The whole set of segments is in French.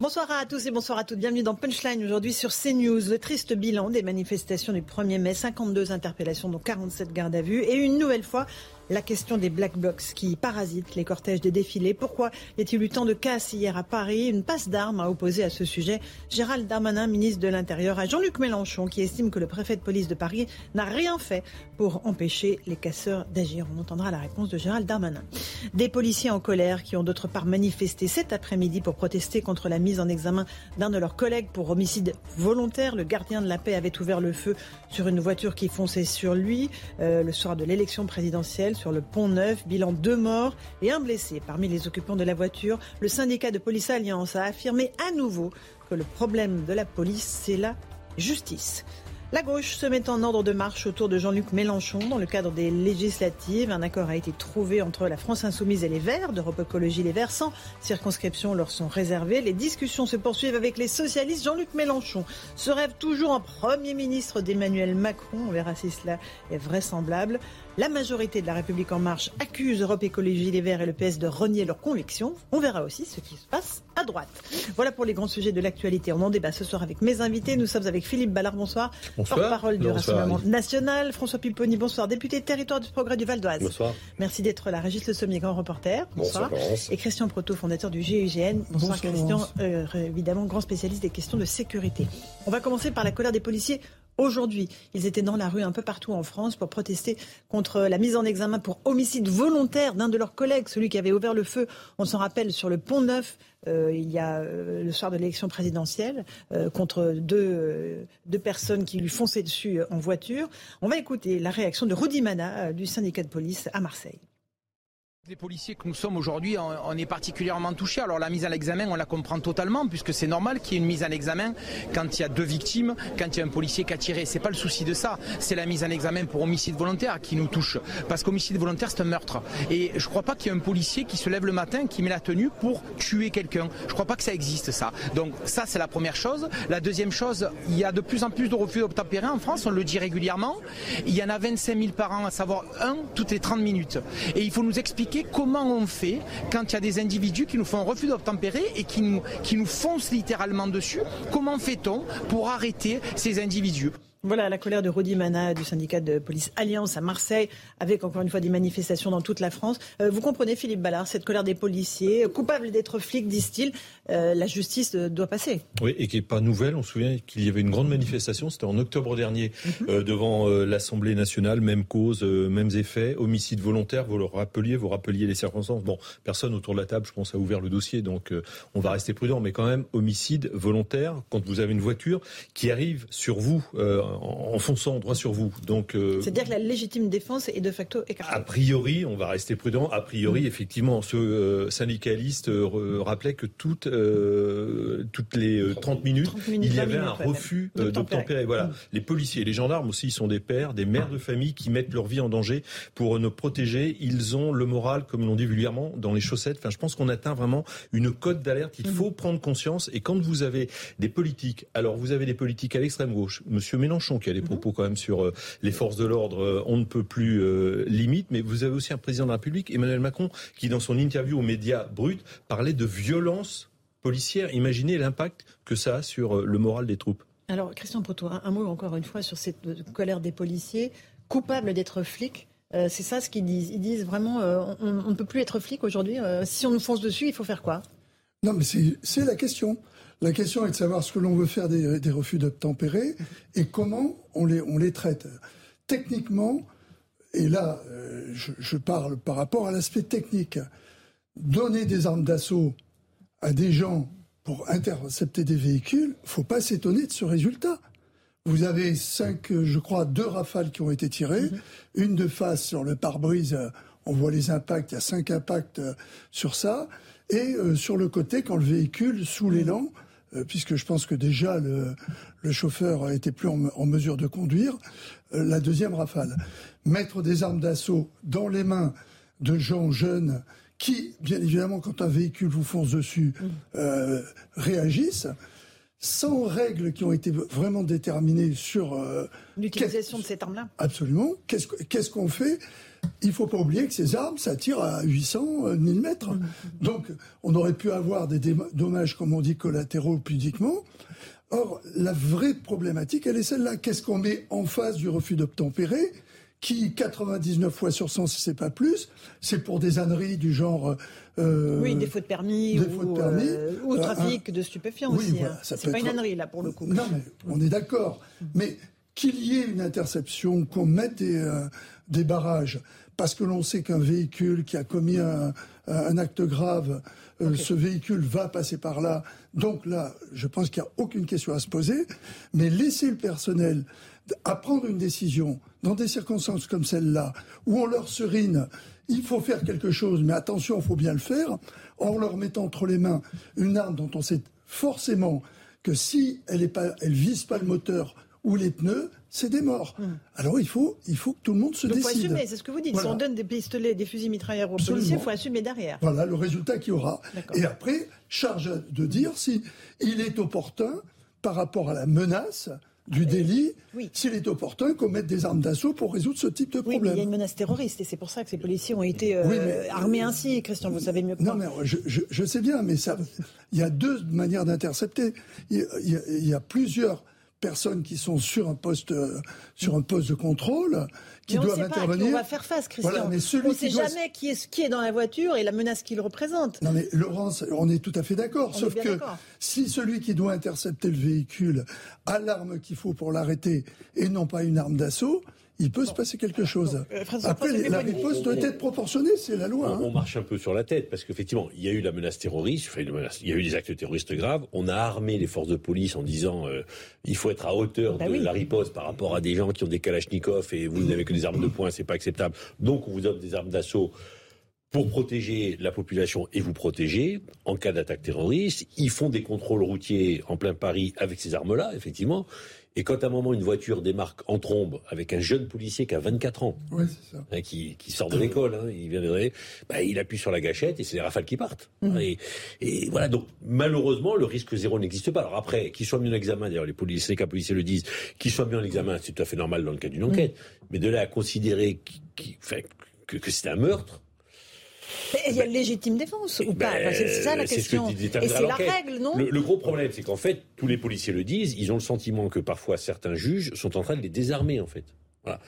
Bonsoir à tous et bonsoir à toutes. Bienvenue dans Punchline aujourd'hui sur CNews. Le triste bilan des manifestations du 1er mai, 52 interpellations dont 47 gardes à vue et une nouvelle fois la question des black blocs qui parasitent les cortèges des défilés. Pourquoi y a-t-il eu tant de casse hier à Paris Une passe d'armes a opposé à ce sujet Gérald Darmanin, ministre de l'Intérieur, à Jean-Luc Mélenchon, qui estime que le préfet de police de Paris n'a rien fait pour empêcher les casseurs d'agir. On entendra la réponse de Gérald Darmanin. Des policiers en colère qui ont d'autre part manifesté cet après-midi pour protester contre la mise en examen d'un de leurs collègues pour homicide volontaire. Le gardien de la paix avait ouvert le feu sur une voiture qui fonçait sur lui euh, le soir de l'élection présidentielle sur le pont Neuf. Bilan deux morts et un blessé parmi les occupants de la voiture. Le syndicat de police Alliance a affirmé à nouveau que le problème de la police, c'est la justice. La gauche se met en ordre de marche autour de Jean-Luc Mélenchon dans le cadre des législatives. Un accord a été trouvé entre la France Insoumise et les Verts, d'Europe Écologie Les Verts, sans circonscription leur sont réservées. Les discussions se poursuivent avec les socialistes. Jean-Luc Mélenchon se rêve toujours en Premier ministre d'Emmanuel Macron. On verra si cela est vraisemblable. La majorité de la République en marche accuse Europe Écologie Les Verts et le PS de renier leurs convictions. On verra aussi ce qui se passe à droite. Voilà pour les grands sujets de l'actualité. On en débat ce soir avec mes invités. Nous sommes avec Philippe Ballard, bonsoir. Porte-parole du Rassemblement national. François Pipponi, bonsoir. Député territoire du progrès du Val d'Oise. Bonsoir. Merci d'être là. Régis Le Sommier, grand reporter. Bonsoir. Et Christian Proto, fondateur du GIGN. Bonsoir, Bonsoir, Christian, euh, évidemment grand spécialiste des questions de sécurité. On va commencer par la colère des policiers Aujourd'hui, ils étaient dans la rue un peu partout en France pour protester contre la mise en examen pour homicide volontaire d'un de leurs collègues, celui qui avait ouvert le feu, on s'en rappelle, sur le pont Neuf. euh, il y a euh, le soir de l'élection présidentielle euh, contre deux, deux personnes qui lui fonçaient dessus en voiture. On va écouter la réaction de Rudy Mana du syndicat de police à Marseille. Les policiers que nous sommes aujourd'hui, on, est particulièrement touchés. Alors la mise à l'examen, on la comprend totalement, puisque c'est normal qu'il y ait une mise à l'examen quand il y a deux victimes, quand il y a un policier qui a tiré. C'est pas le souci de ça. C'est la mise en examen pour homicide volontaire qui nous touche. Parce qu'homicide volontaire, c'est un meurtre. Et je crois pas qu'il y ait un policier qui se lève le matin, qui met la tenue pour tuer quelqu'un. Je crois pas que ça existe, ça. Donc ça, c'est la première chose. La deuxième chose, il y a de plus en plus de refus d'obtempérer en France, on le dit régulièrement. Il y en a 25 000 par an, à savoir un toutes les 30 minutes. Et il faut nous expliquer comment on fait quand il y a des individus qui nous font refus d'obtempérer et qui nous, foncent littéralement dessus. Comment fait-on pour arrêter ces individus? Voilà la colère de Rudy Mana du syndicat de police Alliance à Marseille, avec encore une fois des manifestations dans toute la France. Euh, vous comprenez, Philippe Ballard, cette colère des policiers, coupables d'être flics, disent-ils. Euh, la justice euh, doit passer. Oui, et qui n'est pas nouvelle. On se souvient qu'il y avait une grande manifestation, c'était en octobre dernier, Mhm. euh, devant euh, l'Assemblée nationale, même cause, mêmes effets, homicide volontaire, vous le rappeliez, vous rappeliez les circonstances. Bon, personne autour de la table, je pense, a ouvert le dossier, donc on va rester prudent, mais quand même, homicide volontaire, quand vous avez une voiture qui arrive sur vous, en, en fonçant droit sur vous. Donc, C'est-à-dire que la légitime défense est de facto écartée. A priori, on va rester prudent. A priori, effectivement, ce syndicaliste rappelait que toutes, euh, toutes les euh, 30 minutes, 30 minutes, il y 20 avait un refus euh, D'obtempérer. Voilà. Mm. Les policiers, les gendarmes aussi, ils sont des pères, des mères de famille qui mettent leur vie en danger pour nous protéger. Ils ont le moral, comme l'on dit vulgairement, dans les chaussettes. Enfin, je pense qu'on atteint vraiment une cote d'alerte. Il faut prendre conscience. Et quand vous avez des politiques, alors vous avez des politiques à l'extrême gauche, Monsieur Mélenchon qui a des propos quand même sur euh, les forces de l'ordre, euh, on ne peut plus euh, limite, mais vous avez aussi un président de la République, Emmanuel Macron, qui dans son interview aux médias bruts parlait de violence policière. Imaginez l'impact que ça a sur euh, le moral des troupes. Alors, Christian Proto, un, un mot encore une fois sur cette euh, colère des policiers, coupables d'être flics. Euh, c'est ça ce qu'ils disent. Ils disent vraiment, euh, on, on ne peut plus être flic aujourd'hui. Euh, si on nous fonce dessus, il faut faire quoi? Non, mais c'est c'est la question. La question est de savoir ce que l'on veut faire des, des refus d'obtempérer et comment on les, on les traite. Techniquement, et là, euh, je, je parle par rapport à l'aspect technique, donner des armes d'assaut à des gens pour intercepter des véhicules, faut pas s'étonner de ce résultat. Vous avez cinq, euh, je crois, deux rafales qui ont été tirées, une de face sur le pare-brise, euh, on voit les impacts, il y a cinq impacts sur ça. Et sur le côté, quand le véhicule, sous l'élan, puisque je pense que déjà le, chauffeur était plus en, mesure de conduire, la deuxième rafale. Mettre des armes d'assaut dans les mains de gens jeunes qui, bien évidemment, quand un véhicule vous fonce dessus, euh, réagissent sans règles qui ont été vraiment déterminées sur euh, l'utilisation de cette arme-là. Absolument. Qu'est-ce qu'on fait? Il ne faut pas oublier que ces armes, ça tire à 800 000 mètres. Mm. Donc, on aurait pu avoir des dommages, comme on dit, collatéraux pudiquement. Or, la vraie problématique, elle est celle-là. Qu'est-ce qu'on met en face du refus d'obtempérer? Qui 99 fois sur 100, si c'est pas plus, c'est pour des âneries du genre. Euh, oui, des fautes de permis, ou, permis euh, ou euh, trafic de stupéfiants aussi. Voilà, hein. C'est pas une ânerie là pour le coup. Non, mais on est d'accord. Mais qu'il y ait une interception, qu'on mette des, des barrages, parce que l'on sait qu'un véhicule qui a commis un, un acte grave, ce véhicule va passer par là. Donc là, je pense qu'il n'y a aucune question à se poser. Mais laisser le personnel à prendre une décision dans des circonstances comme celle-là, où on leur serine, il faut faire quelque chose, mais attention, il faut bien le faire, en leur mettant entre les mains une arme dont on sait forcément que si elle ne vise pas le moteur ou les pneus, c'est des morts. Hmm. Alors il faut, il faut que tout le monde se décide. Il faut assumer, c'est ce que vous dites. Si on donne des pistolets, des fusils mitrailleurs aux policiers, il faut assumer derrière. Voilà le résultat qu'il y aura. Et après, charge de dire si il est opportun par rapport à la menace du délit s'il est opportun qu'on mette des armes d'assaut pour résoudre ce type de problème. Oui, il y a une menace terroriste et c'est pour ça que ces policiers ont été euh, armés ainsi. Christian, vous savez mieux que moi. Non, mais je, sais bien, mais ça, il y a deux manières d'intercepter. Il, il, y a plusieurs personnes qui sont sur un poste, euh, sur un poste de contrôle, qui mais doivent sait intervenir. Pas on va faire face, Christian. mais celui on ne sait jamais qui est, qui est dans la voiture et la menace qu'il représente. Non, mais Laurence, on est tout à fait d'accord. Sauf que si celui qui doit intercepter le véhicule a l'arme qu'il faut pour l'arrêter et non pas une arme d'assaut, il peut se passer quelque chose. Euh, Après, la réponse doit être proportionnée, c'est la loi. On, hein. marche un peu sur la tête, parce qu'effectivement, il y a eu la menace terroriste, il y a eu des actes terroristes graves, on a armé les forces de police en disant euh, il faut être à hauteur bah de la riposte par rapport à des gens qui ont des kalachnikovs et vous n'avez que des armes de poing, c'est pas acceptable. Donc on vous donne des armes d'assaut pour protéger la population et vous protéger en cas d'attaque terroriste. Ils font des contrôles routiers en plein Paris avec ces armes-là, effectivement. Et quand à un moment une voiture démarque en trombe avec un jeune policier qui a 24 ans, hein, qui, sort de l'école, hein, il vient de, bah, il appuie sur la gâchette et c'est les rafales qui partent. Mhm. Et, voilà, donc malheureusement le risque zéro n'existe pas. Alors après, qu'il soit mis en examen, d'ailleurs les policiers, les policiers le disent, qu'il soit mis en examen, c'est tout à fait normal dans le cas d'une enquête. Mhm. Mais de là à considérer que, que c'est un meurtre, il y a une légitime défense ou pas C'est ça la question. et c'est la règle, non le, gros problème, c'est qu'en fait, tous les policiers le disent, ils ont le sentiment que parfois certains juges sont en train de les désarmer, en fait. Voilà.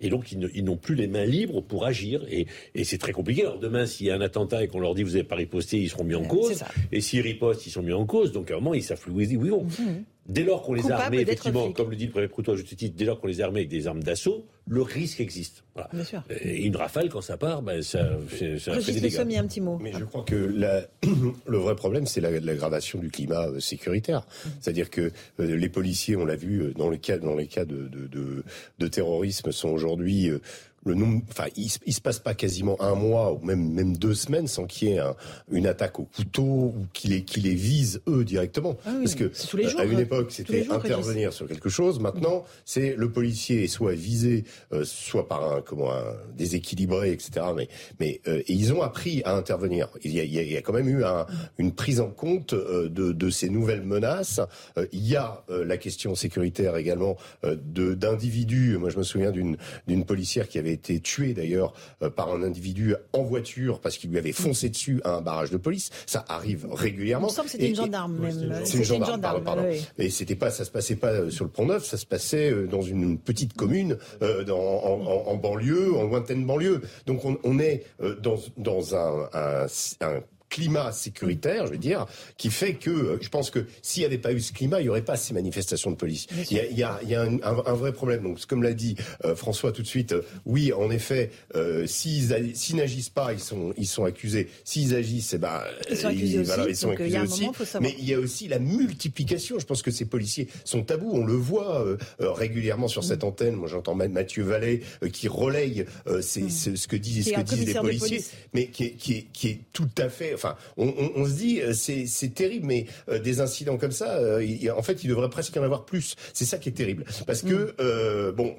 Et donc, ils n'ont plus les mains libres pour agir. Et, c'est très compliqué. Alors, demain, s'il y a un attentat et qu'on leur dit vous n'avez pas riposté, ils seront mis en cause. Et s'ils ripostent, ils sont mis en cause. Donc, à un moment, ils savent où ils vont. Mhm. Dès lors qu'on les a armés, effectivement, comme le dit le préfet Proutot, je cite, dès lors qu'on les a armés avec des armes d'assaut, le risque existe. Voilà. Bien sûr. Et une rafale, quand ça part, ben, ça, ça fait des dégâts. un petit mot. Mais je crois que le vrai problème, c'est l'aggravation du climat euh, sécuritaire. C'est-à-dire que euh, les policiers, on l'a vu euh, dans les cas, dans les cas de, de, de, de terrorisme, sont aujourd'hui le nombre, enfin, il, il, se passe pas quasiment un mois ou même même deux semaines sans qu'il y ait une attaque au couteau ou qu'il les, les vise eux directement. Ah Parce que à une époque c'était intervenir sur quelque chose. Maintenant c'est le policier soit visé, euh, soit par un comment un déséquilibré, etc. Mais mais euh, et ils ont appris à intervenir. Il y a, il y a, quand même eu un, une prise en compte euh, de, de ces nouvelles menaces. il y a la question sécuritaire également de d'individus. Moi je me souviens d'une d'une policière qui avait été tué d'ailleurs euh, par un individu en voiture parce qu'il lui avait foncé dessus à un barrage de police. Ça arrive régulièrement. Il me semble que c'était une gendarme même. C'est une gendarme, pardon. Et c'était pas, ça se passait pas euh, sur le Pont Neuf, ça se passait euh, dans une petite commune, dans, en, en, banlieue, en lointaine banlieue. Donc on, on est dans, dans un, un, un climat sécuritaire, je veux dire, qui fait que euh, je pense que s'il n'y avait pas eu ce climat, il n'y aurait pas ces manifestations de police. Il y a, il y a, il y a un, un, vrai problème. Donc, comme l'a dit euh, François tout de suite, euh, oui, en effet, euh, s'ils n'agissent pas, ils sont ils sont accusés. S'ils agissent, eh ben, ils sont accusés aussi. Voilà, ils sont accusés aussi. mais il y a aussi la multiplication. Je pense que ces policiers sont tabous. On le voit régulièrement sur cette mm. antenne. Moi, j'entends Mathieu Vallée qui relaye mm. ce que disent ce que disent les policiers, mais qui est, qui est qui est tout à fait Enfin, on, se dit, euh, c'est terrible, mais euh, des incidents comme ça, euh, en fait, il devrait presque y en avoir plus. C'est ça qui est terrible, parce que mm. bon,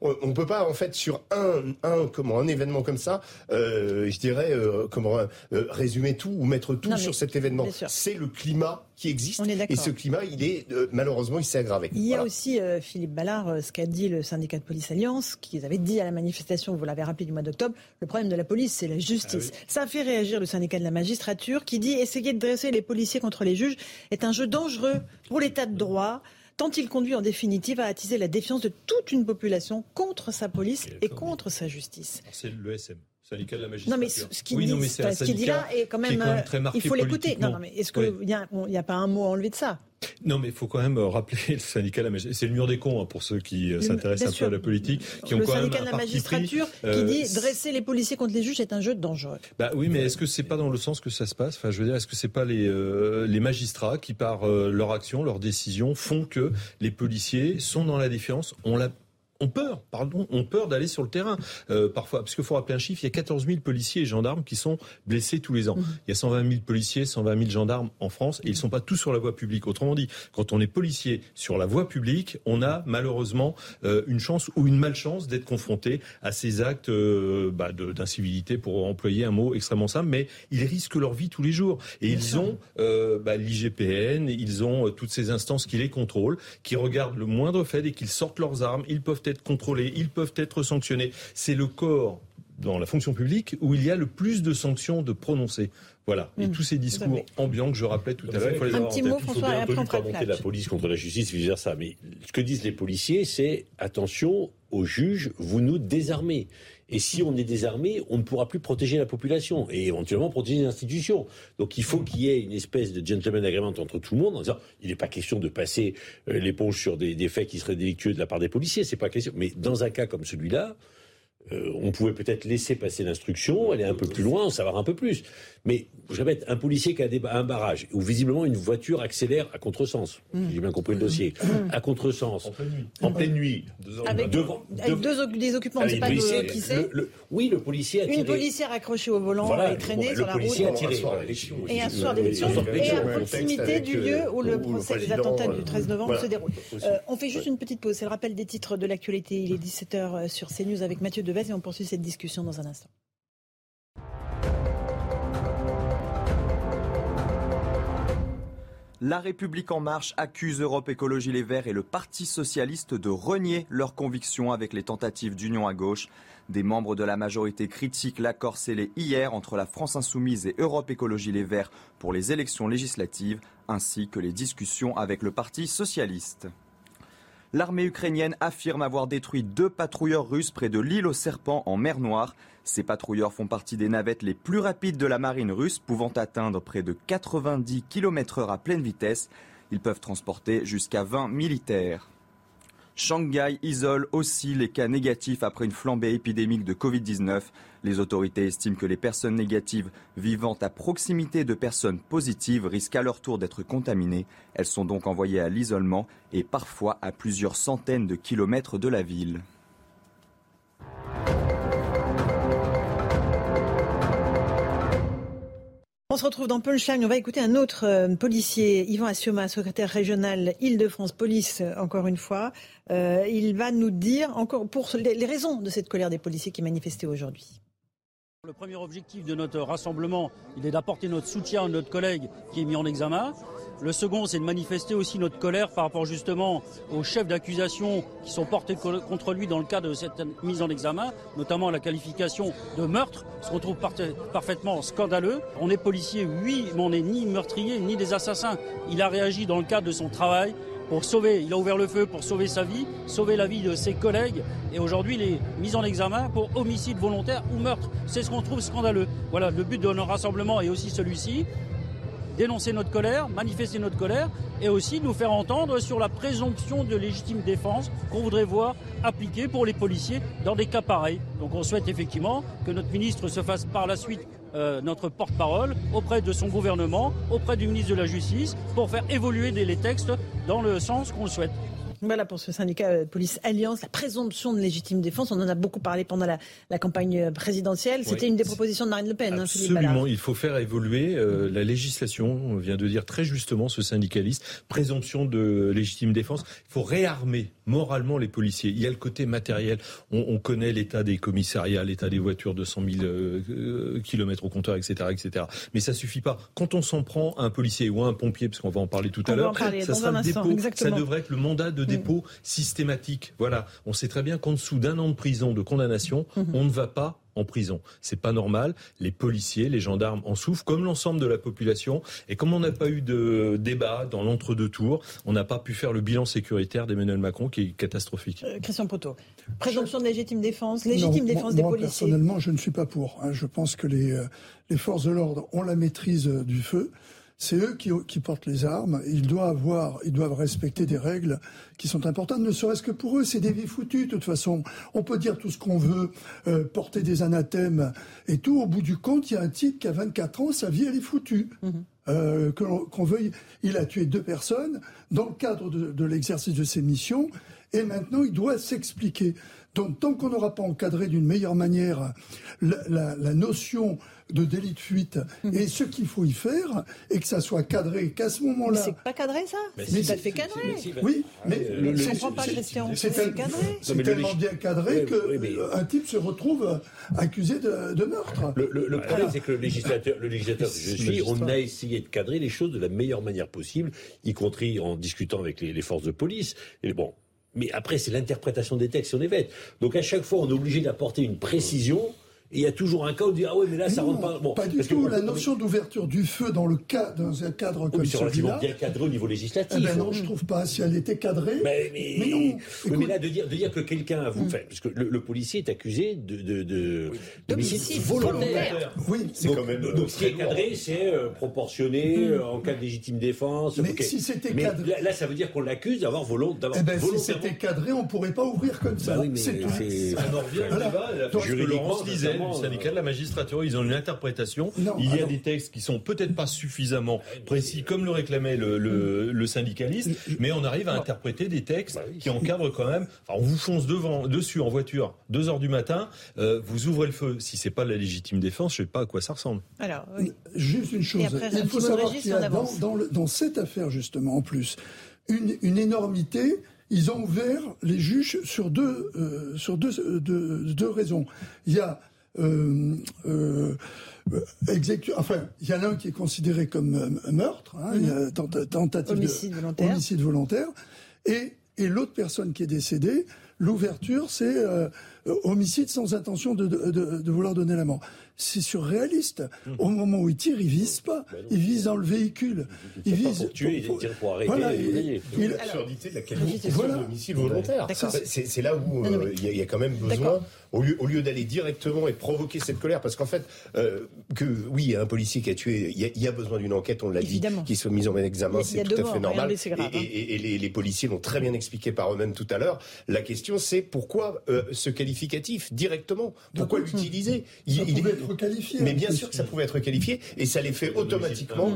on, ne peut pas en fait sur un, un comment un événement comme ça, je dirais comment résumer tout ou mettre tout sur cet événement. C'est le climat qui existe. Et ce climat, il est malheureusement, il s'est aggravé. Il y a aussi Philippe Ballard, ce qu'a dit le syndicat de police Alliance, qui avait dit à la manifestation, vous l'avez rappelé du mois d'octobre, le problème de la police, c'est la justice. Ah ça a fait réagir le syndicat de la magistrature qui dit essayer de dresser les policiers contre les juges est un jeu dangereux pour l'état de droit tant il conduit en définitive à attiser la défiance de toute une population contre sa police et contre sa justice. C'est l'ESM. Syndicat de la magistrature. Non mais ce qu'il dit, dit, là est quand même, euh, il faut l'écouter. Non, non mais est-ce qu'il n'y a, a, pas un mot à enlever de ça? Non, mais il faut quand même euh, rappeler le syndicat de la magistrature. C'est le mur des cons hein, pour ceux qui euh, s'intéressent un peu à la politique. Qui le ont quand syndicat de la magistrature qui dit dresser les policiers contre les juges est un jeu dangereux. Bah oui, mais est-ce que c'est pas dans le sens que ça se passe? Enfin, je veux dire, est-ce que c'est pas les les magistrats qui par leur action, leur décision, font que les policiers sont dans la défiance On l'a ont peur, pardon, ont peur d'aller sur le terrain. Euh, parfois, parce qu'il faut rappeler un chiffre, il y a 14 000 policiers et gendarmes qui sont blessés tous les ans. Mhm. Il y a 120 000 policiers, 120 000 gendarmes en France et ils ne sont pas tous sur la voie publique. Autrement dit, quand on est policier sur la voie publique, on a malheureusement euh, une chance ou une malchance d'être confronté à ces actes euh, bah, d'incivilité, pour employer un mot extrêmement simple, mais ils risquent leur vie tous les jours. Et ils ont bah, l'IGPN, ils ont toutes ces instances qui les contrôlent, qui regardent le moindre fait et qu'ils sortent leurs armes. Ils peuvent être contrôlés, ils peuvent être sanctionnés. C'est le corps dans la fonction publique où il y a le plus de sanctions de prononcer. Voilà. Et mmh. tous ces discours ambiants que je rappelais tout à l'heure, il faut les avoir petit mot, François, il faut bien monter la police contre la justice, vice versa. Mais ce que disent les policiers, c'est attention aux juges, vous nous désarmez. Et si on est désarmé, on ne pourra plus protéger la population et éventuellement protéger les institutions. Donc il faut qu'il y ait une espèce de gentleman agreement entre tout le monde en disant il n'est pas question de passer euh, l'éponge sur des, faits qui seraient délictueux de la part des policiers, c'est pas question. Mais dans un cas comme celui-là, euh, on pouvait peut-être laisser passer l'instruction, aller un peu plus loin, en savoir un peu plus. Mais je répète, un policier qui a un barrage où visiblement une voiture accélère à contresens, mmh. j'ai bien compris le dossier, mmh. à contresens, en pleine nuit, en pleine nuit avec, devant, deux des occupants, ne sait pas qui c'est. Oui, le policier a tiré. Une policière accrochée au volant et traînée sur la route. A tiré. Et un soir d'élection et à proximité du lieu où le procès des attentats du 13 novembre se déroule. Euh, on fait juste une petite pause. C'est le rappel des titres de l'actualité. Il est 17h euh, sur CNews avec Mathieu Devez et on poursuit cette discussion dans un instant. La République en marche accuse Europe Écologie Les Verts et le Parti socialiste de renier leurs convictions avec les tentatives d'union à gauche. Des membres de la majorité critiquent l'accord scellé hier entre la France insoumise et Europe Écologie Les Verts pour les élections législatives, ainsi que les discussions avec le Parti socialiste. L'armée ukrainienne affirme avoir détruit deux patrouilleurs russes près de l'île aux serpents en mer Noire. Ces patrouilleurs font partie des navettes les plus rapides de la marine russe, pouvant atteindre près de 90 km/h à pleine vitesse. Ils peuvent transporter jusqu'à 20 militaires. Shanghai isole aussi les cas négatifs après une flambée épidémique de Covid-19. Les autorités estiment que les personnes négatives vivant à proximité de personnes positives risquent à leur tour d'être contaminées. Elles sont donc envoyées à l'isolement et parfois à plusieurs centaines de kilomètres de la ville. On se retrouve dans Punchline. On va écouter un autre euh, policier, Yvan Assioma, secrétaire régional Île-de-France Police, euh, encore une fois. Euh, il va nous dire encore pour les raisons de cette colère des policiers qui manifestaient aujourd'hui. Le premier objectif de notre rassemblement, il est d'apporter notre soutien à notre collègue qui est mis en examen. Le second, c'est de manifester aussi notre colère par rapport justement aux chefs d'accusation qui sont portés contre lui dans le cadre de cette mise en examen, notamment la qualification de meurtre, se retrouve parfaitement scandaleux. On est policier, oui, mais on n'est ni meurtrier ni des assassins. Il a réagi dans le cadre de son travail pour sauver, il a ouvert le feu pour sauver sa vie, sauver la vie de ses collègues, et aujourd'hui il est mis en examen pour homicide volontaire ou meurtre. C'est ce qu'on trouve scandaleux. Voilà, le but de notre rassemblement est aussi celui-ci, dénoncer notre colère, manifester notre colère, et aussi nous faire entendre sur la présomption de légitime défense qu'on voudrait voir appliquée pour les policiers dans des cas pareils. Donc on souhaite effectivement que notre ministre se fasse par la suite euh, notre porte-parole auprès de son gouvernement, auprès du ministre de la Justice, pour faire évoluer les textes dans le sens qu'on le souhaite. Voilà pour ce syndicat euh, Police Alliance, la présomption de légitime défense. On en a beaucoup parlé pendant la, campagne présidentielle. C'était une des propositions de Marine Le Pen. Hein, Absolument, il faut faire évoluer euh, la législation. On vient de dire très justement ce syndicaliste, présomption de légitime défense. Il faut réarmer moralement les policiers. Il y a le côté matériel. On, connaît l'état des commissariats, l'état des voitures de 100 000 kilomètres au compteur, etc., etc. Mais ça suffit pas. Quand on s'en prend à un policier ou à un pompier, parce qu'on va en parler tout à l'heure, ça sera le dépôt. Ça devrait être le mandat de dépôt systématique. Voilà. On sait très bien qu'en dessous d'un an de prison, de condamnation, mhm. on ne va pas en prison. C'est pas normal. Les policiers, les gendarmes en souffrent, comme l'ensemble de la population. Et comme on n'a pas eu de débat dans l'entre-deux tours, on n'a pas pu faire le bilan sécuritaire d'Emmanuel Macron qui est catastrophique. Euh, Christian Poteau, présomption de légitime défense, légitime défense des policiers. Personnellement, je ne suis pas pour. Hein. Je pense que les, euh, les forces de l'ordre ont la maîtrise euh, du feu c'est eux qui, qui, portent les armes. Ils doivent avoir, ils doivent respecter des règles qui sont importantes, ne serait-ce que pour eux. C'est des vies foutues, de toute façon. On peut dire tout ce qu'on veut, euh, porter des anathèmes et tout. Au bout du compte, il y a un type qui a 24 ans, sa vie, elle est foutue. Mhm. Euh, qu'on veuille, il a tué deux personnes dans le cadre de, de l'exercice de ses missions, et maintenant il doit s'expliquer. Donc tant qu'on n'aura pas encadré d'une meilleure manière la, la, la notion de délit de fuite mhm. et ce qu'il faut y faire et que ça soit cadré, qu'à ce moment-là. C'est pas cadré ça C'est pas fait cadré. oui, mais le, je comprends pas, Christian. C'est cadré. C'est tellement bien cadré qu'un type se retrouve accusé de, meurtre. Le, problème, c'est que le législateur, le législateur que je suis, on a essayé de cadrer les choses de la meilleure manière possible, y compris en discutant avec les, forces de police. Et bon, mais après, c'est l'interprétation des textes on est bête. Donc à chaque fois, on est obligé d'apporter une précision il y a toujours un cas où on dit ah ouais mais là ça rentre pas. Bon, pas du tout. la notion d'ouverture du feu dans le cas dans un cadre comme celui-là. bien cadré au niveau législatif. Eh ben non, je trouve pas. Si elle était cadrée. Mais, mais, non. mais là de dire de dire que quelqu'un a vous hmm. fait parce que le, policier est accusé de de, de d'homicide volontaire. Oui, c'est quand même. Donc ce qui est cadré, c'est euh, proportionné hmm. euh, en cas de légitime défense. Mais si c'était cadré, là, ça veut dire qu'on l'accuse d'avoir volonté d'avoir. Eh ben si c'était cadré, on pourrait pas ouvrir comme ça. Bah c'est tout. Ça en revient au débat. Laurence disait du syndicat de la magistrature, ils ont une interprétation. il y a des textes qui sont peut-être pas suffisamment précis, comme le réclamait le, le, syndicaliste, mais on arrive à interpréter des textes bah qui encadrent quand même. Enfin, on vous fonce devant, dessus en voiture, 2 heures du matin, euh, vous ouvrez le feu. Si c'est pas la légitime défense, je sais pas à quoi ça ressemble. Alors, Juste une chose. il faut savoir qu'il y a dans, dans, cette affaire, justement, en plus, une, une énormité ils ont ouvert les juges sur deux, euh, sur deux, euh, deux, deux, raisons. Il y a euh, euh, enfin, il y en a un qui est considéré comme euh, meurtre, hein, il y a mhm. tentative homicide de volontaire. homicide volontaire, et, et l'autre personne qui est décédée, l'ouverture, c'est homicide sans intention de, de, de, vouloir donner la mort c'est surréaliste. Mmh. Au moment où ils tirent, ils visent pas. Bah ils visent dans le véhicule. Ils visent pour tuer, ils tirent pour arrêter. Voilà, l'absurdité de la qualification voilà. d'homicide volontaire. C'est là où euh, il y, a quand même besoin, au lieu, au lieu d'aller directement et provoquer cette colère, parce qu'en fait, euh, que oui, il y a un policier qui a tué, il y, a besoin d'une enquête, on l'a dit, qui soit mise en examen, c'est tout à fait normal. Hein. Et, les, policiers l'ont très bien expliqué par eux-mêmes tout à l'heure. La question, c'est pourquoi euh, ce qualificatif directement? Pourquoi l'utiliser? Qualifié. Mais bien sûr que ça pouvait être qualifié, et ça les fait automatiquement.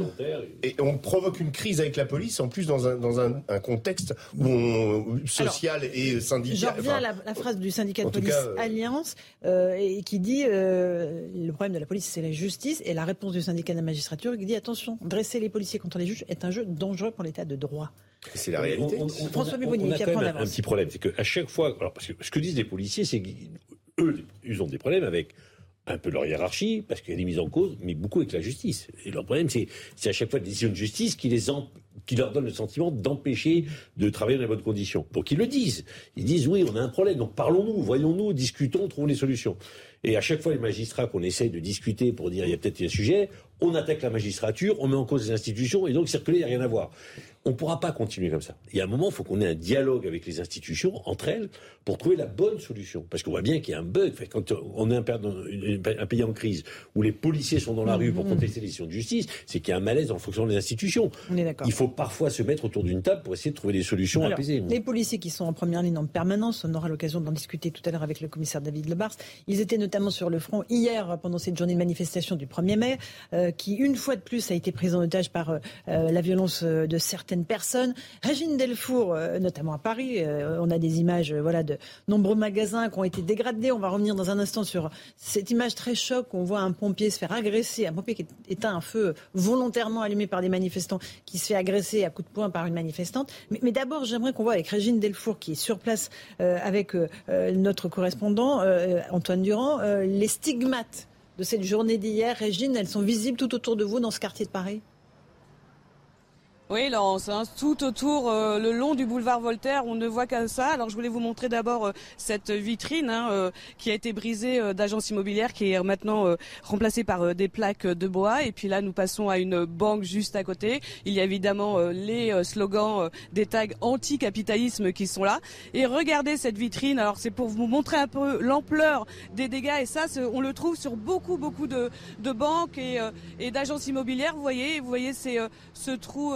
Et on provoque une crise avec la police, en plus dans un, dans un, contexte où social et syndical. Je reviens à la, phrase du syndicat de police euh, Alliance, euh, et qui dit euh, le problème de la police, c'est la justice, et la réponse du syndicat de la magistrature qui dit attention, dresser les policiers contre les juges est un jeu dangereux pour l'état de droit. C'est la réalité. François Béboni, qui a un, petit problème, c'est qu'à chaque fois, alors parce que ce que disent les policiers, c'est qu'eux, ils ont des problèmes avec un peu leur hiérarchie, parce qu'il y a des mises en cause, mais beaucoup avec la justice. Et leur problème, c'est à chaque fois des décisions de justice qui, les qui leur donnent le sentiment d'empêcher de travailler dans les bonnes conditions. Donc ils le disent. Ils disent, oui, on a un problème, donc parlons-nous, voyons-nous, discutons, trouvons les solutions. Et à chaque fois, les magistrats qu'on essaye de discuter pour dire il y a peut-être un sujet, on attaque la magistrature, on met en cause les institutions, et donc circuler, il n'y a rien à voir. On ne pourra pas continuer comme ça. Il y a un moment, il faut qu'on ait un dialogue avec les institutions, entre elles, pour trouver la bonne solution. Parce qu'on voit bien qu'il y a un bug. quand on est un, pays en crise, où les policiers sont dans la rue pour mmh. contester les décisions de justice, c'est qu'il y a un malaise en fonction des institutions. il faut parfois se mettre autour d'une table pour essayer de trouver des solutions apaisées. Les policiers qui sont en première ligne en permanence, on aura l'occasion d'en discuter tout à l'heure avec le commissaire David Lebars, ils étaient notamment sur le front hier pendant cette journée de manifestation du 1er mai. Euh, qui, une fois de plus, a été prise en otage par euh, euh, la violence de certaines personnes. Régine Delfour, notamment à Paris, on a des images voilà, de nombreux magasins qui ont été dégradés. On va revenir dans un instant sur cette image très choc où on voit un pompier se faire agresser, un pompier qui éteint un feu volontairement allumé par des manifestants, qui se fait agresser à coups de poing par une manifestante. Mais, mais d'abord, j'aimerais qu'on voit avec Régine Delfour, qui est sur place avec notre correspondant Antoine Durand, les stigmates de cette journée d'hier. Régine, elles sont visibles tout autour de vous dans ce quartier de Paris? Oui, Laurence, hein, tout autour, euh, le long du boulevard Voltaire, on ne voit qu'à ça. Alors je voulais vous montrer d'abord euh, cette vitrine hein, euh, qui a été brisée d'agence immobilière, qui est maintenant remplacée par des plaques de bois. Et puis là, nous passons à une banque juste à côté. Il y a évidemment les slogans des tags anti-capitalisme qui sont là. Et regardez cette vitrine. Alors c'est pour vous montrer un peu l'ampleur des dégâts. Et ça, on le trouve sur beaucoup, beaucoup de, de banques et, et d'agences immobilières. Vous voyez, vous voyez, c'est ce trou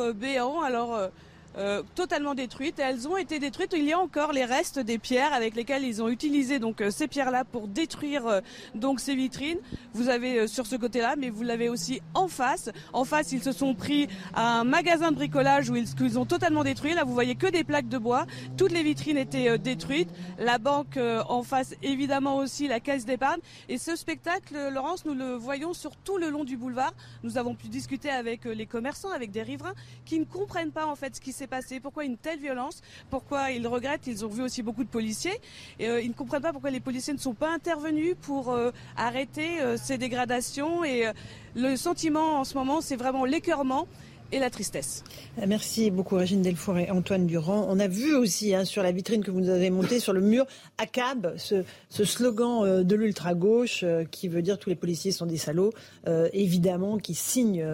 alors, euh, euh, totalement détruites. elles ont été détruites. Il y a encore les restes des pierres avec lesquelles ils ont utilisé donc euh, ces pierres-là pour détruire euh, donc ces vitrines. Vous avez sur ce côté-là, mais vous l'avez aussi en face. En face, ils se sont pris à un magasin de bricolage où ils, qu'ils ont totalement détruit. Là, vous voyez que des plaques de bois. Toutes les vitrines étaient détruites. La banque en face, évidemment aussi la caisse d'épargne. Et ce spectacle, Laurence, nous le voyons sur tout le long du boulevard. Nous avons pu discuter avec les commerçants, avec des riverains qui ne comprennent pas en fait ce qui s'est passé Pourquoi une telle violence Pourquoi ils regrettent Ils ont vu aussi beaucoup de policiers. Et, euh, ils ne comprennent pas pourquoi les policiers ne sont pas intervenus pour euh, arrêter euh, ces dégradations. Et le sentiment en ce moment, c'est vraiment l'écœurement et la tristesse. Merci beaucoup Régine Delfour et Antoine Durand. On a vu aussi hein, sur la vitrine que vous nous avez montée sur le mur ACAB, ce, ce slogan de l'ultra-gauche qui veut dire tous les policiers sont des salauds, évidemment, qui signe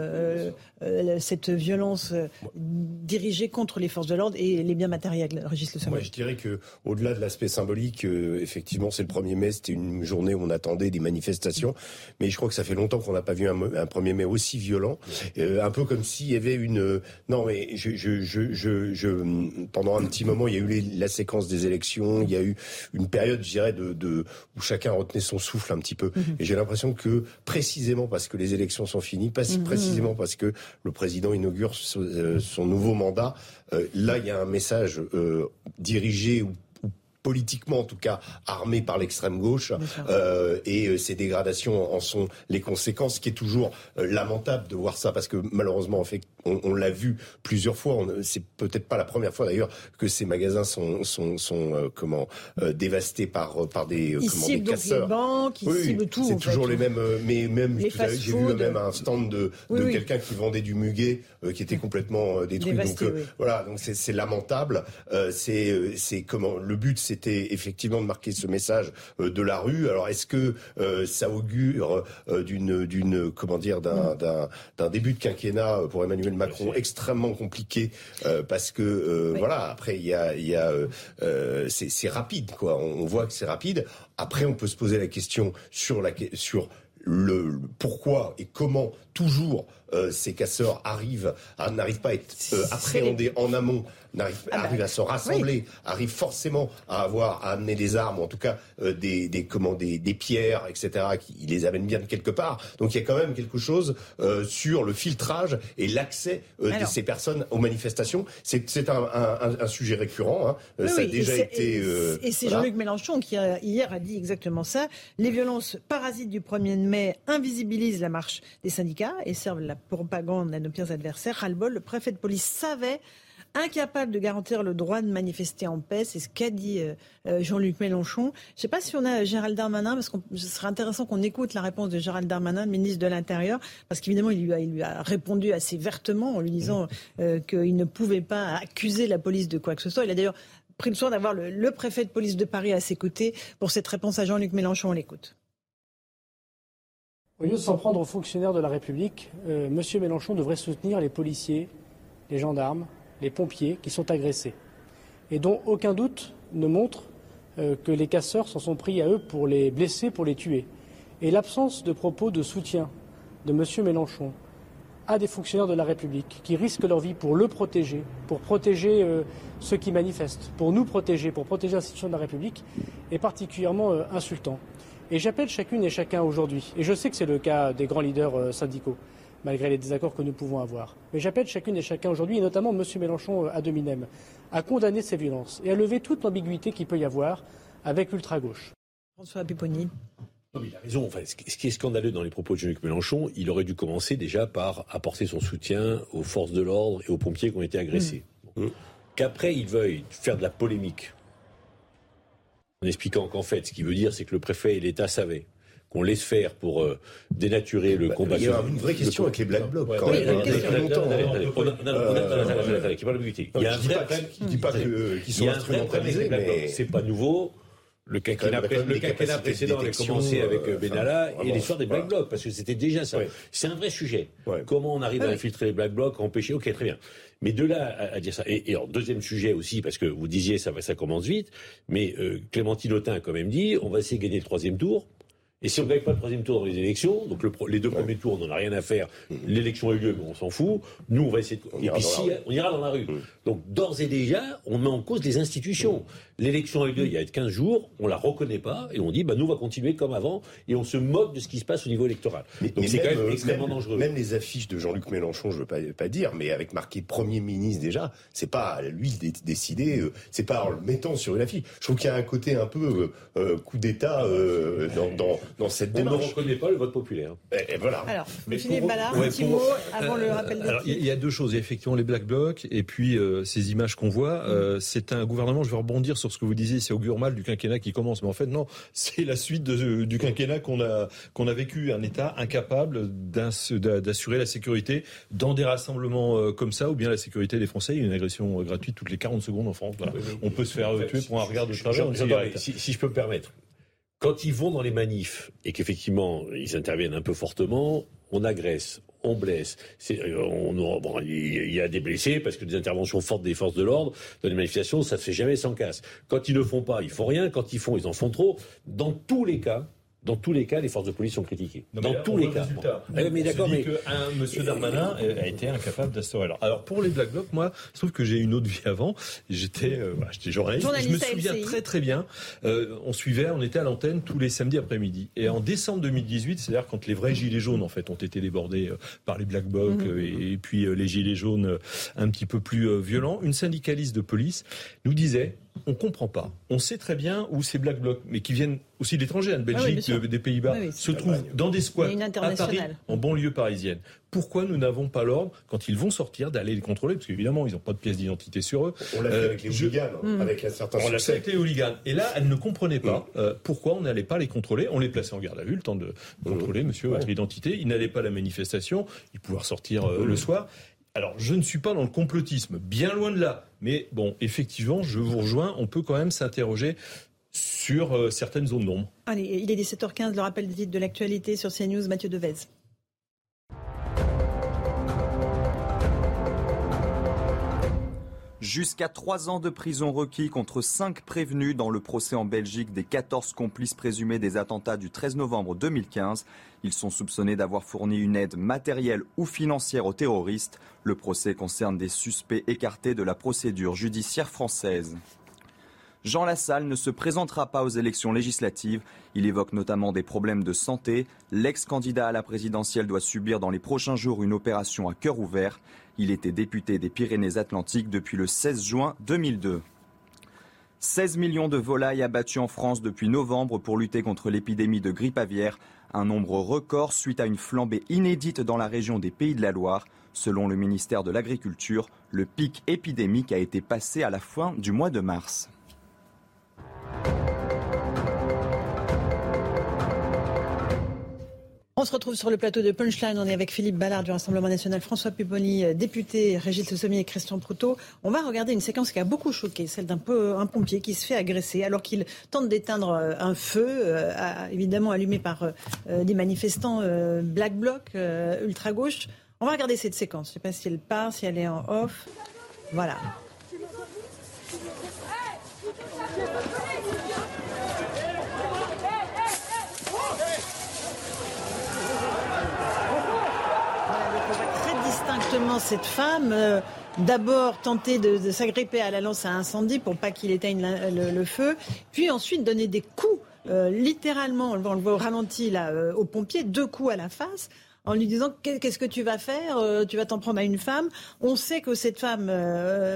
euh, cette violence euh, dirigée contre les forces de l'ordre et les biens matériels, Régis Le Moi, je dirais que au-delà de l'aspect symbolique, euh, effectivement, c'est le 1er mai, c'était une journée où on attendait des manifestations, mais je crois que ça fait longtemps qu'on n'a pas vu un, 1er mai aussi violent, un peu comme s'il y avait une... Non, mais je, je, je, je, pendant un petit moment, il y a eu la séquence des élections, il y a eu une période, je dirais, de, de où chacun retenait son souffle un petit peu, mhm. et j'ai l'impression que précisément parce que les élections sont finies, pas mhm. précisément parce que le président inaugure euh, son nouveau mandat. Euh, là, il y a un message euh, dirigé ou politiquement en tout cas armé par l'extrême gauche euh, et euh, ces dégradations en sont les conséquences, ce qui est toujours euh, lamentable de voir ça parce que malheureusement en fait on, on l'a vu plusieurs fois, c'est peut-être pas la première fois d'ailleurs que ces magasins sont sont, sont euh, comment dévastés par par des ils comment des casseurs. Les banques, ils oui, tout. C'est toujours les mêmes mais même j'ai vu même un stand de, de quelqu'un qui vendait du muguet qui était complètement détruit. Donc voilà donc c'est lamentable. C'est c'est comment le but c'était effectivement de marquer ce message euh, de la rue. Alors est-ce que euh, ça augure euh, d'une d'une comment dire d'un d'un début de quinquennat pour Emmanuel Macron extrêmement compliqué parce que voilà après il y a il y a c'est rapide quoi. On, voit que c'est rapide. Après on peut se poser la question sur la sur le pourquoi et comment toujours ces casseurs arrivent n'arrivent pas à être appréhendés en amont arrive, ah bah, à se rassembler, arrive forcément à avoir à amener des armes, ou en tout cas euh, des, des, comment, des, des, pierres, etc., qui les amènent bien de quelque part. Donc il y a quand même quelque chose euh, sur le filtrage et l'accès euh, de ces personnes aux manifestations. C'est un, un, un, sujet récurrent. Hein. ça a déjà été. et c'est Jean-Luc Mélenchon qui a, hier a dit exactement ça. Les violences parasites du 1er mai invisibilisent la marche des syndicats et servent la propagande à nos pires adversaires. Ras-le-bol, le préfet de police savait incapable de garantir le droit de manifester en paix. C'est ce qu'a dit euh, euh, Jean-Luc Mélenchon. Je ne sais pas si on a Gérald Darmanin, parce que ce serait intéressant qu'on écoute la réponse de Gérald Darmanin, le ministre de l'Intérieur, parce qu'évidemment, il, lui a, il lui a répondu assez vertement en lui disant euh, qu'il ne pouvait pas accuser la police de quoi que ce soit. Il a d'ailleurs pris le soin d'avoir le, le préfet de police de Paris à ses côtés pour cette réponse à Jean-Luc Mélenchon. On l'écoute. Au lieu de s'en prendre aux fonctionnaires de la République, euh, M. Mélenchon devrait soutenir les policiers, les gendarmes, les pompiers qui sont agressés et dont aucun doute ne montre euh, que les casseurs s'en sont pris à eux pour les blesser, pour les tuer. Et l'absence de propos de soutien de M. Mélenchon à des fonctionnaires de la République qui risquent leur vie pour le protéger, pour protéger euh, ceux qui manifestent, pour nous protéger, pour protéger l'institution de la République, est particulièrement euh, insultant. Et j'appelle chacune et chacun aujourd'hui, et je sais que c'est le cas des grands leaders syndicaux, malgré les désaccords que nous pouvons avoir. Mais j'appelle chacune et chacun aujourd'hui, et notamment M. Mélenchon à Dominem, à condamner ces violences et à lever toute l'ambiguïté qu'il peut y avoir avec l'ultra-gauche. François Pipponi. il a raison. ce qui est scandaleux dans les propos de Jean-Luc Mélenchon, il aurait dû commencer déjà par apporter son soutien aux forces de l'ordre et aux pompiers qui ont été agressés. Mmh. Qu'après, il veuille faire de la polémique en expliquant qu'en fait, ce qu'il veut dire, c'est que le préfet et l'État savaient qu'on laisse faire pour euh, dénaturer le combat. Il y a une vraie question avec les Black Blocs. Quand même. Il y a un vrai problème. Je dis pas qu'ils sont instrumentalisés, mais c'est pas nouveau. Le quinquennat, précédent avait commencé avec euh, Benalla et l'histoire des Black Blocs, parce que c'était déjà ça. C'est un vrai sujet. Comment on arrive à infiltrer les Black Blocs, à empêcher? Ok, très bien. Mais de là à, dire ça. Et, alors, deuxième sujet aussi, parce que vous disiez ça, ça commence vite, mais euh, Clémentine Autain a quand même dit on va essayer de gagner le troisième tour. Et si on ne gagne pas le troisième tour dans les élections, donc les deux premiers tours, on n'en a rien à faire. Mmh. L'élection a eu lieu, mais on s'en fout. Nous, on va essayer de... On et puis si, on ira dans la rue. Mmh. Donc d'ores et déjà, on met en cause les institutions. Mmh. L'élection a eu lieu il y a 15 jours, on la reconnaît pas, et on dit, bah, nous, on va continuer comme avant, et on se moque de ce qui se passe au niveau électoral. donc c'est quand même euh, extrêmement dangereux. Même les affiches de Jean-Luc Mélenchon, je ne veux pas, pas, dire, mais avec marqué Premier ministre déjà, c'est pas à lui de décider, euh, c'est pas en le mettant sur une affiche. Je trouve qu'il y a un côté un peu euh, coup d'État dans, dans, dans cette démarche connaît pas le vote populaire. Et, voilà. Alors, Mais Philippe Ballard, un petit mot avant le rappel de Alors, il y a deux choses. Il y a effectivement les Black Blocs et puis euh, ces images qu'on voit. Euh, c'est un gouvernement, je vais rebondir sur ce que vous disiez, c'est augure mal du quinquennat qui commence. Mais en fait, non, c'est la suite de, du quinquennat qu'on a, qu'on a vécu. Un État incapable d'assurer la sécurité dans des rassemblements euh, comme ça, ou bien la sécurité des Français. Il y a une agression gratuite toutes les 40 secondes en France. On peut se faire tuer pour un regard de travers. Si, si je peux me permettre, quand ils vont dans les manifs et qu'effectivement ils interviennent un peu fortement, on agresse, on blesse. Euh, il y a des blessés parce que des interventions fortes des forces de l'ordre dans les manifestations, ça se fait jamais sans casse. Quand ils ne font pas, ils font rien. Quand ils font, ils en font trop. Dans tous les cas, dans tous les cas, les forces de police sont critiquées. dans tous les cas. Eh, mais d'accord, mais que un Monsieur Darmanin a été incapable d'instaurer. Alors, alors pour les Black Blocs, moi, je trouve que j'ai une autre vie avant. J'étais, euh, bah, j'étais journaliste. Je me souviens très très bien. Euh, on suivait, on était à l'antenne tous les samedis après-midi. Et en décembre 2018, c'est-à-dire quand les vrais gilets jaunes en fait ont été débordés euh, par les Black Blocs mhm. et, et, puis les gilets jaunes un petit peu plus violents, une syndicaliste de police nous disait on comprend pas. On sait très bien où ces Black Blocs, mais qui viennent aussi de l'étranger, hein, de ah Belgique, des Pays-Bas, se trouvent dans des squats à Paris, en banlieue parisienne. Pourquoi nous n'avons pas l'ordre, quand ils vont sortir, d'aller les contrôler? Parce qu'évidemment, ils n'ont pas de pièce d'identité sur eux. On l'a fait avec les hooligans, hein, hmm. avec un certain On l'a fait avec les hooligans. Et là, elle ne comprenait pas hmm. euh, pourquoi on n'allait pas les contrôler. On les plaçait en garde à vue, le temps de contrôler, monsieur, votre identité. Ils n'allaient pas à la manifestation. Ils pouvaient ressortir euh, le soir. Alors, je ne suis pas dans le complotisme, bien loin de là. Mais bon, effectivement, je vous rejoins, on peut quand même s'interroger sur euh, certaines zones d'ombre. Allez, il est 17h15, le rappel des titres de l'actualité sur CNews, Mathieu Devez. Jusqu'à trois ans de prison requis contre cinq prévenus dans le procès en Belgique des 14 complices présumés des attentats du 13 novembre 2015. Ils sont soupçonnés d'avoir fourni une aide matérielle ou financière aux terroristes. Le procès concerne des suspects écartés de la procédure judiciaire française. Jean Lassalle ne se présentera pas aux élections législatives. Il évoque notamment des problèmes de santé. L'ex-candidat à la présidentielle doit subir dans les prochains jours une opération à cœur ouvert. Il était député des Pyrénées-Atlantiques depuis le 16 juin 2002. 16 millions de volailles abattues en France depuis novembre pour lutter contre l'épidémie de grippe aviaire, un nombre record suite à une flambée inédite dans la région des Pays de la Loire. Selon le ministère de l'Agriculture, le pic épidémique a été passé à la fin du mois de mars. On se retrouve sur le plateau de Punchline. On est avec Philippe Ballard du Rassemblement national, François Pupponi, euh, député, Régis Sommier et Christian Proutot. On va regarder une séquence qui a beaucoup choqué, celle d'un un pompier qui se fait agresser alors qu'il tente d'éteindre euh, un feu, euh, évidemment allumé par des manifestants Black Bloc, ultra-gauche. On va regarder cette séquence. Je ne sais pas si elle part, si elle est en off. Voilà. Cette femme. Euh, d'abord tenter de, s'agripper à la lance à incendie pour pas qu'il éteigne le, feu, puis ensuite donner des coups, euh, littéralement, on le voit au ralenti là, euh, au pompier, deux coups à la face en lui disant qu'est-ce que tu vas faire Tu vas t'en prendre à une femme. On sait que cette femme,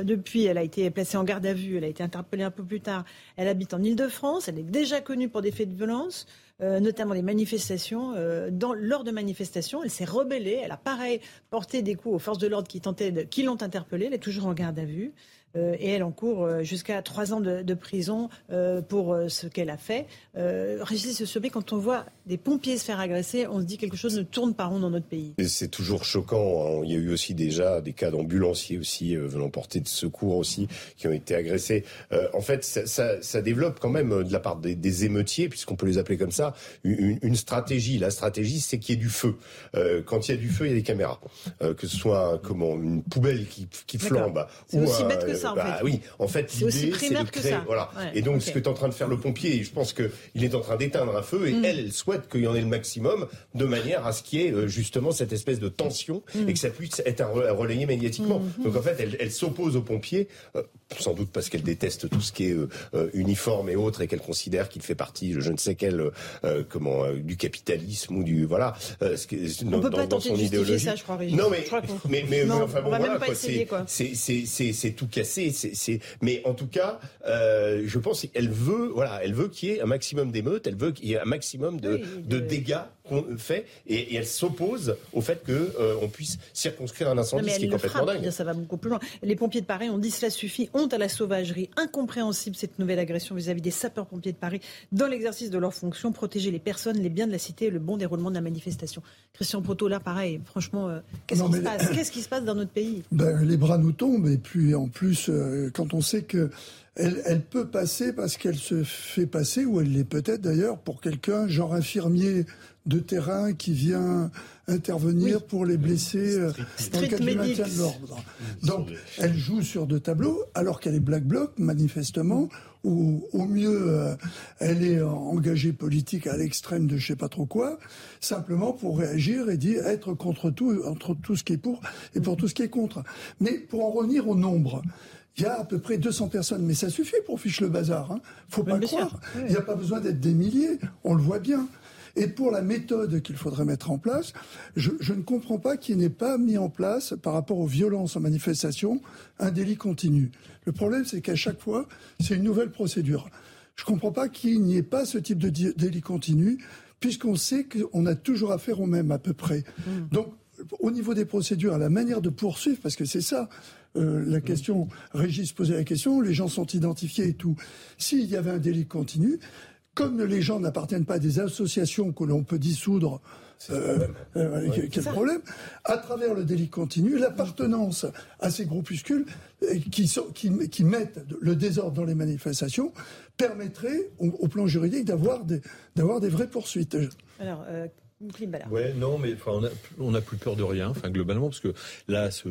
depuis, elle a été placée en garde à vue, elle a été interpellée un peu plus tard. Elle habite en Ile-de-France, elle est déjà connue pour des faits de violence. Euh, notamment les manifestations. Euh, dans, lors de manifestations, elle s'est rebellée. Elle a pareil porté des coups aux forces de l'ordre qui qui l'ont interpellée. Elle est toujours en garde à vue. Euh, et elle encourt euh, jusqu'à trois ans de, prison euh, pour ce qu'elle a fait. Régis Sommet, quand on voit des pompiers se faire agresser, on se dit quelque chose ne tourne pas rond dans notre pays. C'est toujours choquant. Hein. Il y a eu aussi déjà des cas d'ambulanciers aussi venant porter de secours aussi qui ont été agressés. en fait, ça, développe quand même de la part des, émeutiers, puisqu'on peut les appeler comme ça, une, stratégie. La stratégie, c'est qu'il y ait du feu. quand il y a du feu, il y a des caméras. que ce soit comment une poubelle qui, qui flambe. C'est aussi bête que ça bah, Oui, en fait, l'idée, c'est de créer. Voilà. et donc, ce que est en train de faire le pompier, je pense qu'il est en train d'éteindre un feu, et mm. elle, elle souhaite qu'il y en ait le maximum, de manière à ce qu'il y ait euh, justement cette espèce de tension mm. et que ça puisse être relayé médiatiquement. Mm. Donc, en fait, elle, elle s'oppose aux pompiers, euh, sans doute parce qu'elle déteste tout ce qui est euh, uniforme et autres, et qu'elle considère qu'il fait partie, je ne sais quel, comment, du capitalisme ou du voilà. Ce on peut pas tenter de justifier ça, je crois. Non, mais, mais, mais, enfin bon, voilà, c'est tout cassé c'est, mais en tout cas, euh, je pense qu'elle veut, voilà, elle veut qu'il y ait un maximum d'émeutes, elle veut qu'il y ait un maximum de, de... dégâts fait, et, elle s'oppose au fait qu'on euh, puisse circonscrire un incendie, ce qui est complètement dingue. Ça va beaucoup plus loin. Les pompiers de Paris ont dit cela suffit, honte à la sauvagerie, incompréhensible cette nouvelle agression vis-à-vis des sapeurs-pompiers de Paris dans l'exercice de leur fonction, protéger les personnes, les biens de la cité et le bon déroulement de la manifestation. Christian Proto, là, pareil, franchement, euh, qu'est-ce qui se passe? Qu'est-ce qui se passe dans notre pays? ben, Les bras nous tombent, et puis en plus, euh, quand on sait que elle, peut passer parce qu'elle se fait passer, ou elle l'est peut-être d'ailleurs, pour quelqu'un, genre infirmier de terrain qui vient intervenir pour les blessés euh, dans le cadre du maintien de l'ordre. Donc, elle joue sur deux tableaux, alors qu'elle est Black Bloc, manifestement, ou au mieux, euh, elle est engagée politique à l'extrême de je sais pas trop quoi, simplement pour réagir et dire être contre tout, entre tout ce qui est pour et pour tout ce qui est contre. Mais pour en revenir au nombre, il y a à peu près 200 personnes, mais ça suffit pour ficher le bazar. Hein. Faut pas croire. Il n'y a pas besoin d'être des milliers. On le voit bien. Et pour la méthode qu'il faudrait mettre en place, je, ne comprends pas qu'il n'ait pas mis en place, par rapport aux violences en manifestation, un délit continu. Le problème, c'est qu'à chaque fois, c'est une nouvelle procédure. Je ne comprends pas qu'il n'y ait pas ce type de délit continu, puisqu'on sait qu'on a toujours affaire au même à peu près. Mmh. Donc, au niveau des procédures, à la manière de poursuivre, parce que c'est ça, euh, la question, Régis posait la question, les gens sont identifiés et tout. S'il y avait un délit continu, comme les gens n'appartiennent pas à des associations que l'on peut dissoudre, euh, euh, quel problème À travers le délit continu, l'appartenance à ces groupuscules qui, qui, mettent le désordre dans les manifestations permettrait, au, plan juridique, d'avoir des, des vraies poursuites. Alors, Ouais, non, mais on n'a plus peur de rien, enfin globalement, parce que là, ce,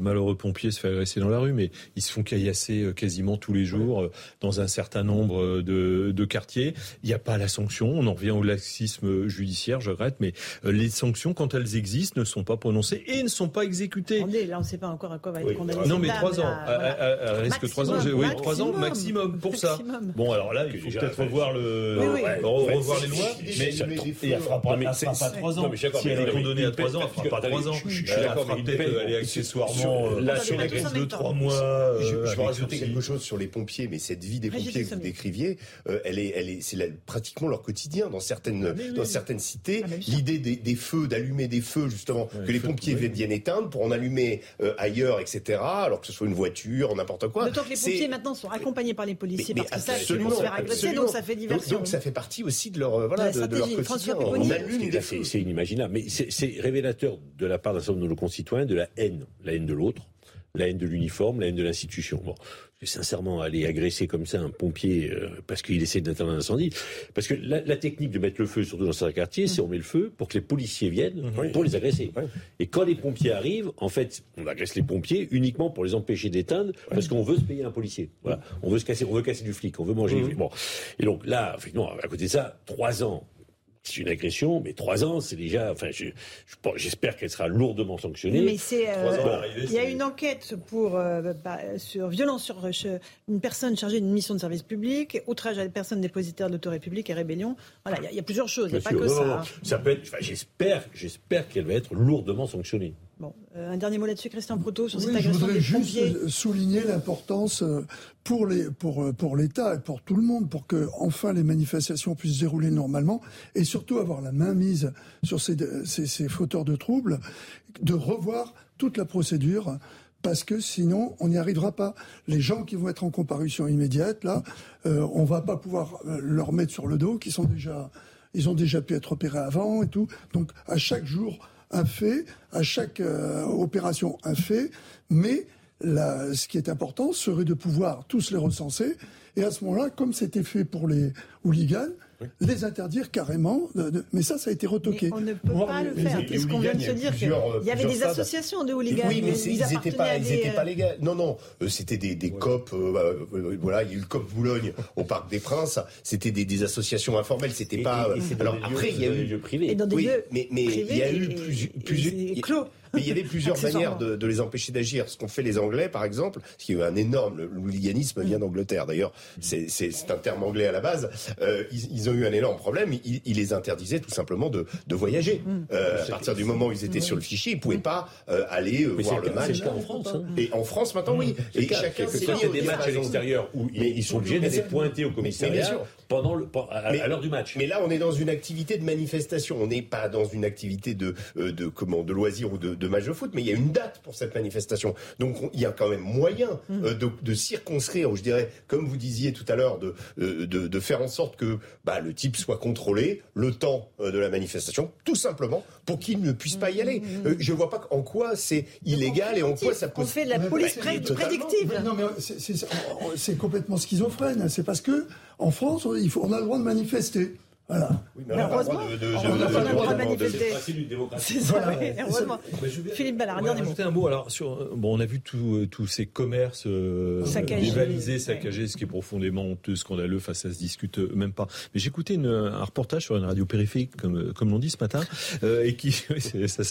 malheureux pompier se fait agresser dans la rue, mais ils se font caillasser euh, quasiment tous les jours euh, dans un certain nombre euh, de, quartiers. Il n'y a pas la sanction. On en revient au laxisme judiciaire, je regrette, mais les sanctions, quand elles existent, ne sont pas prononcées et ne sont pas exécutées. là, on ne sait pas encore à quoi va être condamné. Non, mais trois ans, à, risque trois ans. Oui, trois ans maximum pour ça. Bon, alors là, il faut peut-être revoir le, revoir les lois, mais il fera pas fera pas 3 ans. si elle est condamnée à 3 ans, elle fera pas 3 ans. Je suis d'accord, mais peut-être aller accessoirement euh, là sur les 2-3 mois. Je euh, vais rajouter quelque chose sur les pompiers, mais cette vie des pompiers que vous décriviez, euh, elle est, elle est, c'est pratiquement leur quotidien dans certaines, ah, dans certaines cités. Ah, l'idée des feux, d'allumer des feux justement, que les pompiers viennent éteindre pour en allumer ailleurs, etc. Alors que ce soit une voiture, n'importe quoi. D'autant que les pompiers maintenant sont accompagnés par les policiers parce que ça, ils vont se faire agresser, donc ça fait diversion. Donc ça fait partie aussi de leur, voilà, de leur quotidien. On allume c'est inimaginable. Mais c'est révélateur de la part d'un certain nombre de nos concitoyens de la haine, la haine de l'autre, la haine de l'uniforme, la haine de l'institution. Bon, sincèrement, aller agresser comme ça un pompier euh, parce qu'il essaie d'éteindre un incendie, parce que la, technique de mettre le feu, surtout dans certains quartiers, c'est on met le feu pour que les policiers viennent pour les agresser. Et quand les pompiers arrivent, en fait, on agresse les pompiers uniquement pour les empêcher d'éteindre, parce qu'on veut se payer un policier. Voilà, on veut se casser, on veut casser du flic, on veut manger. Bon, et donc là, effectivement, à côté de ça, trois ans c'est une agression, mais trois ans, c'est déjà. Enfin, j'espère qu'elle sera lourdement sanctionnée. Mais c'est. Euh, il y a une enquête pour euh, bah, sur violence sur euh, une personne chargée d'une mission de service public, outrage à des personnes dépositaires de et rébellion. Voilà, il y, a plusieurs choses. Il n'y a pas que ça. ça peut être. j'espère, j'espère qu'elle va être lourdement sanctionnée. Bon, un dernier mot là-dessus, Christian Proto, sur cette agression Je voudrais juste souligner l'importance pour les pour pour l'État et pour tout le monde pour que enfin les manifestations puissent se dérouler normalement et surtout avoir la main mise sur ces, ces, fauteurs de troubles, de revoir toute la procédure parce que sinon on n'y arrivera pas. Les gens qui vont être en comparution immédiate, là, euh, on va pas pouvoir euh, leur mettre sur le dos, qui sont déjà, ils ont déjà pu être opérés avant et tout. Donc à chaque jour un fait, à chaque euh, opération un fait, mais ce qui est important serait de pouvoir tous les recenser. Et à ce moment-là, comme c'était fait pour les hooligans, les interdire carrément. mais ça, ça a été retoqué. on ne peut pas le faire, puisqu'on vient de se dire qu'il y avait des associations de hooligans. Oui, mais ils n'étaient pas, pas légaux. Non, non, euh, c'était des, des COP. Euh, euh, voilà, il y a eu le COP Boulogne au Parc des Princes. C'était des, associations informelles. C'était pas. alors après, il y a eu. Et dans des lieux mais, mais il y a eu plusieurs. Mais il y avait plusieurs manières de, les empêcher d'agir. Ce qu'ont fait les Anglais, par exemple, ce qui est un énorme, le hooliganisme vient d'Angleterre d'ailleurs, c'est un terme anglais à la base, euh, ils, ont eu un énorme problème, ils, les interdisaient tout simplement de, voyager. Mm. Euh, à partir du moment où ils étaient sur le fichier, ils pouvaient pas euh, aller voir le match. en France. Hein. Et en France maintenant, oui. Et chacun, il y a des matchs à l'extérieur où ils sont obligés d'aller pointer au commissariat pendant le, à, l'heure du match. Mais là, on est dans une activité de manifestation. On n'est pas dans une activité de, de comment, de loisir ou de, de, match de foot. Mais il y a une date pour cette manifestation. Donc, il y a quand même moyen mm. euh, de, de, circonscrire, ou je dirais, comme vous disiez tout à l'heure, de, euh, de, de, faire en sorte que bah, le type soit contrôlé le temps de la manifestation, tout simplement pour qu'il ne puisse pas y aller. Mm. je vois pas en quoi c'est illégal et en quoi ça pose. On fait de la police prédictive. Non, mais c'est complètement schizophrène. C'est parce que en France, il faut, on a le droit de manifester. Voilà. Oui, mais, heureusement, on n'a pas le droit de manifester. C'est ça, heureusement. Philippe Ballard, dernier mot. un mot. Alors, sur, bon, on a vu euh, tous ces commerces euh, dévalisés, saccagés, ce qui est profondément honteux, scandaleux, face ça se discute euh, même pas. Mais j'écoutais un reportage sur une radio périphérique, comme, comme l'on dit ce matin, euh, et qui, ça,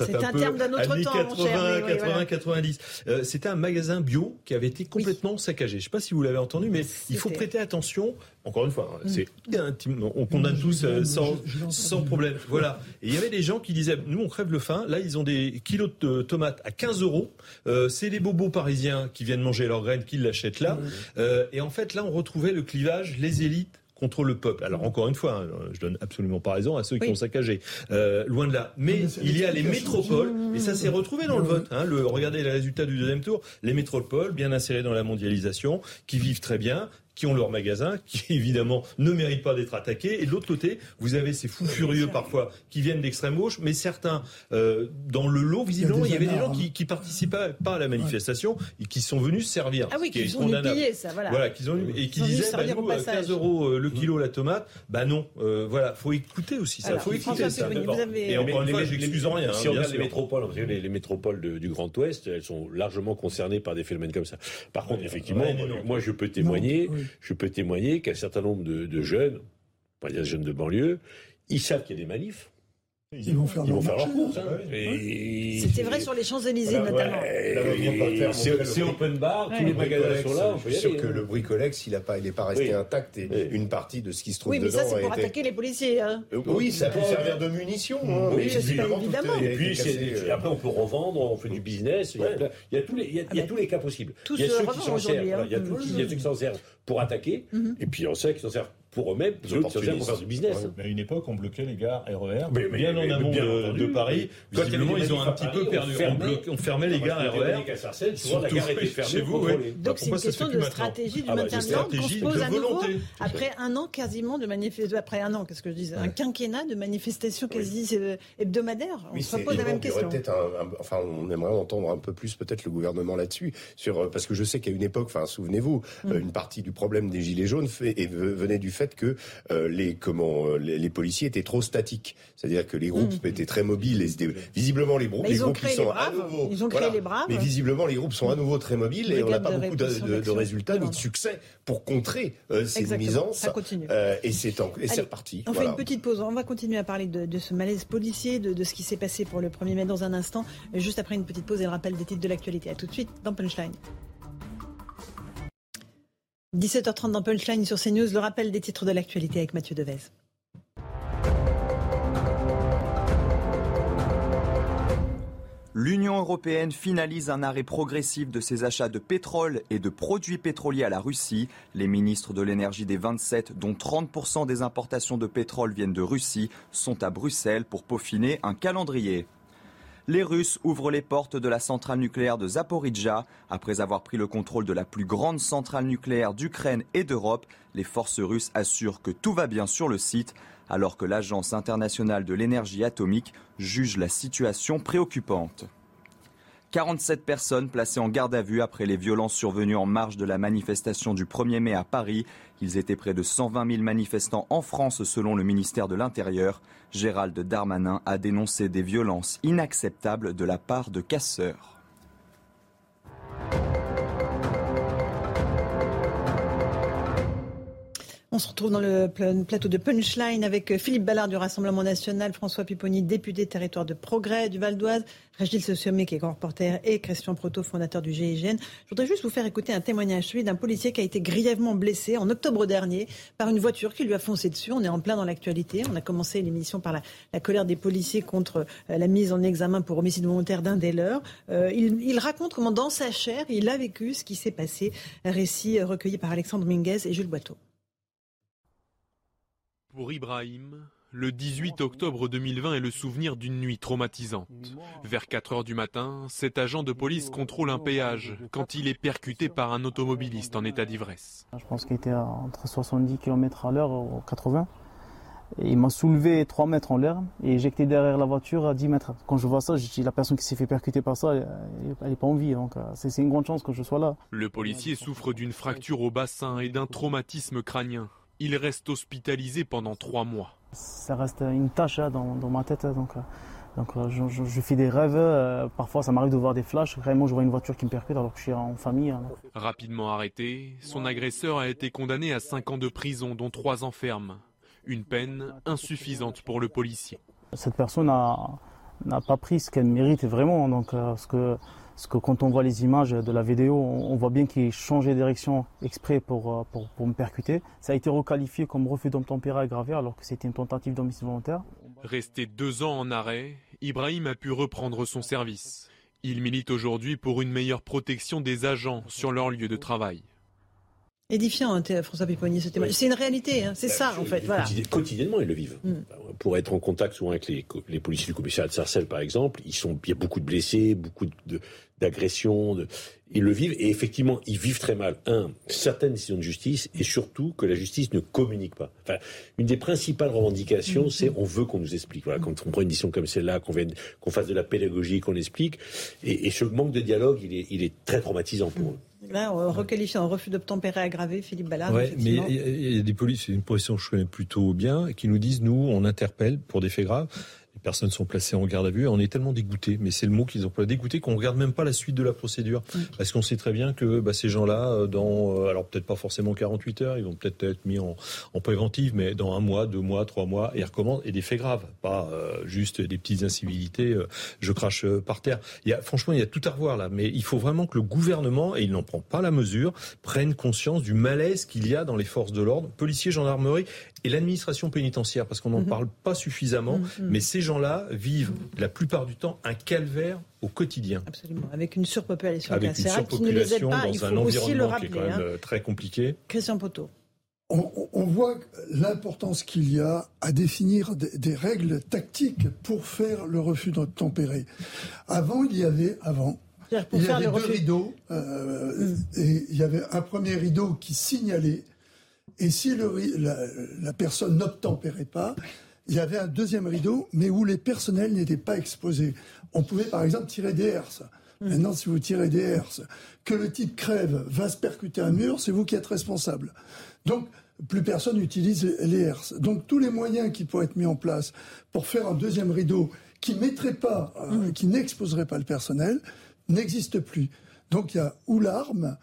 un, un peu terme d'un autre temps, 80, 80, 90. C'était un magasin bio qui avait été complètement saccagé. Je ne sais pas si vous l'avez entendu, mais il faut prêter attention encore une fois, mm. c'est intime. On condamne tous euh, sans, sans problème. Voilà. Et il y avait des gens qui disaient, nous on crève le faim. Là, ils ont des kilos de tomates à 15 euros. Euh, c'est les bobos parisiens qui viennent manger leurs graines qui l'achètent là. Mm. Euh, et en fait, là, on retrouvait le clivage, les élites contre le peuple. Alors encore une fois, hein, je donne absolument pas raison à ceux qui ont saccagé, loin de là. Mais il y a les métropoles, et ça s'est retrouvé dans le vote. Hein, le, regardez les résultats du deuxième tour, les métropoles, bien insérées dans la mondialisation, qui vivent très bien, qui ont leur magasin, qui évidemment ne méritent pas d'être attaqués. Et de l'autre côté, vous avez ces fous furieux parfois qui viennent d'extrême gauche, mais certains euh, dans le lot, visiblement, il y, avait des gens qui, qui participaient pas à la manifestation et qui sont venus servir. Ah oui, qui ont pillé ça, voilà. Voilà, qu'ils ont et qui disaient, bah, nous, 15 euh, euros euh, le kilo la tomate, bah non, euh, voilà, faut écouter aussi ça, faut écouter ça. Et encore une fois, j'excuse rien. Si on regarde les métropoles, les, les métropoles du Grand Ouest, elles sont largement concernées par des phénomènes comme ça. Par contre, effectivement, moi, je peux témoigner je peux témoigner qu'un certain nombre de, jeunes, pas dire jeunes de banlieue, ils savent qu'il y a des manifs. Ils, vont faire, leur, course. Hein. C'était vrai sur les Champs-Élysées notamment. c'est open bar, tous les magasins sont là. Je suis sûr que hein. le bricolex, il n'est pas, pas resté intact et une partie de ce qui se trouve dedans. Oui, mais ça, c'est pour attaquer les policiers. Hein. Euh, oui, ça peut servir de munition. Oui, évidemment. Et puis, après, on peut revendre, on fait du business. Il y a tous les cas possibles. Il y a ceux qui s'en servent. Il y a ceux qui s'en servent pour attaquer, mhm. et puis on sait qu'ils s'en servent pour eux-mêmes, pour faire du business. Mais à une époque, on bloquait les gares RER, mais, bien en amont de, Paris. Quand Visiblement, ils ont un petit peu perdu. On, fermait les gares RER. la gare était fermée chez vous. Donc c'est une question de stratégie du ah bah, maintien de l'ordre qu'on se pose à nouveau après un an quasiment de manifestation. Après un an, qu'est-ce que je dis Un quinquennat de manifestations quasi euh, hebdomadaires. On se pose la même question. Enfin, on aimerait entendre un peu plus peut-être le gouvernement là-dessus, sur euh, parce que je sais qu'à une époque, enfin, souvenez-vous, mm. euh, une partie du problème des gilets jaunes venait du fait que les comment les, policiers étaient trop statiques, c'est-à-dire que les groupes mm. étaient très mobiles et visiblement les groupes, les groupes sont à nouveau, ils ont créé les braves, mais visiblement les groupes sont à nouveau très mobiles et on n'a pas beaucoup de, résultats ni de succès pour contrer ces nuisances. Ça continue. et c'est c'est reparti. On fait une petite pause. On va continuer à parler de, ce malaise policier, de, de ce qui s'est passé pour le 1er mai dans un instant, juste après une petite pause et le rappel des titres de l'actualité. A tout de suite dans Punchline. 17h30 dans Punchline sur CNews, le rappel des titres de l'actualité avec Mathieu Devez. L'Union européenne finalise un arrêt progressif de ses achats de pétrole et de produits pétroliers à la Russie. Les ministres de l'énergie des 27, dont 30% des importations de pétrole viennent de Russie, sont à Bruxelles pour peaufiner un calendrier. Les Russes ouvrent les portes de la centrale nucléaire de Zaporizhia. Après avoir pris le contrôle de la plus grande centrale nucléaire d'Ukraine et d'Europe, les forces russes assurent que tout va bien sur le site, alors que l'Agence internationale de l'énergie atomique juge la situation préoccupante. 47 personnes placées en garde à vue après les violences survenues en marge de la manifestation du 1er mai à Paris. Ils étaient près de 120 000 manifestants en France selon le ministère de l'Intérieur. Gérald Darmanin a dénoncé des violences inacceptables de la part de casseurs. On se retrouve dans le plateau de Punchline avec euh, Philippe Ballard du Rassemblement National, François Pipponi, député territoire de Progrès du Val d'Oise, Régis Sommet qui est grand reporter et Christian Proto, fondateur du GIGN. Je voudrais juste vous faire écouter un témoignage, celui d'un policier qui a été grièvement blessé en octobre dernier par une voiture qui lui a foncé dessus. On est en plein dans l'actualité. On a commencé l'émission par la, colère des policiers contre euh, la mise en examen pour homicide volontaire d'un des leurs. Euh, il, il, raconte comment dans sa chair, il a vécu ce qui s'est passé. Récit recueilli par Alexandre Minguez et Jules Boiteau. Pour Ibrahim, le 18 octobre 2020 est le souvenir d'une nuit traumatisante. Vers 4 heures du matin, cet agent de police contrôle un péage quand il est percuté par un automobiliste en état d'ivresse. Je pense qu'il était entre 70 km à l'heure ou 80. il m'a soulevé 3 mètres en l'air et éjecté derrière la voiture à 10 mètres. Quand je vois ça, je dis la personne qui s'est fait percuter par ça, elle n'est pas en vie. Donc euh, c'est une grande chance que je sois là. Le policier souffre d'une fracture au bassin et d'un traumatisme crânien. Il reste hospitalisé pendant trois mois. Ça reste une tâche hein, dans, ma tête. Hein, donc, euh, donc euh, je, fais des rêves. Euh, parfois, ça m'arrive de voir des flashs. Vraiment, je vois une voiture qui me percute alors que je suis en famille. Hein. Rapidement arrêté, son agresseur a été condamné à cinq ans de prison, dont trois ans ferme. Une peine insuffisante pour le policier. Cette personne n'a pas pris ce qu'elle mérite vraiment. Donc, parce que parce que quand on voit les images de la vidéo, on voit bien qu'il changeait de direction exprès pour, euh, pour, me percuter. Ça a été requalifié comme refus d'obtempérer aggravé alors que c'était une tentative d'homicide volontaire. Resté deux ans en arrêt, Ibrahim a pu reprendre son service. Il milite aujourd'hui pour une meilleure protection des agents sur leur lieu de travail. Édifiant, hein, François Pipponi, ce témoignage. C'est une réalité, hein, c'est ça, en fait. Voilà. Quotidiennement, ils le vivent. Mm. Pour être en contact souvent avec les, les policiers du commissariat de Sarcelles, par exemple, ils sont, il y a beaucoup de blessés, beaucoup d'agressions. De, ils le vivent et effectivement, ils vivent très mal. Un, certaines décisions de justice et surtout que la justice ne communique pas. Enfin, une des principales revendications, mm. c'est on veut qu'on nous explique. Voilà, quand on prend une décision comme celle-là, qu'on qu'on fasse de la pédagogie, qu'on explique. Et, et, ce manque de dialogue, il est, il est très traumatisant pour eux. Là, on requalifie en refus d'obtempérer aggravé, Philippe Ballard. Mais il y, a des polices, une profession que je connais plutôt bien, qui nous disent, nous, on interpelle pour des faits graves les personnes sont placées en garde à vue. On est tellement dégoûtés, mais c'est le mot qu'ils ont pas dégoûté qu'on regarde même pas la suite de la procédure, parce qu'on sait très bien que bah, ces gens-là, euh, dans euh, alors peut-être pas forcément 48 heures, ils vont peut-être être mis en, en, préventive, mais dans un mois, deux mois, trois mois, ils recommencent et des faits graves, pas euh, juste des petites incivilités. je crache par terre. Il y a franchement, il y a tout à revoir là, mais il faut vraiment que le gouvernement et il n'en prend pas la mesure prenne conscience du malaise qu'il y a dans les forces de l'ordre, policiers, gendarmerie et l'administration pénitentiaire, parce qu'on n'en mhm. parle pas suffisamment, mhm. mais ces gens-là vivent la plupart du temps un calvaire au quotidien. Absolument, avec une surpopulation avec une surpopulation qui ne les aide pas, il faut aussi le rappeler. Qui est quand même hein. très compliqué. Christian Poteau. on, voit l'importance qu'il y a à définir des, règles tactiques pour faire le refus tempéré. Avant, il y avait, avant, il y avait deux rideaux, euh, mm. et il y avait un premier rideau qui signalait, et si le, la, personne n'obtempérait pas, il y avait un deuxième rideau, mais où les personnels n'étaient pas exposés. On pouvait par exemple tirer des herses. Mm. Maintenant, si vous tirez des herses, que le type crève, va se percuter un mur, c'est vous qui êtes responsable. Donc, plus personne n'utilise les herses. Donc, tous les moyens qui pourraient être mis en place pour faire un deuxième rideau qui mettrait pas, euh, mmh. qui n'exposerait pas le personnel, n'existent plus. Donc, il y a ou l'arme,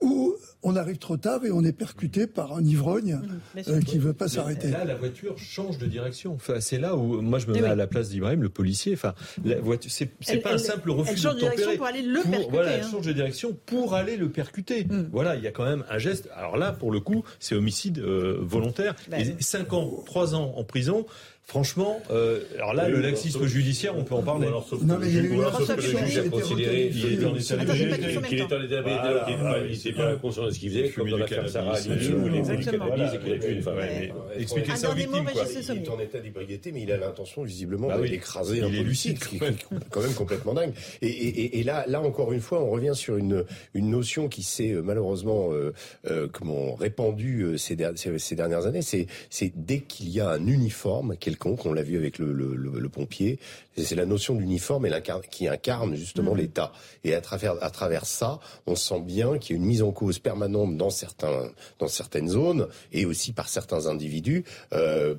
ou on arrive trop tard et on est percuté par un ivrogne mmh, euh, qui ne veut pas s'arrêter. Là, la voiture change de direction. Enfin, c'est là où moi je me mets à la place d'Ibrahim, le policier. Enfin, la voiture, c'est, pas un simple refus elle change de direction pour aller le percuter. Voilà, elle hein. change de direction pour aller le percuter. Mmh. Voilà, il y a quand même un geste. Alors là, pour le coup, c'est homicide euh, volontaire. 5 bah ans, 3 ans en prison. Franchement, euh, alors là, le laxisme judiciaire, on peut en parler. non, mais il y a eu une le juge a considéré qu'il était en état qu'il était en état il n'était pas conscient de ce qu'il faisait, comme dans l'affaire Sarah ou les cannabis et qu'il a pu une femme. Expliquer ça aux victimes, quoi. Il est en état d'ébriété, mais il a l'intention, visiblement, d'écraser un ce qui est quand même complètement dingue. Et là, là encore une fois, on revient sur une notion qui s'est malheureusement comment répandue ces dernières années. C'est dès qu'il y a un uniforme, on l'a vu avec le, pompier. C'est la notion d'uniforme et qui incarne justement mmh. l'État. Et à travers, à travers ça, on sent bien qu'il y a une mise en cause permanente dans certains, dans certaines zones et aussi par certains individus. Euh,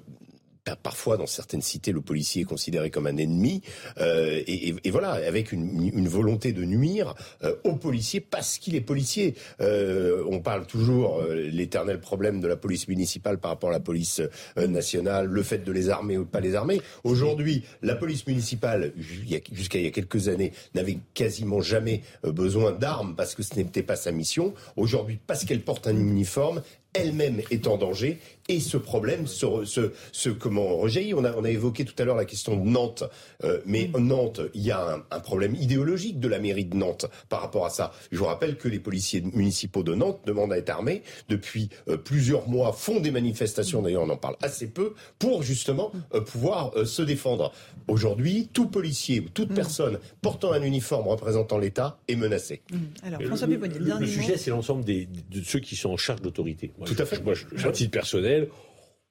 parfois dans certaines cités, le policier est considéré comme un ennemi, euh, et, voilà, avec une, volonté de nuire euh, aux policiers parce qu'il est policier. Euh, on parle toujours l'éternel problème de la police municipale par rapport à la police nationale, le fait de les armer ou de pas les armer. Aujourd'hui, la police municipale, jusqu'à il y a quelques années, n'avait quasiment jamais besoin d'armes parce que ce n'était pas sa mission. Aujourd'hui, parce qu'elle porte un uniforme, elle-même est en danger et ce problème se, se, se comment rejaillit. On a, on a évoqué tout à l'heure la question de Nantes, euh, mais mm. Nantes, il y a un, un, problème idéologique de la mairie de Nantes par rapport à ça. Je vous rappelle que les policiers municipaux de Nantes demandent à être armés depuis euh, plusieurs mois, font des manifestations, d'ailleurs on en parle assez peu, pour justement euh, pouvoir se défendre. Aujourd'hui, tout policier ou toute mm. personne portant un uniforme représentant l'État est menacé. Mm. Alors, François le, le, le sujet, c'est l'ensemble de ceux qui sont en charge d'autorité. Tout à fait. Moi, je, à titre personnel,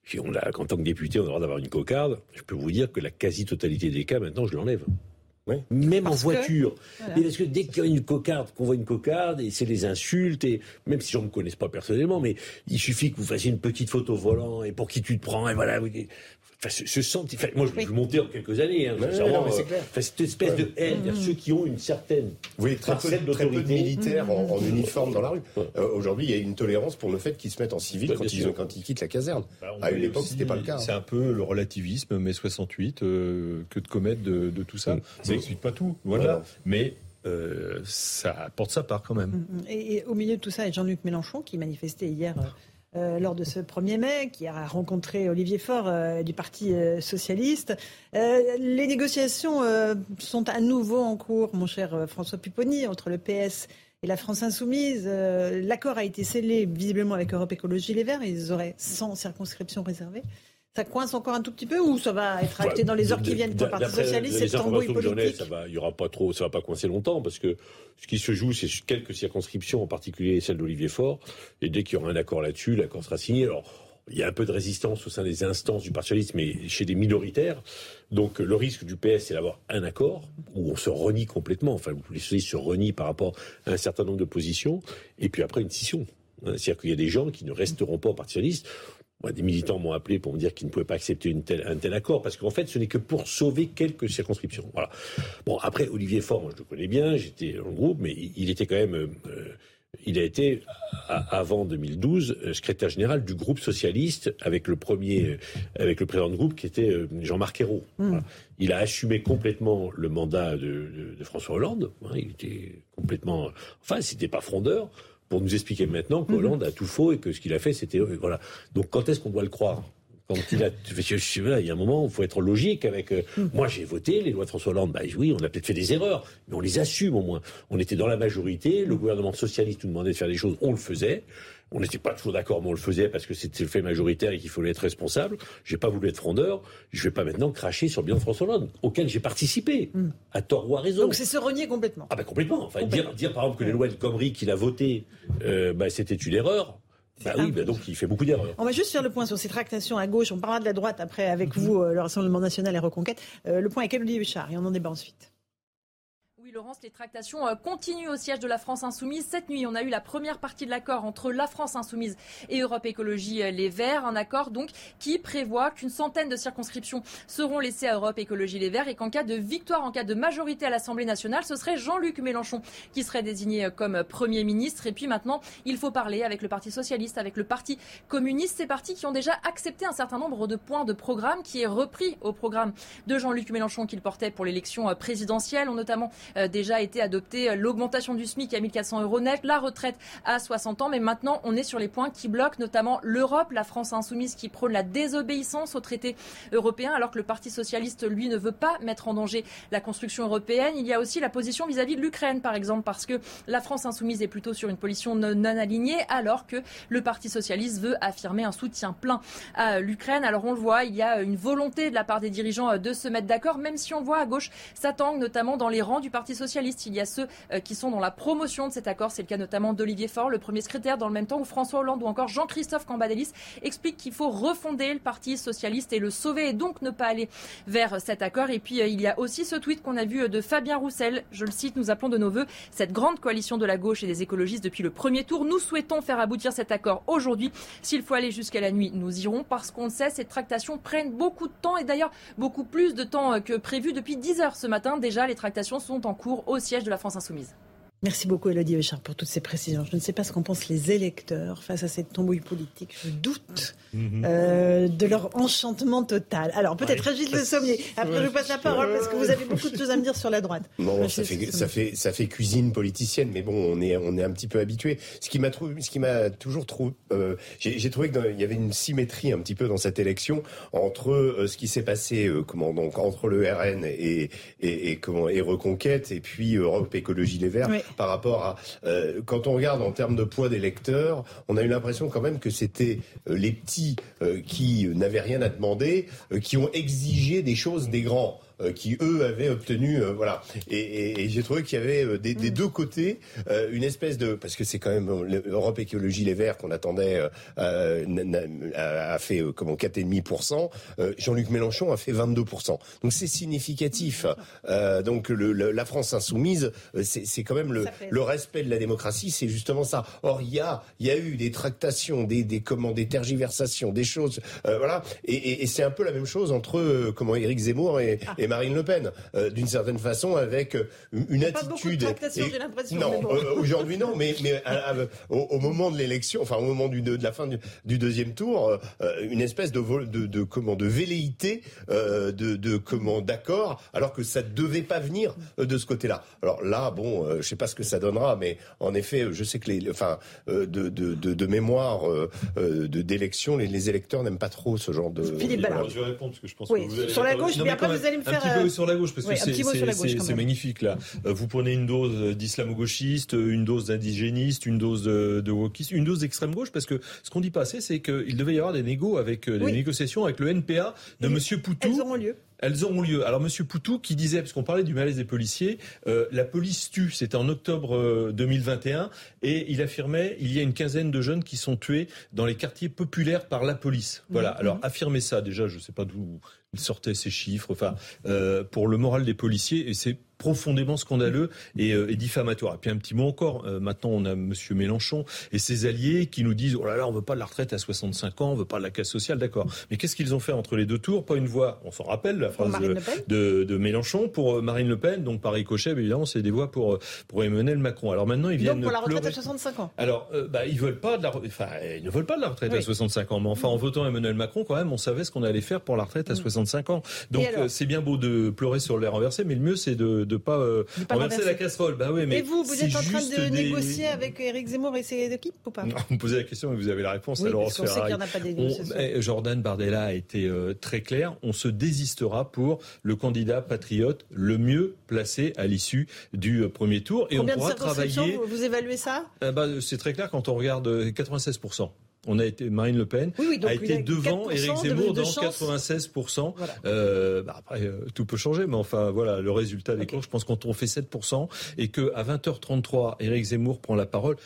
si on a, en tant que député, on a le droit d'avoir une cocarde. Je peux vous dire que la quasi-totalité des cas, maintenant, je l'enlève. Même en voiture. parce que dès qu'il y a une cocarde, qu'on voit une cocarde, et c'est les insultes, et même si je ne me connaisse pas personnellement, mais il suffit que vous fassiez une petite photo volant, et pour qui tu te prends, et voilà. Enfin, ce, ce sentiment. moi, je vais oui. monter en quelques années. Hein, cette espèce de haine, mmh. ceux qui ont une certaine. Vous voyez, très peu, très peu de militaires en, uniforme dans la rue. Euh, Aujourd'hui, il y a une tolérance pour le fait qu'ils se mettent en civil quand, ils, quand, ils, quittent la caserne. Bah, à une époque, c'était pas le cas. C'est un peu le relativisme, mai 68, euh, que de commettre de, de tout ça. Mmh. Ça n'explique pas tout. Voilà. Mais euh, ça apporte sa part quand même. Mmh, et, et, au milieu de tout ça, il y a Jean-Luc Mélenchon qui manifestait hier euh, lors de ce 1er mai, qui a rencontré Olivier Faure euh, du Parti euh, socialiste. les négociations sont à nouveau en cours, mon cher François Pupponi, entre le PS et la France insoumise. L'accord a été scellé visiblement avec Europe Écologie Les Verts. Ils auraient 100 circonscriptions réservées. Ça coince encore un tout petit peu ou ça va être acté dans les heures qui viennent pour le Parti socialiste C'est tambouille politique. Ça va, il y aura pas trop, ça va pas coincer longtemps parce que ce qui se joue, c'est quelques circonscriptions, en particulier celle d'Olivier Faure. Et dès qu'il y aura un accord là-dessus, l'accord sera signé. Alors, il y a un peu de résistance au sein des instances du Parti socialiste, mais chez des minoritaires. Donc le risque du PS, c'est d'avoir un accord où on se renie complètement. Enfin, les socialistes se renient par rapport à un certain nombre de positions, et puis après une scission. C'est-à-dire qu'il y a des gens qui ne resteront pas au Parti socialiste. Moi, des militants m'ont appelé pour me dire qu'ils ne pouvaient pas accepter une telle, un tel accord, parce qu'en fait, ce n'est que pour sauver quelques circonscriptions. Voilà. Bon, après, Olivier Faure, moi, je le connais bien, j'étais dans le groupe, mais il était quand même... Euh, il a été, avant 2012, euh, secrétaire général du groupe socialiste avec le premier, euh, avec le président de groupe qui était Jean-Marc Ayrault. Hmm. Il a assumé complètement le mandat de, de, François Hollande. Hein, il était complètement, enfin, c'était pas frondeur pour nous expliquer maintenant qu'Hollande a tout faux et que ce qu'il a fait, c'était voilà. Donc quand est-ce qu'on doit le croire? Quand il a, il y a un moment où il faut être logique avec. Euh, mm. Moi, j'ai voté les lois de François Hollande. Bah oui, on a peut-être fait des erreurs, mais on les assume au moins. On était dans la majorité. Le gouvernement socialiste nous demandait de faire des choses, on le faisait. On n'était pas toujours d'accord, mais on le faisait parce que c'était le fait majoritaire et qu'il fallait être responsable. J'ai pas voulu être frondeur. Je vais pas maintenant cracher sur le bilan de François Hollande, auquel j'ai participé, mm. à tort ou à raison. Donc c'est se renier complètement. Ah ben complètement. Enfin Dire, dire par exemple que les lois de Comrie qu'il a votées, euh, bah, c'était une erreur. Bah oui, bah donc il fait beaucoup d'erreurs. On va juste faire le point sur ces tractations à gauche. On parlera de la droite après avec mhm. vous, euh, le Rassemblement national et Reconquête. Euh, le point avec Elodie Huchard? Et on en débat ensuite. Laurence, les tractations euh, continuent au siège de la France Insoumise. Cette nuit, on a eu la première partie de l'accord entre la France Insoumise et Europe Écologie euh, Les Verts. Un accord donc qui prévoit qu'une centaine de circonscriptions seront laissées à Europe Écologie Les Verts et qu'en cas de victoire, en cas de majorité à l'Assemblée nationale, ce serait Jean-Luc Mélenchon qui serait désigné euh, comme Premier ministre. Et puis maintenant, il faut parler avec le Parti Socialiste, avec le Parti Communiste, ces partis qui ont déjà accepté un certain nombre de points de programme qui est repris au programme de Jean-Luc Mélenchon qu'il portait pour l'élection présidentielle, notamment déjà été adopté euh, l'augmentation du SMIC à 1400 euros net, la retraite à 60 ans. Mais maintenant, on est sur les points qui bloquent, notamment l'Europe, la France insoumise qui prône la désobéissance au traité européen, alors que le Parti socialiste, lui, ne veut pas mettre en danger la construction européenne. Il y a aussi la position vis-à-vis de l'Ukraine, par exemple, parce que la France insoumise est plutôt sur une position non, alignée, alors que le Parti socialiste veut affirmer un soutien plein à l'Ukraine. Alors on le voit, il y a une volonté de la part des dirigeants de se mettre d'accord, même si on voit à gauche, ça notamment dans les rangs du Parti socialiste. Il y a ceux euh, qui sont dans la promotion de cet accord. C'est le cas notamment d'Olivier Faure, le premier secrétaire, dans le même temps où François Hollande ou encore Jean-Christophe Cambadélis expliquent qu'il faut refonder le Parti socialiste et le sauver et donc ne pas aller vers cet accord. Et puis euh, il y a aussi ce tweet qu'on a vu euh, de Fabien Roussel. Je le cite, nous appelons de nos voeux cette grande coalition de la gauche et des écologistes depuis le premier tour. Nous souhaitons faire aboutir cet accord aujourd'hui. S'il faut aller jusqu'à la nuit, nous irons parce qu'on le sait, ces tractations prennent beaucoup de temps et d'ailleurs beaucoup plus de temps que prévu depuis 10 heures ce matin. Déjà, les tractations sont en cours au siège de la France Insoumise. Merci beaucoup, Elodie Béchard, pour toutes ces précisions. Je ne sais pas ce qu'en pensent les électeurs face à cette tambouille politique. Je doute mhm. euh, de leur enchantement total. Alors, peut-être Régis Le Sommier. Après, je vous passe la parole parce que vous avez beaucoup de choses à me dire sur la droite. Non, ça fait, ça fait, ça fait cuisine politicienne, mais bon, on est, on est un petit peu habitué. Ce qui m'a trouvé, ce qui m'a toujours trouvé, euh, j'ai trouvé qu'il y avait une symétrie un petit peu dans cette élection entre euh, ce qui s'est passé, comment donc entre le RN et, et, et, comment et Reconquête, et puis Europe Écologie Les Verts par rapport à euh, quand on regarde en termes de poids des lecteurs, on a eu l'impression quand même que c'était euh, les petits euh, qui n'avaient rien à demander, qui ont exigé des choses des grands. Euh, qui eux avaient obtenu euh, voilà. Et, et, j'ai trouvé qu'il y avait euh, des, des, mm. deux côtés une espèce de parce que c'est quand même l'Europe écologie les Verts qu'on attendait a, fait comment 4,5 Jean-Luc Mélenchon a fait 22% donc c'est significatif. Donc le, la France insoumise c'est quand même le, le, respect de la démocratie c'est justement ça. Or il y a il y a eu des tractations des des comment des tergiversations des choses voilà. Et, et, c'est un peu la même chose entre comment Éric Zemmour et, ah. Marine Le Pen, euh, d'une certaine façon, avec euh, une attitude. Pas de l'impression. Non, euh, aujourd'hui non, mais, mais au, moment de l'élection, enfin au moment du, de, la fin du, deuxième tour, une espèce de, de, de, comment de velléité, de, de comment d'accord, alors que ça devait pas venir de ce côté-là. Alors là, bon, je sais pas ce que ça donnera, mais en effet, je sais que les, enfin, de, de, de, mémoire de d'élection, les, les, électeurs n'aiment pas trop ce genre de. Philippe Ballard. Je vais répondre parce que je pense oui, que vous allez sur la gauche, mais après vous allez me faire un petit peu sur la gauche, parce que c'est magnifique là. Euh, vous prenez une dose d'islamo-gauchiste, une dose d'indigéniste, une dose de, de wokiste, une dose d'extrême gauche, parce que ce qu'on dit pas assez, c'est qu'il devait y avoir des négos avec euh, des négociations avec le NPA de Monsieur Poutou. Elles auront lieu elles auront lieu. Alors Monsieur Poutou qui disait, puisqu'on parlait du malaise des policiers, euh, la police tue, c'était en octobre 2021, et il affirmait il y a une quinzaine de jeunes qui sont tués dans les quartiers populaires par la police. Voilà. Mhm. Alors affirmer ça, déjà, je ne sais pas d'où il sortait ces chiffres. Enfin, euh, pour le moral des policiers, et c'est profondément scandaleux et, euh, et, diffamatoire. Et puis un petit mot encore, euh, maintenant on a Monsieur Mélenchon et ses alliés qui nous disent oh là là on veut pas de la retraite à 65 ans, on veut pas de la casse sociale, d'accord. Mais qu'est-ce qu'ils ont fait entre les deux tours? Pas une voix, on s'en rappelle la phrase de, de, Mélenchon pour euh, Marine Le Pen, donc par ricochet évidemment c'est des voix pour pour Emmanuel Macron. Alors maintenant ils viennent donc pour la retraite à 65 ans. Alors bah ils veulent pas de la, enfin ils ne veulent pas de la retraite à 65 ans, mais enfin en votant Emmanuel Macron quand même on savait ce qu'on allait faire pour la retraite à 65 mm. ans. Donc c'est bien beau de pleurer sur les renversés, mais le mieux c'est de de pas, euh, renverser la casserole. Bah oui, mais et vous, vous êtes en train de négocier avec Éric Zemmour et ses équipes ou pas? Non, Vous me posez la question et vous avez la réponse. Oui, alors pas Jordan Bardella a été euh, très clair. On se désistera pour le candidat patriote le mieux placé à l'issue du euh, premier tour et Combien on pourra travailler. Vous, vous évaluez ça? Bah, C'est très clair quand on regarde 96 on a été Marine Le Pen a été devant Éric Zemmour dans 96 euh, bah, après euh, tout peut changer mais enfin voilà le résultat des cours je pense quand on fait 7% et que à 20h33 Éric Zemmour prend la parole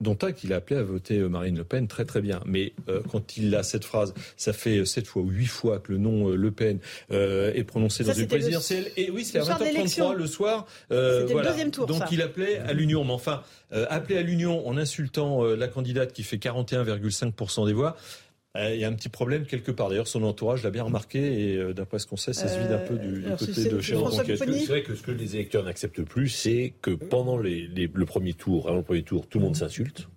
dont acte, il a appelé à voter euh, Marine Le Pen, très très bien. Mais euh, quand il a cette phrase, ça fait sept fois ou huit fois que le nom Le Pen est prononcé dans une présidentielle. Et oui, c'est à 20h33 le soir. C'était le deuxième tour. Donc il appelait à l'union. Mais enfin, euh, appeler à l'union en insultant euh, la candidate qui fait 41,5% des voix, euh, il y a un petit problème quelque part. D'ailleurs, son entourage l'a bien remarqué et d'après ce qu'on sait, ça se vide un peu du, côté de chez C'est vrai que ce que les électeurs n'acceptent plus, c'est que pendant le premier tour, avant le premier tour, tout le monde s'insulte.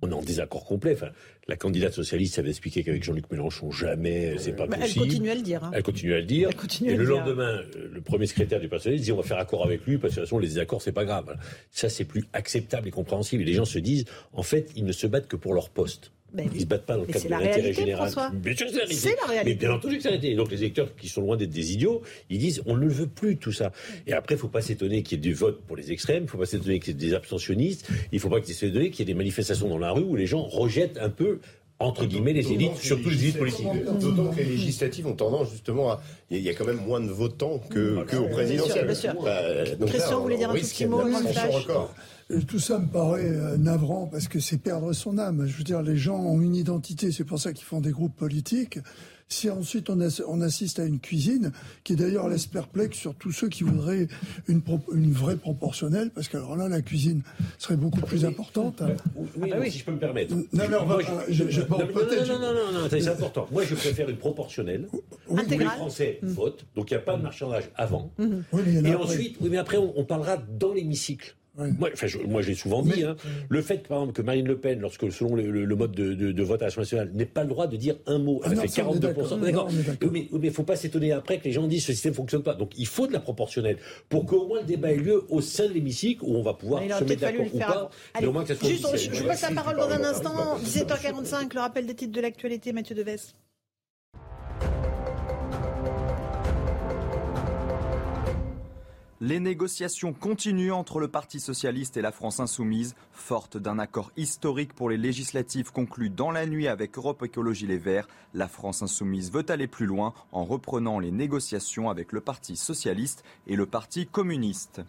On est en désaccord complet. Enfin, la candidate socialiste avait expliqué qu'avec Jean-Luc Mélenchon, jamais, c'est pas possible. Elle continue à le dire. Hein. Elle continue à le dire. et le lendemain, le premier secrétaire du personnel dit on va faire accord avec lui parce que de toute façon, les désaccords, c'est pas grave. Ça, c'est plus acceptable et compréhensible. Et les gens se disent, en fait, ils ne se battent que pour leur poste. Ben ils ne se battent pas dans le cadre de l'intérêt général. Bien sûr, c'est la, réalité. Mais bien entendu que c'est la réalité. Donc les électeurs qui sont loin d'être des idiots, ils disent on ne veut plus tout ça. Et après, il ne faut pas s'étonner qu'il y ait du vote pour les extrêmes, il ne faut pas s'étonner qu'il y ait des abstentionnistes, il ne faut pas s'étonner qu'il y ait des manifestations dans la rue où les gens rejettent un peu entre guillemets les élites, surtout les élites politiques. D'autant que les législatives ont tendance justement à... Il y a quand même moins de votants que, que au présidentiel. Bah, Christian, vous voulez dire un petit mot tout ça me paraît euh, navrant parce que c'est perdre son âme. Je veux dire, les gens ont une identité, c'est pour ça qu'ils font des groupes politiques. Si ensuite on, on, assiste à une cuisine, qui d'ailleurs laisse perplexe sur tous ceux qui voudraient une, une vraie proportionnelle, parce que alors là, la cuisine serait beaucoup plus importante. Oui, ah bah si je peux me permettre. Non, mais on va, non, non, non, non, non, c'est important. Moi, je préfère une proportionnelle où les Français mm. votent, donc il n'y a pas de marchandage avant. Mm. Et ensuite, oui, mais après, on parlera dans l'hémicycle. Moi, enfin, moi j'ai souvent dit, hein, le fait par exemple, que Marine Le Pen, lorsque selon le, mode de, de, de, vote à l'Assemblée nationale, n'ait pas le droit de dire un mot, elle ah fait 42%. D'accord. Mais il ne faut pas s'étonner après que les gens disent ce système ne fonctionne pas. Donc il faut de la proportionnelle pour qu'au moins le débat ait lieu au sein de l'hémicycle où on va pouvoir se mettre d'accord ou pas. mais au moins que ça soit juste, je, je passe la parole dans un instant. 17h45, le rappel des titres de l'actualité, Mathieu Deves. Les négociations continuent entre le Parti socialiste et la France insoumise, forte d'un accord historique pour les législatives conclues dans la nuit avec Europe Écologie Les Verts. La France insoumise veut aller plus loin en reprenant les négociations avec le Parti socialiste et le Parti communiste.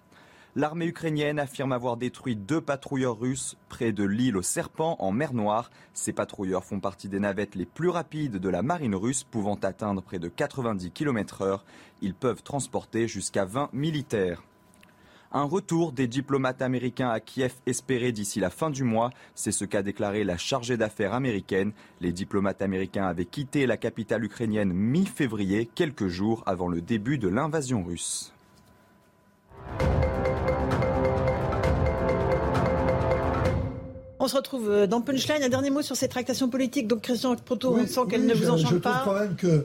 L'armée ukrainienne affirme avoir détruit deux patrouilleurs russes près de l'île aux Serpents en mer Noire. Ces patrouilleurs font partie des navettes les plus rapides de la marine russe, pouvant atteindre près de 90 km heure. Ils peuvent transporter jusqu'à 20 militaires. Un retour des diplomates américains à Kiev espéré d'ici la fin du mois, c'est ce qu'a déclaré la chargée d'affaires américaine. Les diplomates américains avaient quitté la capitale ukrainienne mi-février, quelques jours avant le début de l'invasion russe. On se retrouve euh, dans Punchline. Un dernier mot sur cette tractation politique. Donc, Christian Proto, on sent qu'elle ne vous enchante je pas. Je trouve quand même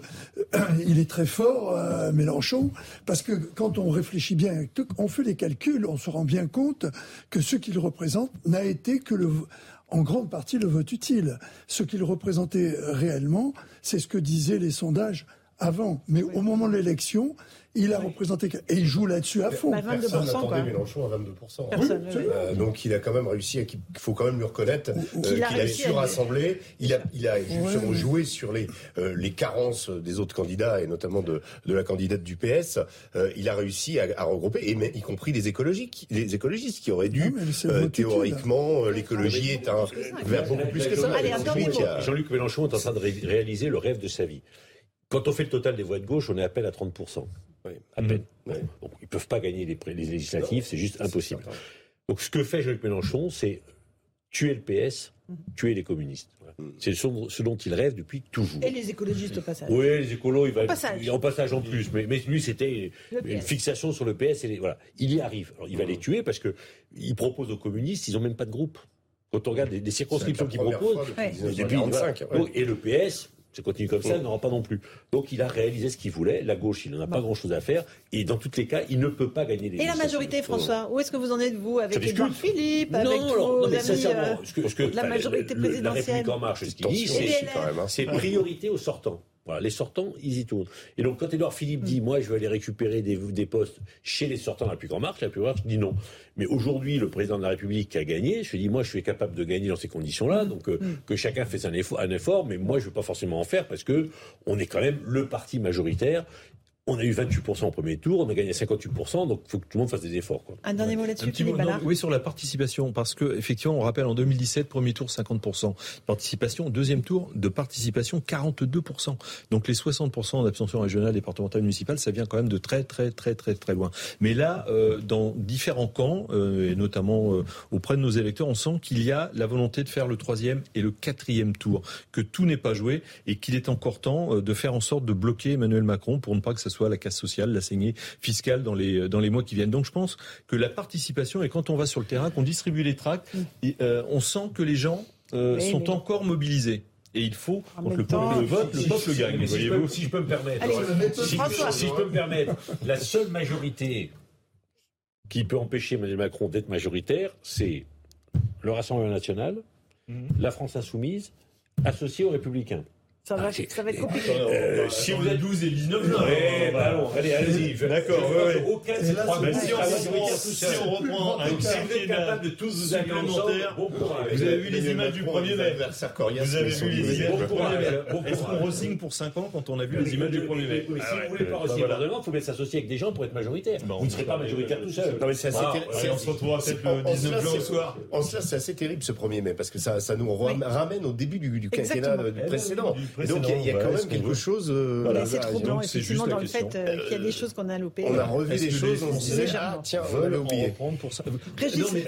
qu'il est très fort, euh, Mélenchon, parce que quand on réfléchit bien, on fait les calculs, on se rend bien compte que ce qu'il représente n'a été que le, en grande partie le vote utile. Ce qu'il représentait réellement, c'est ce que disaient les sondages avant. Mais au moment de l'élection, il a représenté et il joue là-dessus à fond. Bah, Personne n'attendait Mélenchon à 22%. Euh, donc il a quand même réussi, il faut quand même lui reconnaître euh, qu'il a, su rassembler. Il a, il a justement joué sur les, euh, les carences des autres candidats et notamment de, de la candidate du PS. il a réussi à, à regrouper, et y compris les écologiques, les écologistes qui auraient dû théoriquement l'écologie est un vers beaucoup plus que ça. Jean-Luc Mélenchon est en train de réaliser le rêve de sa vie. Quand on fait le total des voix de gauche, on est à peine à 30%. À peine. Mmh. ils ne peuvent pas gagner les, les législatives, c'est juste impossible. Donc ce que fait Jean-Luc Mélenchon, c'est tuer le PS, tuer les communistes. Mmh. C'est ce, dont il rêve depuis toujours. Et les écologistes au passage. Oui, les écolos, il va il en passage en plus. Mais, mais lui, c'était une fixation sur le PS. Et voilà. Il y arrive. Alors, il va les tuer parce que il propose aux communistes, ils n'ont même pas de groupe. Quand on regarde les, circonscriptions qu'il propose, et le PS, ça continue comme ça, il n'aura pas non plus. Donc il a réalisé ce qu'il voulait. La gauche, il n'en a pas grand-chose à faire. Et dans tous les cas, il ne peut pas gagner les Et la majorité, François Où est-ce que vous en êtes, vous, avec Edouard Philippe, non, avec non, vos mais amis, sincèrement, euh, que, que, la majorité le- le- La présidentielle République en marche, ce qu'il dit, c'est hein. c'est priorité aux sortants. Voilà, les sortants, ils y tournent. Et donc, quand Édouard Philippe dit, moi, je vais aller récupérer des, des postes chez les sortants de la République en marche, la République en marche dit non. Mais aujourd'hui, le président de la République a gagné. Je dis, moi, je suis capable de gagner dans ces conditions-là. Donc, euh, que chacun fasse un effort, un effort, mais moi, je ne veux pas forcément en faire parce que on est quand même le parti majoritaire. On a eu 28% au premier tour, on a gagné 58%, donc il faut que tout le monde fasse des efforts. Quoi. Un dernier mot là-dessus, oui, sur la participation, parce que effectivement, on rappelle en 2017, premier tour 50% participation, deuxième tour de participation 42%. Donc les 60% d'abstention régionale, départementale, municipale, ça vient quand même de très très très très très loin. Mais là, euh, dans différents camps, euh, et notamment euh, auprès de nos électeurs, on sent qu'il y a la volonté de faire le troisième et le quatrième tour, que tout n'est pas joué et qu'il est encore temps euh, de faire en sorte de bloquer Emmanuel Macron pour ne pas que ce soit la casse sociale, la saignée fiscale dans les dans les mois qui viennent. Donc je pense que la participation et quand on va sur le terrain, qu'on distribue les tracts, et, euh, on sent que les gens euh, Oui, sont mais- encore mobilisés. Et il faut le, temps, le vote, si- le peuple si- gagne. mais si je, peux, si je peux me permettre, Allez, si, François. si je peux me permettre, la seule majorité qui peut empêcher Emmanuel Macron d'être majoritaire, c'est le Rassemblement national, la France insoumise, associée aux Républicains. Ça va, Ah, ça va être compliqué. Euh, si vous êtes 12 et 19 là, ouais, bah allons, allez, allez-y. D'accord, ouais, ouais. Aucun de ces trois si on reprend- si on un si capable de tous vous aller ensemble, supplémentaire, bon courage. vous avez vu les images du 1er mai. Vous avez vu les images du 1er mai. Est-ce qu'on re-signe pour 5 ans quand on a vu les images du 1er mai si Ah ouais. vous voulez pas Bah re-signer il faut bien s'associer avec des gens pour être majoritaire. Vous ne serez pas majoritaire tout seul. Non, on se retrouvera peut-être le en 19 cela, juin au soir. En cela, c'est assez terrible ce 1er mai, parce que ça, ça nous ram- ramène au début du, quinquennat euh, précédent. Donc, il y a- il y, a ouais, quand est-ce même quelque veut chose. euh, Mais c'est trop blanc, effectivement, la dans le fait euh, qu'il y a des choses qu'on a loupées. On a revu des choses, on se disait, Légèrement. ah, tiens, on en oublié. reprendre pour ça. Régis, oui,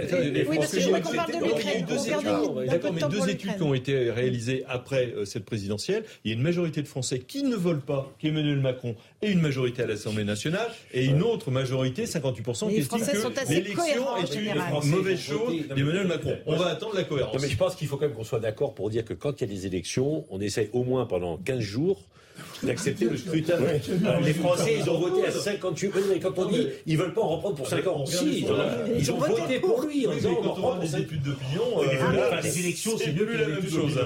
parce que je voudrais il y a qu'on eu parle de l'Ukraine. D'accord, mais deux études qui ont été réalisées après euh, cette présidentielle. Il y a une majorité de Français qui ne veulent pas qu'Emmanuel Macron ait une majorité à l'Assemblée nationale et une autre majorité, 58%, Mais qui estime que l'élection est une mauvaise chose d'Emmanuel Macron. On va attendre la cohérence. Non, mais je pense qu'il faut quand même qu'on soit d'accord pour dire que quand il y a des élections, on essaye au moins pendant 15 jours d'accepter le scrutin. Alors, les Français, ils ont voté à 58. Mais quand on dit ils veulent pas en reprendre pour 5 ans, si, ils ont, ils ont voté pour lui en disant on en reprend a pour des 5 études d'opinion, euh, les élections, c'est mieux la même chose.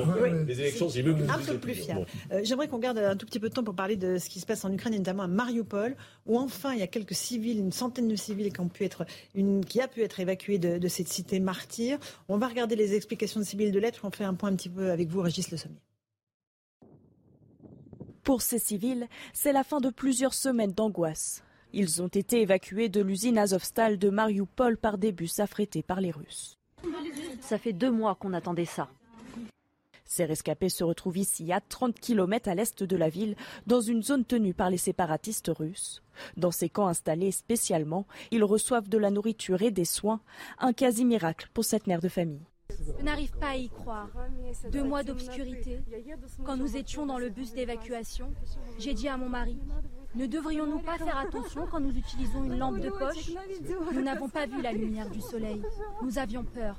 Les élections, c'est mieux un peu plus fiable. Euh, J'aimerais qu'on garde un tout petit peu de temps pour parler de ce qui se passe en Ukraine, et notamment à Mariupol, où enfin il y a quelques civils, une centaine de civils qui ont pu être, une, qui a pu être évacués de, de cette cité martyre. On va regarder les explications de civils de lettres. On fait un point un petit peu avec vous, Régis Le Sommier. Pour ces civils, c'est la fin de plusieurs semaines d'angoisse. Ils ont été évacués de l'usine Azovstal de Mariupol par des bus affrétés par les Russes. Ça fait deux mois qu'on attendait ça. Ces rescapés se retrouvent ici, à 30 km à l'est de la ville, dans une zone tenue par les séparatistes russes. Dans ces camps installés spécialement, ils reçoivent de la nourriture et des soins, un quasi-miracle pour cette mère de famille. Je n'arrive pas à y croire. Deux mois d'obscurité. Quand nous étions dans le bus d'évacuation, j'ai dit à mon mari, ne devrions-nous pas faire attention quand nous utilisons une lampe de poche? Nous n'avons pas vu la lumière du soleil. Nous avions peur.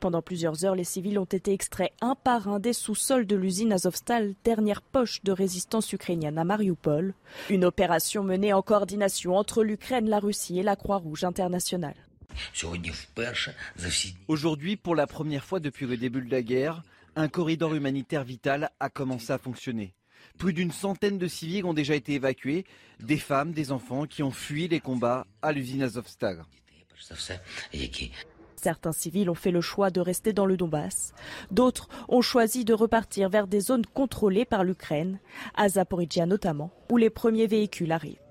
Pendant plusieurs heures, les civils ont été extraits un par un des sous-sols de l'usine Azovstal, dernière poche de résistance ukrainienne à Mariupol. Une opération menée en coordination entre l'Ukraine, la Russie et la Croix-Rouge internationale. Aujourd'hui, pour la première fois depuis le début de la guerre, un corridor humanitaire vital a commencé à fonctionner. Plus d'une centaine de civils ont déjà été évacués, des femmes, des enfants qui ont fui les combats à l'usine Azovstal. Certains civils ont fait le choix de rester dans le Donbass. D'autres ont choisi de repartir vers des zones contrôlées par l'Ukraine, à Zaporizhia notamment, où les premiers véhicules arrivent.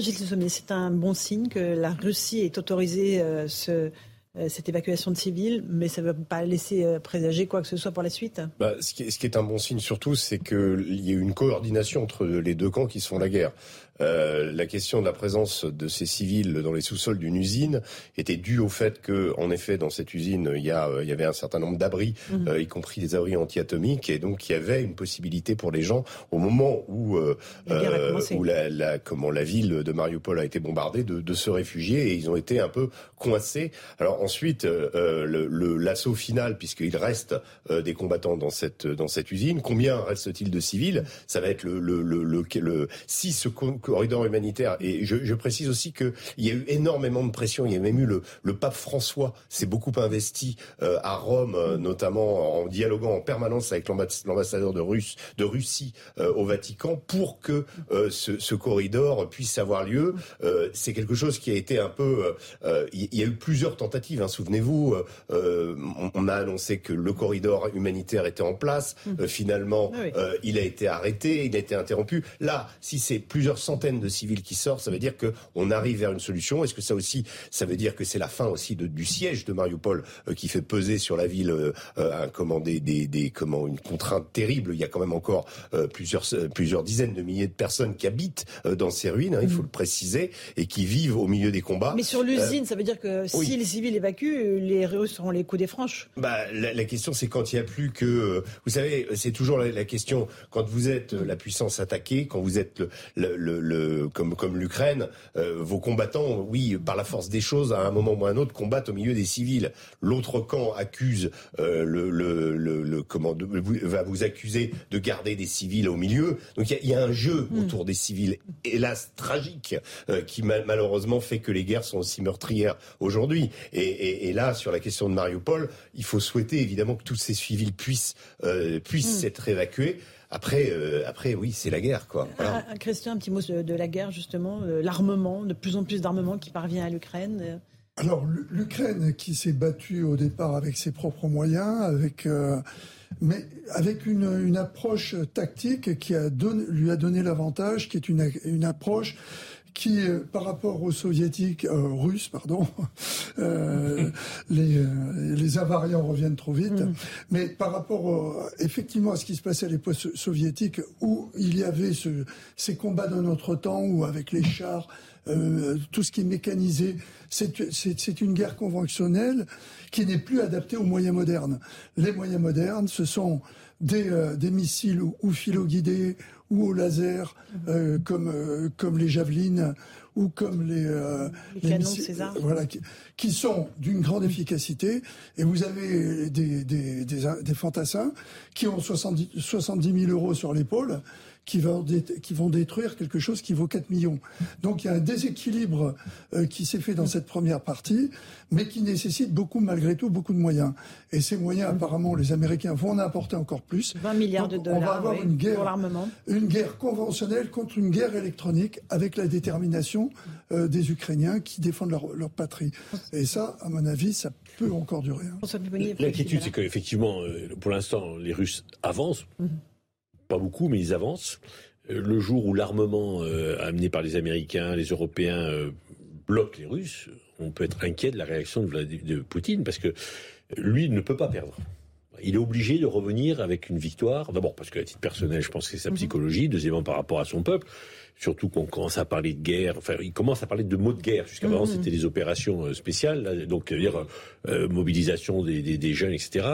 C'est un bon signe que la Russie ait autorisé euh, euh, cette évacuation de civils, mais ça ne va pas laisser euh, présager quoi que ce soit pour la suite. Bah, ce, qui est, ce qui est un bon signe surtout, c'est qu'il y a eu une coordination entre les deux camps qui se font la guerre. Euh, la question de la présence de ces civils dans les sous-sols d'une usine était due au fait que, en effet, dans cette usine, il y, a, il y avait un certain nombre d'abris, mhm. euh, y compris des abris anti-atomiques, et donc il y avait une possibilité pour les gens, au moment où, la, où la, la, comment, la ville de Mariupol a été bombardée, de, de, se réfugier, et ils ont été un peu coincés. Alors ensuite, l'assaut le, final, puisqu'il reste des combattants dans cette, dans cette usine, combien reste-t-il de civils? Ça va être le, le, le, le, si ce corridor humanitaire, et je, je précise aussi qu'il y a eu énormément de pression, il y a même eu le, le pape François s'est beaucoup investi euh, à Rome, euh, notamment en dialoguant en permanence avec l'ambassadeur de, Russe, de Russie euh, au Vatican pour que ce, ce, corridor puisse avoir lieu. C'est quelque chose qui a été un peu... il y a eu plusieurs tentatives, hein, souvenez-vous. On, on, a annoncé que le corridor humanitaire était en place. Mmh. finalement, ah il a été arrêté, il a été interrompu. Là, si c'est plusieurs centaines de civils qui sortent, ça veut dire qu'on arrive vers une solution. Est-ce que ça aussi, ça veut dire que c'est la fin aussi de, du siège de Mariupol euh, qui fait peser sur la ville euh, un, comment, des, des, des, comment, une contrainte terrible? Il y a quand même encore euh, plusieurs, plusieurs dizaines de milliers de personnes qui habitent dans ces ruines, hein, il faut mm. le préciser, et qui vivent au milieu des combats. Mais sur l'usine, ça veut dire que si les civils évacuent, les Russes seront les coups des franches bah, la, la question, c'est quand il n'y a plus que... Vous savez, c'est toujours la, la, question, quand vous êtes la puissance attaquée, quand vous êtes le, le, le, comme, comme l'Ukraine, euh, vos combattants, oui, par la force des choses, à un moment ou à un autre, combattent au milieu des civils. L'autre camp accuse euh, le, le, le, comment, va vous accuser de garder des civils au milieu. Donc il y, y, a un jeu hmm. autour des civils, hélas tragique, euh, qui malheureusement fait que les guerres sont aussi meurtrières aujourd'hui. Et, et, et, là, sur la question de Mariupol, il faut souhaiter évidemment que tous ces civils puissent puissent hmm. être évacués. Après, euh, après, oui, c'est la guerre, quoi. Voilà. Ah, Christian, un petit mot de, la guerre, justement, euh, l'armement, de plus en plus d'armement qui parvient à l'Ukraine. Euh. Alors, l'Ukraine qui s'est battue au départ avec ses propres moyens, avec, mais avec une, une, approche tactique qui a donné, lui a donné l'avantage, qui est une, une approche qui, euh, par rapport aux soviétiques, euh, russes, pardon, euh, les, euh, les invariants reviennent trop vite, mm. mais par rapport effectivement à ce qui se passait à l'époque soviétique, où il y avait ce, ces combats d'un autre temps, où avec les chars, euh, tout ce qui est mécanisé, c'est une guerre conventionnelle qui n'est plus adaptée aux moyens modernes. Les moyens modernes, ce sont des, des missiles ou, ou guidés ou au laser, euh, comme, euh, comme les javelines ou comme les, euh, les, canons César. voilà, qui, qui sont d'une grande efficacité. Et vous avez des, des, des, des fantassins qui ont 70, 70 000 euros sur l'épaule qui vont, qui vont détruire quelque chose qui vaut 4 millions. Donc il y a un déséquilibre euh, qui s'est fait dans cette première partie, mais qui nécessite beaucoup, malgré tout, beaucoup de moyens. Et ces moyens, apparemment, les Américains vont en apporter encore plus. 20 milliards de dollars on va avoir une guerre, pour l'armement. Une guerre conventionnelle contre une guerre électronique avec la détermination euh, des Ukrainiens qui défendent leur, leur, patrie. Et ça, à mon avis, ça peut encore durer. Hein. L'inquiétude, c'est qu'effectivement, euh, pour l'instant, les Russes avancent. Mhm pas beaucoup, mais ils avancent. Euh, le jour où l'armement euh, amené par les Américains, les Européens euh, bloque les Russes, on peut être inquiet de la réaction de, de Poutine parce que lui ne peut pas perdre. Il est obligé de revenir avec une victoire. D'abord parce qu'à titre personnel, je pense que c'est sa psychologie. Deuxièmement, par rapport à son peuple surtout qu'on commence à parler de guerre, enfin, il commence à parler de mots de guerre. Jusqu'à maintenant, mhm. c'était des opérations euh, spéciales, donc dire euh, mobilisation des, des, des, jeunes, etc.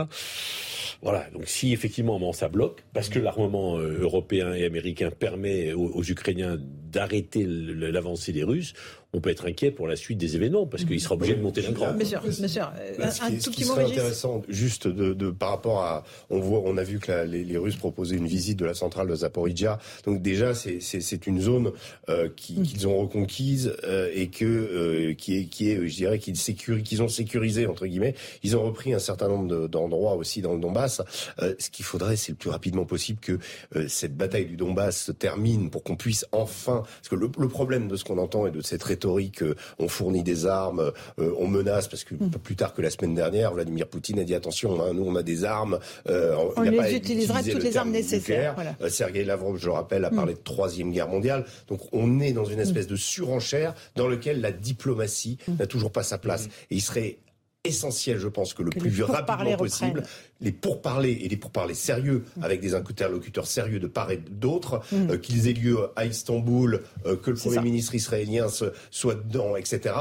Voilà. Donc, si effectivement, ça bloque, parce que l'armement euh, européen et américain permet aux, aux Ukrainiens d'arrêter l'avancée des Russes, on peut être inquiet pour la suite des événements parce qu'il sera obligé de monter d'un cran. Bien sûr, bien sûr. Ce qui, un tout ce qui serait intéressant, juste de, de, par rapport à, on voit, on a vu que la, les, les, Russes proposaient une visite de la centrale de Zaporizhia. Donc déjà, c'est une zone euh, mm. qu'ils ont reconquise euh, et que euh, qui est, qui est, je dirais, qu'ils qu'ils ont sécurisé entre guillemets. Ils ont repris un certain nombre d'endroits aussi dans le Donbass. Euh, ce qu'il faudrait, c'est le plus rapidement possible que euh, cette bataille du Donbass se termine pour qu'on puisse enfin, parce que le, le problème de ce qu'on entend et de cette rhétorique euh, on fournit des armes, euh, on menace, parce que mm. pas plus tard que la semaine dernière, Vladimir Poutine a dit attention, hein, nous on a des armes. Euh, on, les utilisera toutes les armes nécessaires. Voilà. Sergei Lavrov, je le rappelle, a mm. parlé de troisième guerre mondiale. Donc on est dans une espèce mm. de surenchère dans lequel la diplomatie n'a toujours pas sa place. Et il serait essentiel, je pense, que le plus rapidement possible, les pourparlers et les pourparlers sérieux mm. avec des interlocuteurs sérieux de part et d'autre, mm. euh, qu'ils aient lieu à Istanbul, euh, que le Premier ministre israélien soit dedans, etc.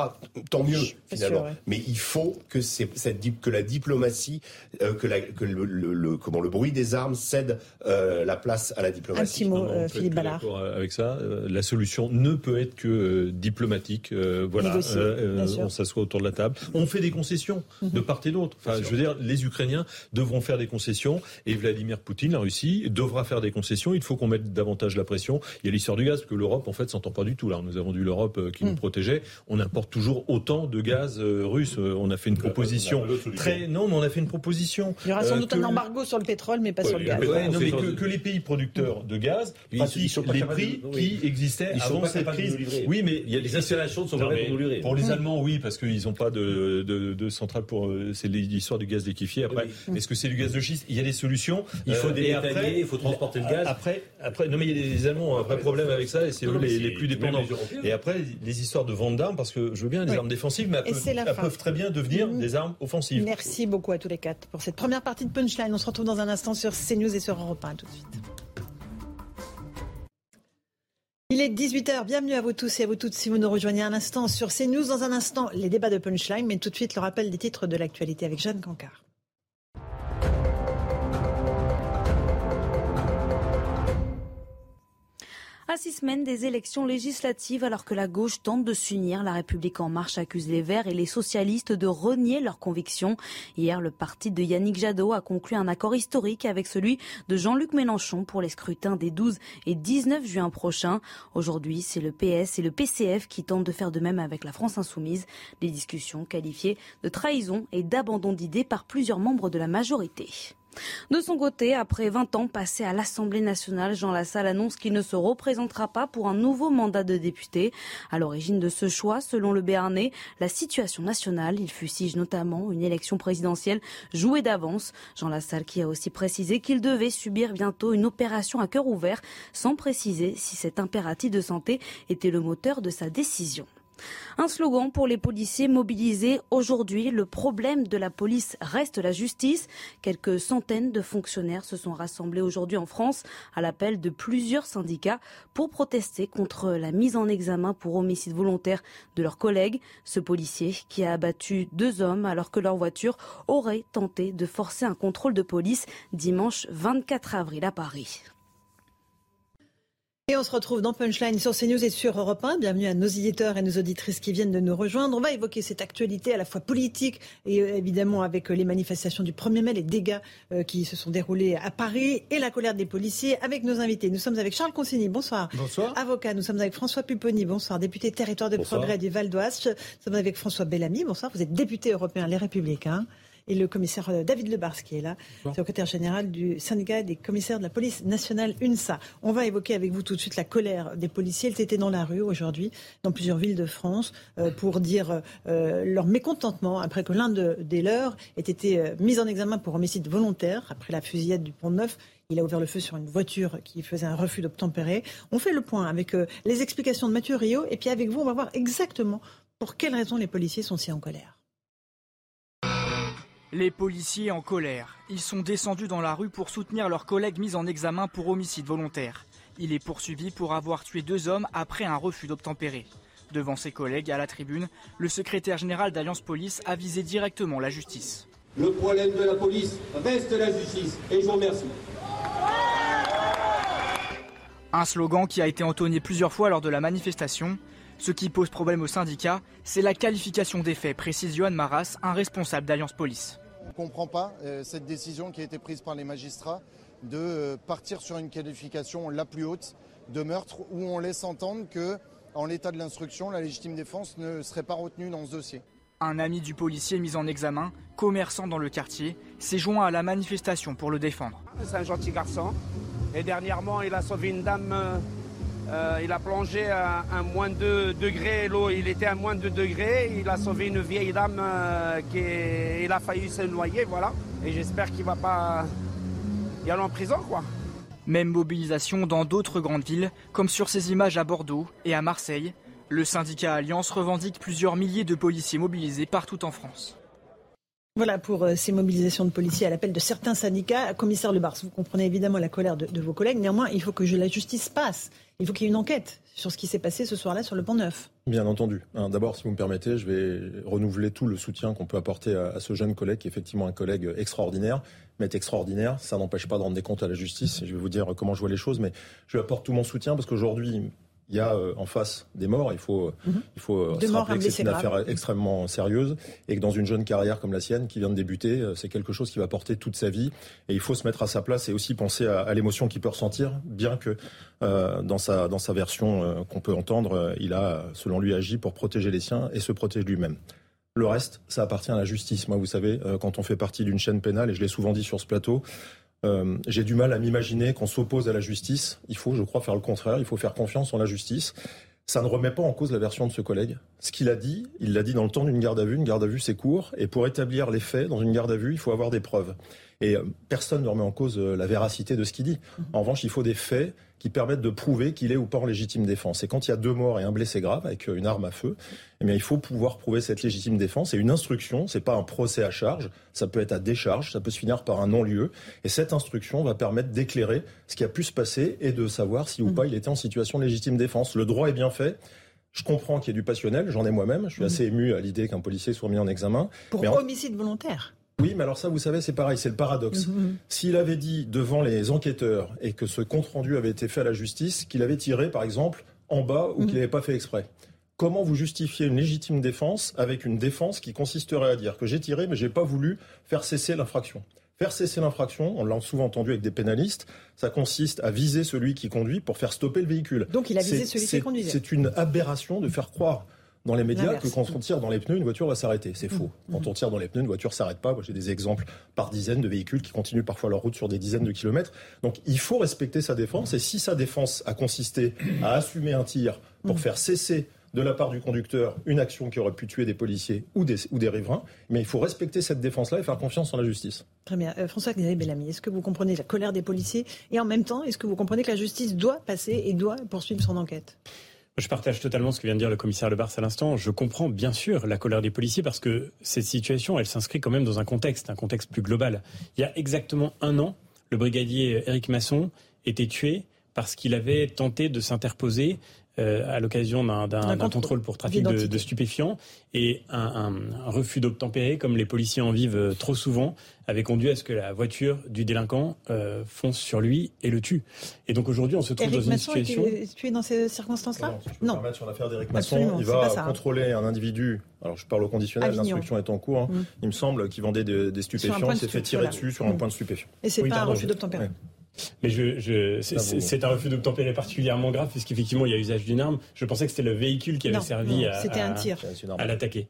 Tant mieux finalement. Mais il faut que, cette, que la diplomatie, euh, que, la, que le, le, comment, le bruit des armes cède la place à la diplomatie. Un petit mot, Philippe Ballard. Avec ça, la solution ne peut être que diplomatique. voilà, on s'assoit autour de la table, on fait des concessions de part et d'autre. Enfin, je veux dire, les Ukrainiens devront faire des concessions et Vladimir Poutine, la Russie, devra faire des concessions. Il faut qu'on mette davantage la pression. Il y a l'histoire du gaz, parce que l'Europe, en fait, s'entend pas du tout. Là, nous avons vu l'Europe euh, qui nous mm. protégeait. On importe toujours autant de gaz euh, russe. Euh, on a fait une proposition très. Non, mais on a fait une proposition. Il y aura sans doute un embargo sur le pétrole, mais pas sur le gaz. non, mais que, les pays producteurs de gaz pratiquent les prix qui existaient avant cette crise. Oui, mais il y a des installations sont pas pour nous livrer. Pour les Allemands, oui, parce qu'ils n'ont pas de, de, de centrale pour. C'est l'histoire du gaz liquéfié. Après, est-ce que c'est du gaz de schiste Il y a des solutions. Il faut des après, il faut transporter le gaz. Après, après, non mais il y a des Allemands ont un vrai problème avec ça et c'est eux les, plus dépendants. Et après, les histoires de vente d'armes, parce que je veux bien les armes défensives, mais elles, peuvent, très bien devenir mmh. des armes offensives. Merci beaucoup à tous les quatre pour cette première partie de Punchline. On se retrouve dans un instant sur CNews et sur Europe 1 tout de suite. Il est 18h, bienvenue à vous tous et à vous toutes si vous nous rejoignez un instant sur CNews. Dans un instant, les débats de Punchline, mais tout de suite le rappel des titres de l'actualité avec Jeanne Cancard. À six semaines des élections législatives, alors que la gauche tente de s'unir, la République en marche accuse les Verts et les socialistes de renier leurs convictions. Hier, le parti de Yannick Jadot a conclu un accord historique avec celui de Jean-Luc Mélenchon pour les scrutins des 12 et 19 juin prochains. Aujourd'hui, c'est le PS et le PCF qui tentent de faire de même avec la France insoumise. Les discussions qualifiées de trahison et d'abandon d'idées par plusieurs membres de la majorité. De son côté, après 20 ans passés à l'Assemblée nationale, Jean Lassalle annonce qu'il ne se représentera pas pour un nouveau mandat de député. À l'origine de ce choix, selon le Béarnais, la situation nationale. Il fustige notamment une élection présidentielle jouée d'avance. Jean Lassalle qui a aussi précisé qu'il devait subir bientôt une opération à cœur ouvert, sans préciser si cet impératif de santé était le moteur de sa décision. Un slogan pour les policiers mobilisés aujourd'hui. Le problème de la police reste la justice. Quelques centaines de fonctionnaires se sont rassemblés aujourd'hui en France à l'appel de plusieurs syndicats pour protester contre la mise en examen pour homicide volontaire de leurs collègues. Ce policier qui a abattu deux hommes alors que leur voiture aurait tenté de forcer un contrôle de police dimanche 24 avril à Paris. Et on se retrouve dans Punchline sur CNews et sur Europe 1. Bienvenue à nos éditeurs et nos auditrices qui viennent de nous rejoindre. On va évoquer cette actualité à la fois politique et euh, évidemment avec euh, les manifestations du 1er mai, les dégâts euh, qui se sont déroulés à Paris et la colère des policiers avec nos invités. Nous sommes avec Charles Consigny, bonsoir. Bonsoir. Avocat, nous sommes avec François Pupponi, bonsoir. Député territoire de progrès du Val d'Oise. Nous sommes avec François Bellamy, bonsoir. Vous êtes député européen Les Républicains et le commissaire euh, David Lebars, qui est là, secrétaire général du syndicat des commissaires de la police nationale UNSA. On va évoquer avec vous tout de suite la colère des policiers. Ils étaient dans la rue aujourd'hui, dans plusieurs villes de France, euh, pour dire euh, leur mécontentement après que l'un des leurs ait été mis en examen pour homicide volontaire après la fusillade du Pont Neuf. Il a ouvert le feu sur une voiture qui faisait un refus d'obtempérer. On fait le point avec les explications de Mathieu Rio et puis avec vous, on va voir exactement pour quelles raisons les policiers sont si en colère. Les policiers en colère. Ils sont descendus dans la rue pour soutenir leurs collègues mis en examen pour homicide volontaire. Il est poursuivi pour avoir tué deux hommes après un refus d'obtempérer. Devant ses collègues à la tribune, le secrétaire général d'Alliance Police a visé directement la justice. Le problème de la police reste la justice et je vous remercie. Un slogan qui a été entonné plusieurs fois lors de la manifestation. Ce qui pose problème aux syndicats, c'est la qualification des faits, précise Johan Maras, un responsable d'Alliance Police. On ne comprend pas euh, cette décision qui a été prise par les magistrats de euh, partir sur une qualification la plus haute de meurtre où on laisse entendre que, en l'état de l'instruction, la légitime défense ne serait pas retenue dans ce dossier. Un ami du policier mis en examen, commerçant dans le quartier, s'est joint à la manifestation pour le défendre. C'est un gentil garçon. Et dernièrement, il a sauvé une dame euh, il a plongé à, moins de 2 degrés, l'eau, il était à moins de 2 degrés. Il a sauvé une vieille dame euh, qui il a failli se noyer, voilà. Et j'espère qu'il va pas y aller en prison, quoi. Même mobilisation dans d'autres grandes villes, comme sur ces images à Bordeaux et à Marseille. Le syndicat Alliance revendique plusieurs milliers de policiers mobilisés partout en France. Voilà pour euh, ces mobilisations de policiers à l'appel de certains syndicats. Commissaire Lebars, vous comprenez évidemment la colère de, vos collègues. Néanmoins, il faut que la justice passe. Il faut qu'il y ait une enquête sur ce qui s'est passé ce soir-là sur le pont Neuf. Bien entendu. Hein, d'abord, si vous me permettez, je vais renouveler tout le soutien qu'on peut apporter à, ce jeune collègue, qui est effectivement un collègue extraordinaire. Mais extraordinaire, ça n'empêche pas de rendre des comptes à la justice. Je vais vous dire comment je vois les choses, mais je lui apporte tout mon soutien parce qu'aujourd'hui, il y a euh, en face des morts. Il faut, mhm. il faut euh, se rappeler que c'est une affaire extrêmement sérieuse et que dans une jeune carrière comme la sienne qui vient de débuter, euh, c'est quelque chose qui va porter toute sa vie. Et il faut se mettre à sa place et aussi penser à, l'émotion qu'il peut ressentir, bien que dans, sa, dans sa version qu'on peut entendre, il a, selon lui, agi pour protéger les siens et se protéger lui-même. Le reste, ça appartient à la justice. Moi, vous savez, quand on fait partie d'une chaîne pénale, et je l'ai souvent dit sur ce plateau, euh, j'ai du mal à m'imaginer qu'on s'oppose à la justice. Il faut, je crois, faire le contraire. Il faut faire confiance en la justice. Ça ne remet pas en cause la version de ce collègue. Ce qu'il a dit, il l'a dit dans le temps d'une garde à vue. Une garde à vue, c'est court. Et pour établir les faits dans une garde à vue, il faut avoir des preuves. Et euh, personne ne remet en cause euh, la véracité de ce qu'il dit. En revanche, il faut des faits qui permettent de prouver qu'il est ou pas en légitime défense. Et quand il y a deux morts et un blessé grave avec euh, une arme à feu, eh bien, il faut pouvoir prouver cette légitime défense. Et une instruction, c'est pas un procès à charge, ça peut être à décharge, ça peut se finir par un non-lieu. Et cette instruction va permettre d'éclairer ce qui a pu se passer et de savoir si ou mmh. pas il était en situation de légitime défense. Le droit est bien fait. Je comprends qu'il y ait du passionnel, j'en ai moi-même. Je suis mmh. assez ému à l'idée qu'un policier soit mis en examen. Pour homicide volontaire oui, mais alors ça, vous savez, c'est pareil, c'est le paradoxe. Mhm, mhm. S'il avait dit devant les enquêteurs et que ce compte-rendu avait été fait à la justice, qu'il avait tiré, par exemple, en bas ou qu'il n'avait pas fait exprès. Comment vous justifiez une légitime défense avec une défense qui consisterait à dire que j'ai tiré, mais j'ai pas voulu faire cesser l'infraction? Faire cesser l'infraction, on l'a souvent entendu avec des pénalistes, ça consiste à viser celui qui conduit pour faire stopper le véhicule. Donc il a visé celui qui conduisait. C'est une aberration de faire croire dans les médias que quand on tire dans les pneus, une voiture va s'arrêter. C'est faux. Mmh. Quand on tire dans les pneus, une voiture s'arrête pas. J'ai des exemples par dizaines de véhicules qui continuent parfois leur route sur des dizaines de kilomètres. Donc, il faut respecter sa défense. Et si sa défense a consisté à assumer un tir pour mmh. faire cesser de la part du conducteur une action qui aurait pu tuer des policiers ou des, ou des riverains, mais il faut respecter cette défense-là et faire confiance en la justice. Très bien. Euh, François-Xavier Bellamy, est-ce que vous comprenez la colère des policiers et en même temps, est-ce que vous comprenez que la justice doit passer et doit poursuivre son enquête? Je partage totalement ce que vient de dire le commissaire Le Bars à l'instant. Je comprends bien sûr la colère des policiers parce que cette situation, elle s'inscrit quand même dans un contexte, un contexte plus global. Il y a exactement un an, le brigadier Éric Masson était tué parce qu'il avait tenté de s'interposer à l'occasion d'un contrôle pour trafic de, stupéfiants et un, refus d'obtempérer, comme les policiers en vivent euh, trop souvent, avait conduit à ce que la voiture du délinquant euh, fonce sur lui et le tue. Et donc aujourd'hui, on se trouve dans une situation. Tu es dans ces circonstances-là Non. Je sur l'affaire d'Éric Masson, il va contrôler un individu. Alors je parle au conditionnel, l'instruction est en cours. Hein. Mm. Il me semble qu'il vendait des, stupéfiants, il s'est fait tirer dessus sur un mm. point de stupéfiant. Et c'est pas un refus d'obtempérer. Mais je, je c'est un refus d'obtempérer particulièrement grave puisqu'effectivement il y a usage d'une arme. Je pensais que c'était le véhicule qui avait servi à, à l'attaquer.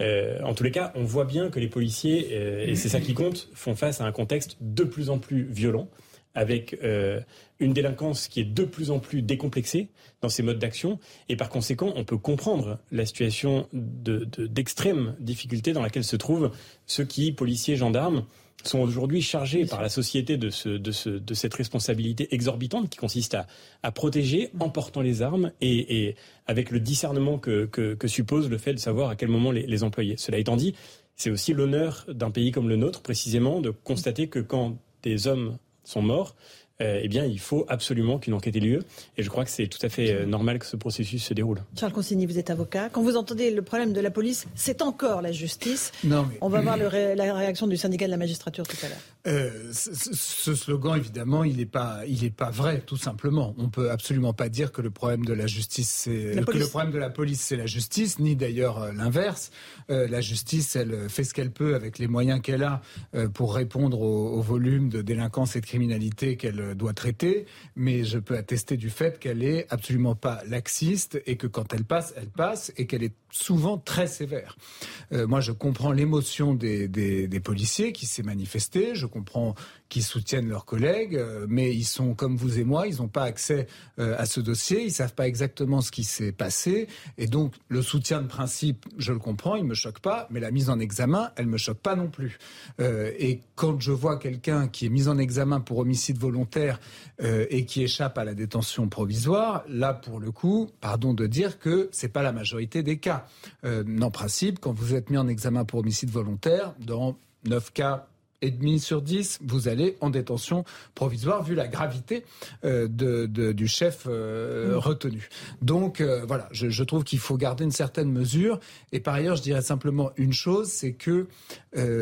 Euh, en tous les cas, on voit bien que les policiers, euh, et c'est ça qui compte, font face à un contexte de plus en plus violent, avec euh, une délinquance qui est de plus en plus décomplexée dans ses modes d'action, et par conséquent, on peut comprendre la situation d'extrême de, difficulté dans laquelle se trouvent ceux qui, policiers, gendarmes, sont aujourd'hui chargés par la société de, ce, de, ce, de, cette responsabilité exorbitante qui consiste à, à protéger en portant les armes et, et avec le discernement que, que, que, suppose le fait de savoir à quel moment les, les employer. Cela étant dit, c'est aussi l'honneur d'un pays comme le nôtre, précisément, de constater que quand des hommes sont morts, euh, eh bien, il faut absolument qu'une enquête ait lieu. Et je crois que c'est tout à fait euh, normal que ce processus se déroule. Charles Consigny, vous êtes avocat. Quand vous entendez le problème de la police, c'est encore la justice. Non, On va voir la réaction du syndicat de la magistrature tout à l'heure. Euh, ce slogan, évidemment, il n'est pas, il est pas vrai, tout simplement. On peut absolument pas dire que le problème de la justice, c'est que le problème de la police, c'est la justice, ni d'ailleurs l'inverse. la justice, elle fait ce qu'elle peut avec les moyens qu'elle a pour répondre au, au volume de délinquance et de criminalité qu'elle doit traiter, mais je peux attester du fait qu'elle est absolument pas laxiste et que quand elle passe, elle passe et qu'elle est souvent très sévère. Euh, moi, je comprends l'émotion des, des, policiers qui s'est manifestée, je comprends qu'ils soutiennent leurs collègues, euh, mais ils sont comme vous et moi, ils n'ont pas accès euh, à ce dossier, ils savent pas exactement ce qui s'est passé, et donc le soutien de principe, je le comprends, il me choque pas, mais la mise en examen, elle me choque pas non plus. et quand je vois quelqu'un qui est mis en examen pour homicide volontaire et qui échappe à la détention provisoire, là, pour le coup, pardon de dire que c'est pas la majorité des cas. cas, non principe, quand vous êtes mis en examen pour homicide volontaire, dans 9 cas et demi sur 10, vous allez en détention provisoire vu la gravité euh, de, du chef euh, mm. retenu. Donc euh, voilà, je, je, trouve qu'il faut garder une certaine mesure. Et par ailleurs, je dirais simplement une chose, c'est que,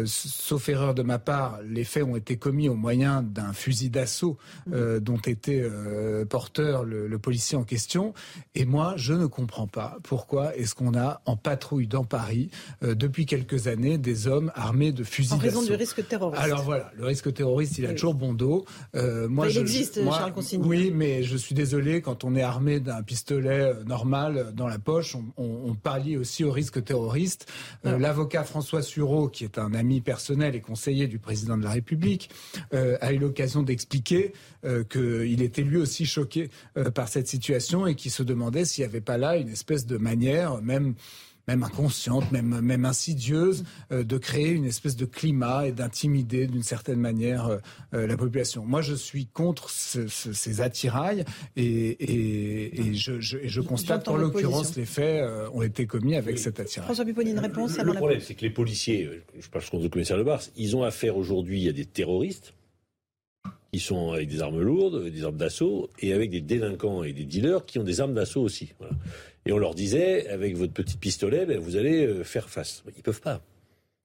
sauf erreur de ma part, les faits ont été commis au moyen d'un fusil d'assaut mm. dont était porteur le, le, policier en question. Et moi, je ne comprends pas pourquoi est-ce qu'on a en patrouille dans Paris depuis quelques années des hommes armés de fusils d'assaut. En raison du risque terroriste. Alors voilà, le risque terroriste, il a toujours bon dos. Euh, moi, il existe, Charles Consigny. Oui, mais je suis désolé, quand on est armé d'un pistolet euh, normal euh, dans la poche, on, on, pallie aussi au risque terroriste. L'avocat François Sureau, qui est un ami personnel et conseiller du président de la République, a eu l'occasion d'expliquer qu'il était lui aussi choqué par cette situation et qu'il se demandait s'il n'y avait pas là une espèce de manière, même même inconsciente, même, même insidieuse, euh, de créer une espèce de climat et d'intimider d'une certaine manière euh, euh, la population. Moi, je suis contre ces attirails et, et, je, je, je, constate qu'en l'occurrence, les faits ont été commis avec cet attirail. François Pupponi, une réponse Le, le problème, c'est que les policiers, je parle contre le commissaire Le Bars, ils ont affaire aujourd'hui à des terroristes qui sont avec des armes lourdes, des armes d'assaut, et avec des délinquants et des dealers qui ont des armes d'assaut aussi. Voilà. Et on leur disait, avec votre petit pistolet, ben, vous allez euh, faire face. Ils peuvent pas.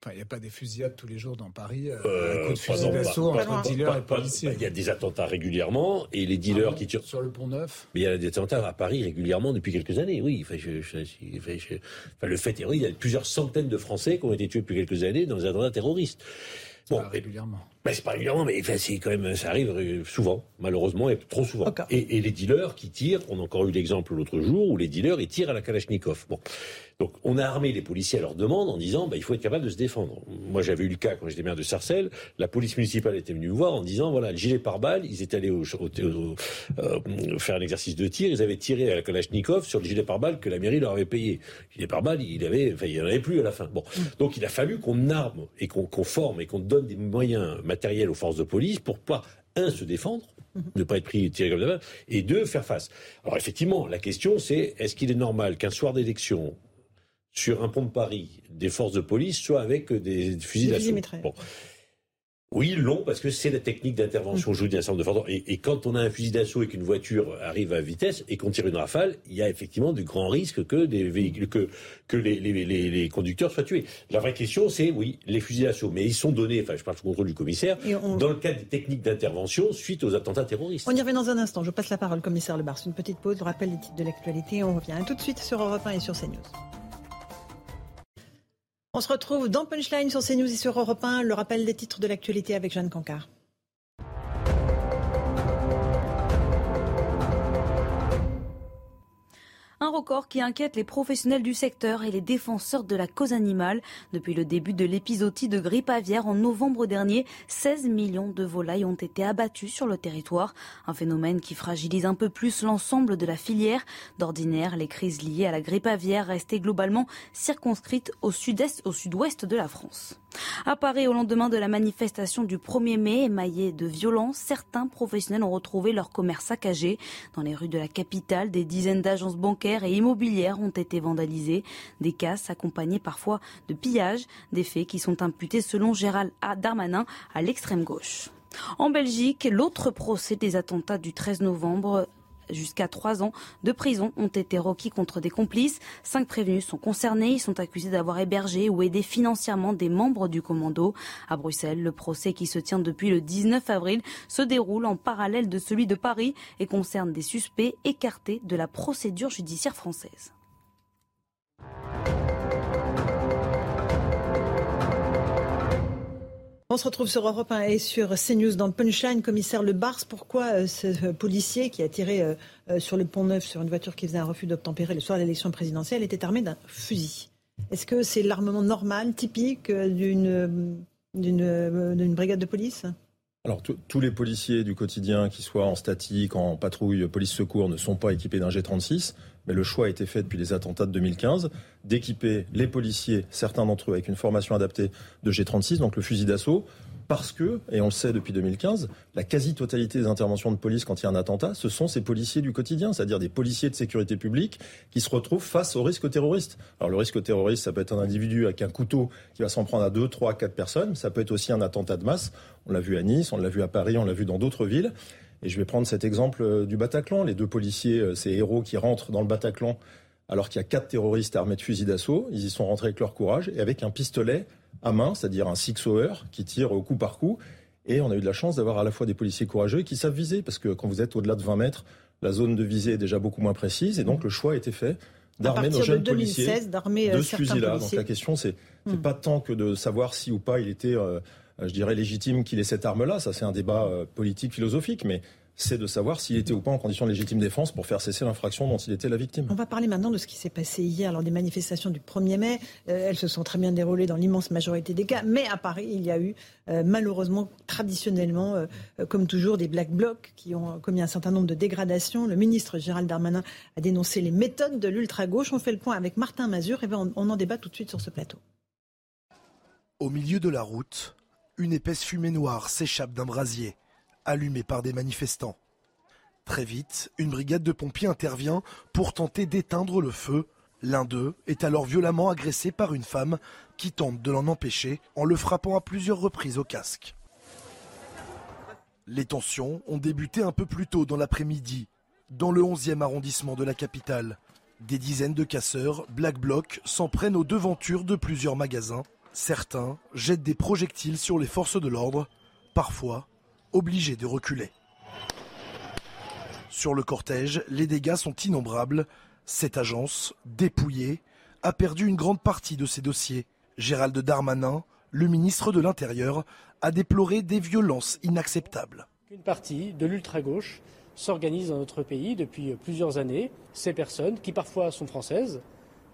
il n'y a pas des fusillades tous les jours dans Paris, euh, euh de fusils d'assaut entre dealers et policiers. Il y a des attentats régulièrement et les dealers ah qui tirent. Sur le pont Neuf? Mais il y a des attentats à Paris régulièrement depuis quelques années, oui. Enfin, le fait est, oui, il y a plusieurs centaines de Français qui ont été tués depuis quelques années dans des attentats terroristes. Bon, régulièrement. Ben, c'est pas régulièrement, mais c'est quand même, ça arrive souvent, malheureusement, et trop souvent. Et, et, les dealers qui tirent, on a encore eu l'exemple l'autre jour où les dealers ils tirent à la Kalachnikov. Bon, donc on a armé les policiers à leur demande en disant bah, il faut être capable de se défendre. Moi j'avais eu le cas quand j'étais maire de Sarcelles, la police municipale était venue me voir en disant voilà le gilet pare-balles, ils étaient allés euh, faire un exercice de tir, ils avaient tiré à la Kalachnikov sur le gilet pare-balles que la mairie leur avait payé. Le gilet pare-balles il avait, n'y en avait plus à la fin. Donc il a fallu qu'on arme et qu'on forme et qu'on donne des moyens matériels aux forces de police pour pouvoir un se défendre ne pas être pris tiré comme ça, et deux, faire face. Alors effectivement, la question c'est est-ce qu'il est normal qu'un soir d'élection, sur un pont de Paris des forces de police, soit avec des fusils d'assaut. Bon. Oui, ils l'ont parce que c'est la technique d'intervention aujourd'hui d'un centre de force. Et, et, quand on a un fusil d'assaut et qu'une voiture arrive à vitesse et qu'on tire une rafale, il y a effectivement de grands risques que des véhicules, que, que les, les, les, les conducteurs soient tués. La vraie question, c'est oui, les fusils d'assaut, mais ils sont donnés, enfin je parle sous contrôle du commissaire, dans le cadre des techniques d'intervention suite aux attentats terroristes. On y revient dans un instant. Je passe la parole, commissaire Lebars. Une petite pause, je rappelle les titres de l'actualité. On revient tout de suite sur Europe 1 et sur CNews. On se retrouve dans Punchline sur CNews et sur Europe 1. Le rappel des titres de l'actualité avec Jeanne Cancard. Un record qui inquiète les professionnels du secteur et les défenseurs de la cause animale. Depuis le début de l'épisodie de grippe aviaire en novembre dernier, 16 millions de volailles ont été abattues sur le territoire. Un phénomène qui fragilise un peu plus l'ensemble de la filière. D'ordinaire, les crises liées à la grippe aviaire restaient globalement circonscrites au sud-est, au sud-ouest de la France. À Paris, au lendemain de la manifestation du 1er mai, émaillée de violence, certains professionnels ont retrouvé leur commerce saccagé. Dans les rues de la capitale, des dizaines d'agences bancaires et immobilières ont été vandalisées. Des casses accompagnées parfois de pillages, des faits qui sont imputés selon Gérald Darmanin à l'extrême gauche. En Belgique, l'autre procès des attentats du 13 novembre jusqu'à trois ans de prison ont été requis contre des complices. Cinq prévenus sont concernés. Ils sont accusés d'avoir hébergé ou aidé financièrement des membres du commando. À Bruxelles, le procès qui se tient depuis le 19 avril se déroule en parallèle de celui de Paris et concerne des suspects écartés de la procédure judiciaire française. On se retrouve sur Europe 1 et sur CNews dans le Punchline. Commissaire Le Bars, pourquoi euh, ce policier qui a tiré euh, euh, sur le pont Neuf sur une voiture qui faisait un refus d'obtempérer le soir de l'élection présidentielle était armé d'un fusil? Est-ce que c'est l'armement normal, typique d'une brigade de police? Alors, tous les policiers du quotidien, qui soient en statique, en patrouille, police secours, ne sont pas équipés d'un G36 mais le choix a été fait depuis les attentats de 2015 d'équiper les policiers, certains d'entre eux, avec une formation adaptée de G36, donc le fusil d'assaut. parce que, et on le sait depuis 2015, la quasi-totalité des interventions de police quand il y a un attentat, ce sont ces policiers du quotidien, c'est-à-dire des policiers de sécurité publique qui se retrouvent face au risque terroriste. Alors le risque terroriste, ça peut être un individu avec un couteau qui va s'en prendre à deux, trois, quatre personnes, ça peut être aussi un attentat de masse. On l'a vu à Nice, on l'a vu à Paris, on l'a vu dans d'autres villes. Et je vais prendre cet exemple euh, du Bataclan. Les deux policiers, euh, ces héros qui rentrent dans le Bataclan alors qu'il y a quatre terroristes armés de fusils d'assaut. Ils y sont rentrés avec leur courage et avec un pistolet à main, c'est-à-dire un six-hour qui tire au coup par coup. Et on a eu de la chance d'avoir à la fois des policiers courageux qui savent viser, parce que quand vous êtes au-delà de 20 mètres, la zone de visée est déjà beaucoup moins précise, et donc le choix a été fait d'armer nos jeunes policiers euh, de ce fusil-là. Donc la question, c'est n'est hmm. pas tant que de savoir si ou pas il était, euh, je dirais, légitime qu'il ait cette arme-là. Ça, c'est un débat euh, politique, philosophique, mais c'est de savoir s'il était ou pas en condition de légitime défense pour faire cesser l'infraction dont il était la victime. On va parler maintenant de ce qui s'est passé hier lors des manifestations du 1er mai. Euh, elles se sont très bien déroulées dans l'immense majorité des cas, mais à Paris, il y a eu euh, malheureusement, traditionnellement, euh, comme toujours, des black blocs qui ont commis un certain nombre de dégradations. Le ministre Gérald Darmanin a dénoncé les méthodes de l'ultra-gauche. On fait le point avec Martin Mazur et ben, on en débat tout de suite sur ce plateau. Au milieu de la route, une épaisse fumée noire s'échappe d'un brasier allumé par des manifestants. Très vite, une brigade de pompiers intervient pour tenter d'éteindre le feu. L'un d'eux est alors violemment agressé par une femme qui tente de l'en empêcher en le frappant à plusieurs reprises au casque. Les tensions ont débuté un peu plus tôt dans l'après-midi, dans le 11e arrondissement de la capitale. Des dizaines de casseurs, Black Bloc, s'en prennent aux devantures de plusieurs magasins. Certains jettent des projectiles sur les forces de l'ordre. Parfois, obligé de reculer. Sur le cortège, les dégâts sont innombrables. Cette agence, dépouillée, a perdu une grande partie de ses dossiers. Gérald Darmanin, le ministre de l'Intérieur, a déploré des violences inacceptables. Une partie de l'ultra-gauche s'organise dans notre pays depuis plusieurs années. Ces personnes, qui parfois sont françaises,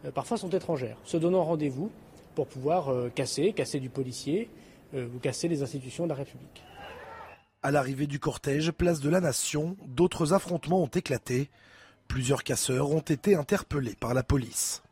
euh, parfois sont étrangères, se donnant rendez-vous pour pouvoir euh, casser, casser du policier euh, ou casser les institutions de la République. À l'arrivée du cortège, place de la Nation, d'autres affrontements ont éclaté. Plusieurs casseurs ont été interpellés par la police.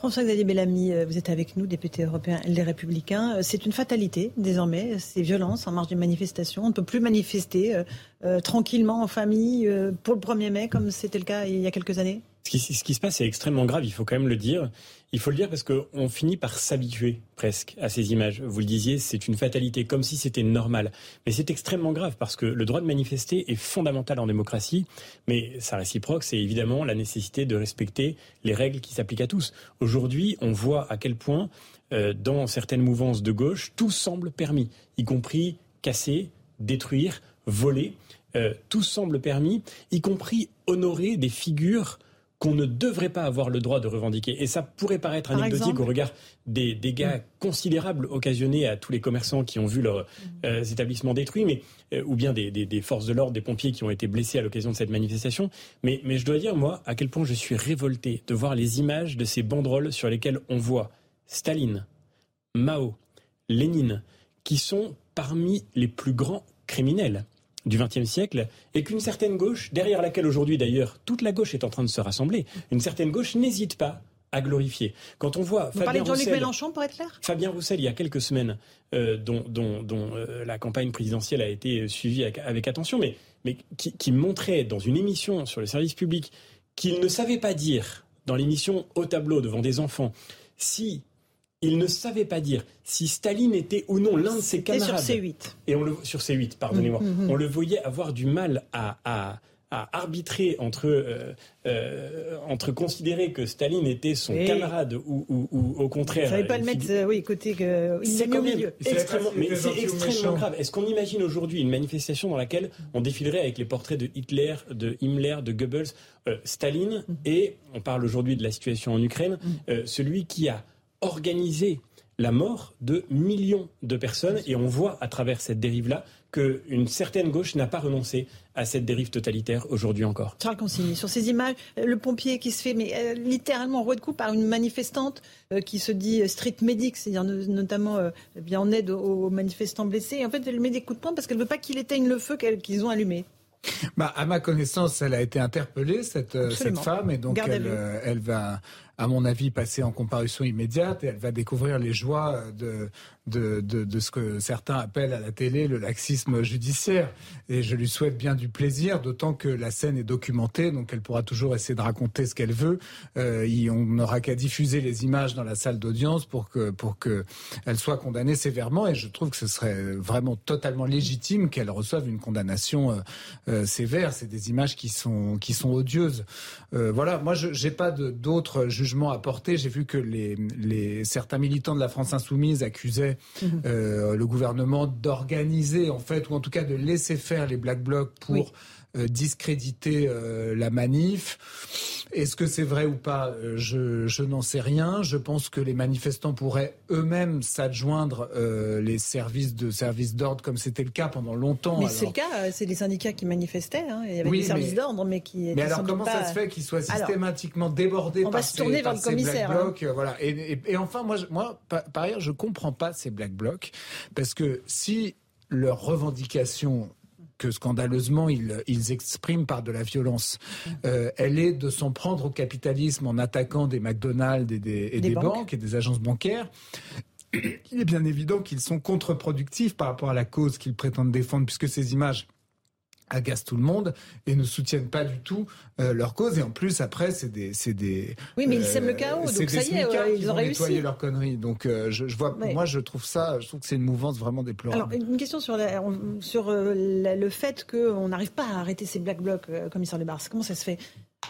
François-Xavier Bellamy, euh, vous êtes avec nous, député européen Les Républicains. C'est une fatalité désormais, ces violences en marge d'une manifestation. On ne peut plus manifester euh, tranquillement en famille pour le 1er mai comme c'était le cas il y a quelques années ce qui, se passe est extrêmement grave, il faut quand même le dire. Il faut le dire parce qu'on finit par s'habituer presque à ces images. Vous le disiez, c'est une fatalité, comme si c'était normal. Mais c'est extrêmement grave parce que le droit de manifester est fondamental en démocratie, mais sa réciproque, c'est évidemment la nécessité de respecter les règles qui s'appliquent à tous. Aujourd'hui, on voit à quel point, euh, dans certaines mouvances de gauche, tout semble permis, y compris casser, détruire, voler. Euh, tout semble permis, y compris honorer des figures qu'on ne devrait pas avoir le droit de revendiquer. Et ça pourrait paraître anecdotique au regard des dégâts mm. considérables occasionnés à tous les commerçants qui ont vu leurs mm. euh, établissements détruits, mais, euh, ou bien des, forces de l'ordre, des pompiers qui ont été blessés à l'occasion de cette manifestation. Mais, mais je dois dire, moi, à quel point je suis révolté de voir les images de ces banderoles sur lesquelles on voit Staline, Mao, Lénine, qui sont parmi les plus grands criminels du XXe siècle et qu'une certaine gauche, derrière laquelle aujourd'hui d'ailleurs toute la gauche est en train de se rassembler, une certaine gauche n'hésite pas à glorifier. Quand on voit Vous Fabien Roussel, Mélenchon pour être clair? Fabien Roussel, il y a quelques semaines, euh, dont, euh, la campagne présidentielle a été suivie avec, attention, mais, mais qui, qui, montrait dans une émission sur le service public qu'il ne savait pas dire dans l'émission au tableau devant des enfants si il ne savait pas dire si Staline était ou non l'un de ses camarades. sur C8. Et on le sur C8, pardonnez-moi. Mm, mm, mm. On le voyait avoir du mal à, arbitrer entre euh, euh, entre considérer que Staline était son camarade ou, au contraire. Il ne pas le mettre, euh, oui, côté que c'est quand même extrêmement, mais c'est extrêmement grave. Est-ce qu'on imagine aujourd'hui une manifestation dans laquelle on défilerait avec les portraits de Hitler, de Himmler, de Goebbels, Staline et on parle aujourd'hui de la situation en Ukraine, celui qui a organiser la mort de millions de personnes. Et on voit à travers cette dérive-là qu'une certaine gauche n'a pas renoncé à cette dérive totalitaire aujourd'hui encore. Charles Consigny, sur ces images, le pompier qui se fait mais, euh, littéralement roué de coups par une manifestante euh, qui se dit street medic, c'est-à-dire notamment euh, bien en aide aux, manifestants blessés. Et en fait, elle met des coups de poing parce qu'elle ne veut pas qu'il éteigne le feu qu'ils ont allumé. Bah, à ma connaissance, elle a été interpellée, cette, cette femme, et donc elle, elle, va à mon avis, passer en comparution immédiate et elle va découvrir les joies de, de, de, ce que certains appellent à la télé le laxisme judiciaire. Et je lui souhaite bien du plaisir, d'autant que la scène est documentée, donc elle pourra toujours essayer de raconter ce qu'elle veut. Euh, on n'aura qu'à diffuser les images dans la salle d'audience pour que pour que elle soit condamnée sévèrement. Et je trouve que ce serait vraiment totalement légitime qu'elle reçoive une condamnation euh, euh, sévère. C'est des images qui sont qui sont odieuses. Voilà, moi je n'ai pas d'autres jugements porter. J'ai vu que les, les certains militants de la France insoumise accusaient Mhm. Euh, le gouvernement d'organiser, en fait, ou en tout cas de laisser faire les Black Blocs pour euh, discréditer euh, la manif. Est-ce que c'est vrai ou pas? Je, n'en sais rien. Je pense que les manifestants pourraient eux-mêmes s'adjoindre les services de services d'ordre, comme c'était le cas pendant longtemps. Mais c'est le cas. C'est les syndicats qui manifestaient. Hein. Il y avait des services d'ordre, mais qui. Mais alors comment ça se fait qu'ils soient systématiquement débordés on par va se tourner vers le commissaire. Black blocs, Voilà. Et, enfin, moi, moi, par, ailleurs, je comprends pas ces Black Blocs parce que si leur revendication que scandaleusement ils, ils, expriment par de la violence. Euh, elle est de s'en prendre au capitalisme en attaquant des McDonald's et des, banques. et des agences bancaires. Il est bien évident qu'ils sont contre-productifs par rapport à la cause qu'ils prétendent défendre, puisque ces images agacent tout le monde et ne soutiennent pas du tout euh, leur cause. Et en plus, après, c'est des, c'est des. Oui, mais ils sèment le chaos. Donc ça y est, ils ont réussi. leur connerie. Donc euh, je, vois, moi, je trouve ça, je trouve que c'est une mouvance vraiment déplorable. Alors une question sur sur euh, le fait qu'on n'arrive pas à arrêter ces black blocs, commissaire Lebars. Comment ça se fait?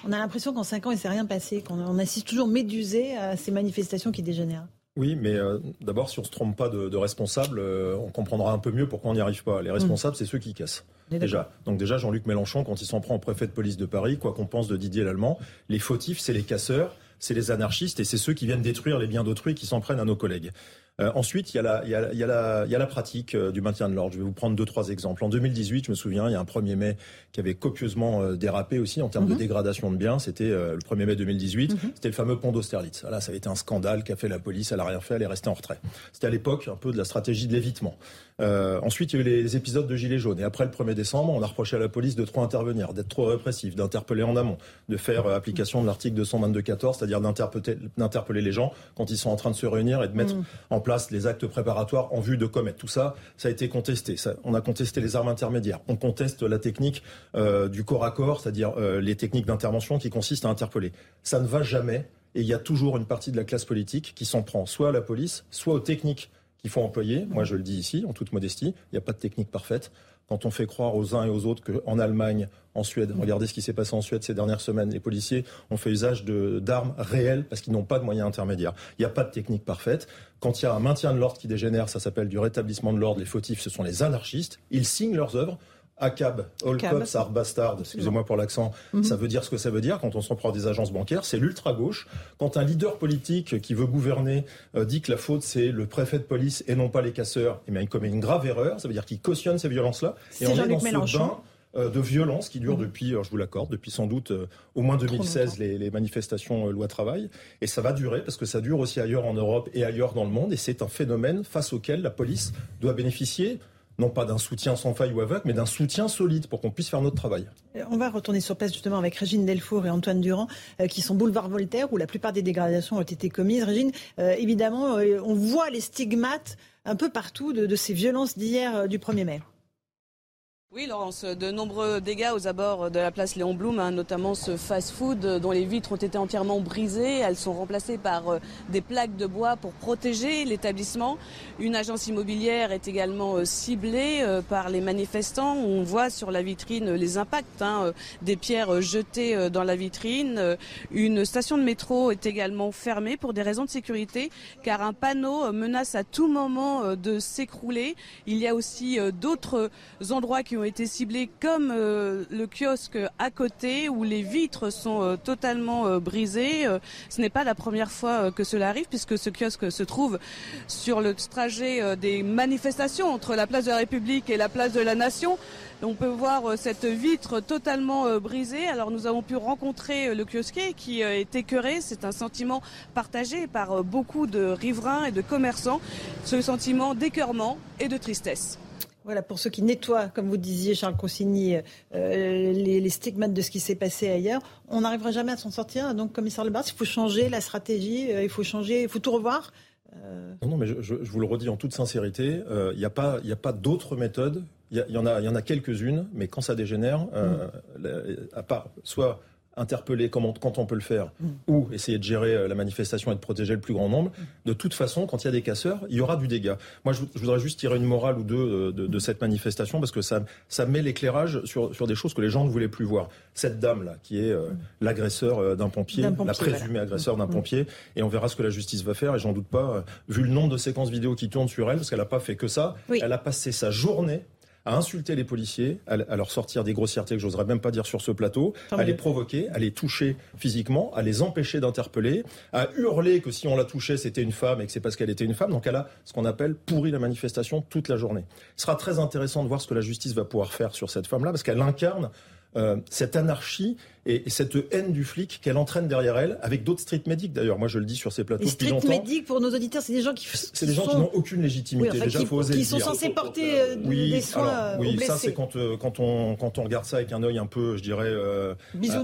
On a l'impression qu'en cinq ans, il s'est rien passé, qu'on assiste toujours médusé à ces manifestations qui dégénèrent. Oui, mais d'abord, si on ne se trompe pas de, de responsable, on comprendra un peu mieux pourquoi on n'y arrive pas. Les responsables, c'est ceux qui cassent. Déjà. Donc déjà, Jean-Luc Mélenchon, quand il s'en prend au préfet de police de Paris, quoi qu'on pense de Didier Lallemand, les fautifs, c'est les casseurs, c'est les anarchistes et c'est ceux qui viennent détruire les biens d'autrui qui s'en prennent à nos collègues. Euh, ensuite, il y, a la, il, y a, il, y a la, il y a la pratique euh, du maintien de l'ordre. Je vais vous prendre deux, trois exemples. En 2018, je me souviens, il y a un 1er mai qui avait copieusement euh, dérapé aussi en termes de mhm. dégradation de biens. C'était le 1er mai 2018. Mhm. C'était le fameux pont d'Austerlitz. Là, ça avait été un scandale qu'a fait la police. Elle n'a rien fait. Elle est restée en retrait. C'était à l'époque un peu de la stratégie de l'évitement. Euh, ensuite, il y a eu les épisodes de Gilets jaunes. Et après le 1er décembre, on a reproché à la police de trop intervenir, d'être trop répressif, d'interpeller en amont, de faire euh, application de l'article 222-14, c'est-à-dire d'interpeller les gens quand ils sont en train de se réunir et de mettre mm. en place les actes préparatoires en vue de commettre. Tout ça, ça a été contesté. Ça, on a contesté les armes intermédiaires. On conteste la technique euh, du corps à corps, c'est-à-dire euh, les techniques d'intervention qui consistent à interpeller. Ça ne va jamais. Et il y a toujours une partie de la classe politique qui s'en prend soit à la police, soit aux techniques qu'il faut employer. Moi, je le dis ici, en toute modestie, il n'y a pas de technique parfaite. Quand on fait croire aux uns et aux autres qu'en Allemagne, en Suède, regardez ce qui s'est passé en Suède ces dernières semaines, les policiers ont fait usage d'armes réelles parce qu'ils n'ont pas de moyens intermédiaires. Il n'y a pas de technique parfaite. Quand il y a un maintien de l'ordre qui dégénère, ça s'appelle du rétablissement de l'ordre. Les fautifs, ce sont les anarchistes. Ils signent leurs œuvres. ACAB, All Cops are Bastard, excusez-moi pour l'accent, mhm. ça veut dire ce que ça veut dire quand on s'en prend des agences bancaires, c'est l'ultra-gauche. Quand un leader politique qui veut gouverner euh, dit que la faute c'est le préfet de police et non pas les casseurs, eh bien, il commet une grave erreur, ça veut dire qu'il cautionne ces violences-là. Et on est dans ce bain euh, de violence qui dure mhm. depuis, je vous l'accorde, depuis sans doute euh, au moins 2016 les, les, manifestations loi travail. Et ça va durer parce que ça dure aussi ailleurs en Europe et ailleurs dans le monde. Et c'est un phénomène face auquel la police doit bénéficier non pas d'un soutien sans faille ou aveugle, mais d'un soutien solide pour qu'on puisse faire notre travail. On va retourner sur place justement avec Régine Delfour et Antoine Durand, euh, qui sont boulevard Voltaire, où la plupart des dégradations ont été commises. Régine, euh, évidemment, euh, on voit les stigmates un peu partout de, de ces violences d'hier du 1er mai. Oui, Laurence, de nombreux dégâts aux abords de la place Léon Blum, hein, notamment ce fast-food dont les vitres ont été entièrement brisées. Elles sont remplacées par euh, des plaques de bois pour protéger l'établissement. Une agence immobilière est également euh, ciblée euh, par les manifestants. On voit sur la vitrine les impacts hein, des pierres jetées dans la vitrine. Une station de métro est également fermée pour des raisons de sécurité, car un panneau menace à tout moment de s'écrouler. Il y a aussi d'autres endroits qui été ciblés comme euh, le kiosque à côté où les vitres sont euh, totalement euh, brisées. ce n'est pas la première fois que cela arrive puisque ce kiosque se trouve sur le trajet des manifestations entre la place de la République et la place de la Nation. On peut voir cette vitre totalement brisée. Alors nous avons pu rencontrer le kiosquier qui est écœuré. C'est un sentiment partagé par beaucoup de riverains et de commerçants. Ce sentiment d'écœurement et de tristesse. Voilà, pour ceux qui nettoient, comme vous disiez, Charles Consigny, euh, les, stigmates de ce qui s'est passé ailleurs, on n'arrivera jamais à s'en sortir. Donc, commissaire Lebar, il faut changer la stratégie, il faut changer, il faut tout revoir. Non, non, mais je, vous le redis en toute sincérité, il n'y a pas, a pas d'autre méthode il y, en a, il y en a quelques-unes, mais quand ça dégénère, mm. à part soit interpeller quand on peut le faire, mm. ou essayer de gérer euh, la manifestation et de protéger le plus grand nombre, mm. de toute façon, quand il y a des casseurs, il y aura du dégât. Moi, je, voudrais juste tirer une morale ou deux euh, de, cette manifestation, parce que ça, ça met l'éclairage sur, sur des choses que les gens ne voulaient plus voir. Cette dame-là, qui est euh, mm. l'agresseur d'un pompier, la présumée agresseur d'un pompier, et on verra ce que la justice va faire, et j'en doute pas, vu le nombre de séquences vidéo qui tournent sur elle, parce qu'elle n'a pas fait que ça, elle a passé sa journée à insulter les policiers, à, leur sortir des grossièretés que j'oserais même pas dire sur ce plateau, à les provoquer, à les toucher physiquement, à les empêcher d'interpeller, à hurler que si on la touchait, c'était une femme et que c'est parce qu'elle était une femme. Donc elle a ce qu'on appelle pourri la manifestation toute la journée. Ce sera très intéressant de voir ce que la justice va pouvoir faire sur cette femme-là, parce qu'elle incarne euh, cette anarchie et, cette haine du flic qu'elle entraîne derrière elle, avec d'autres street medics d'ailleurs. Moi, je le dis sur ces plateaux Les street medics, pour nos auditeurs, c'est des gens qui. C'est des gens qui n'ont aucune légitimité. Déjà, qui, faut oser qui sont censés porter euh, des soins alors, Oui, ça, c'est quand, euh, quand, on, quand on regarde ça avec un œil un peu, je dirais,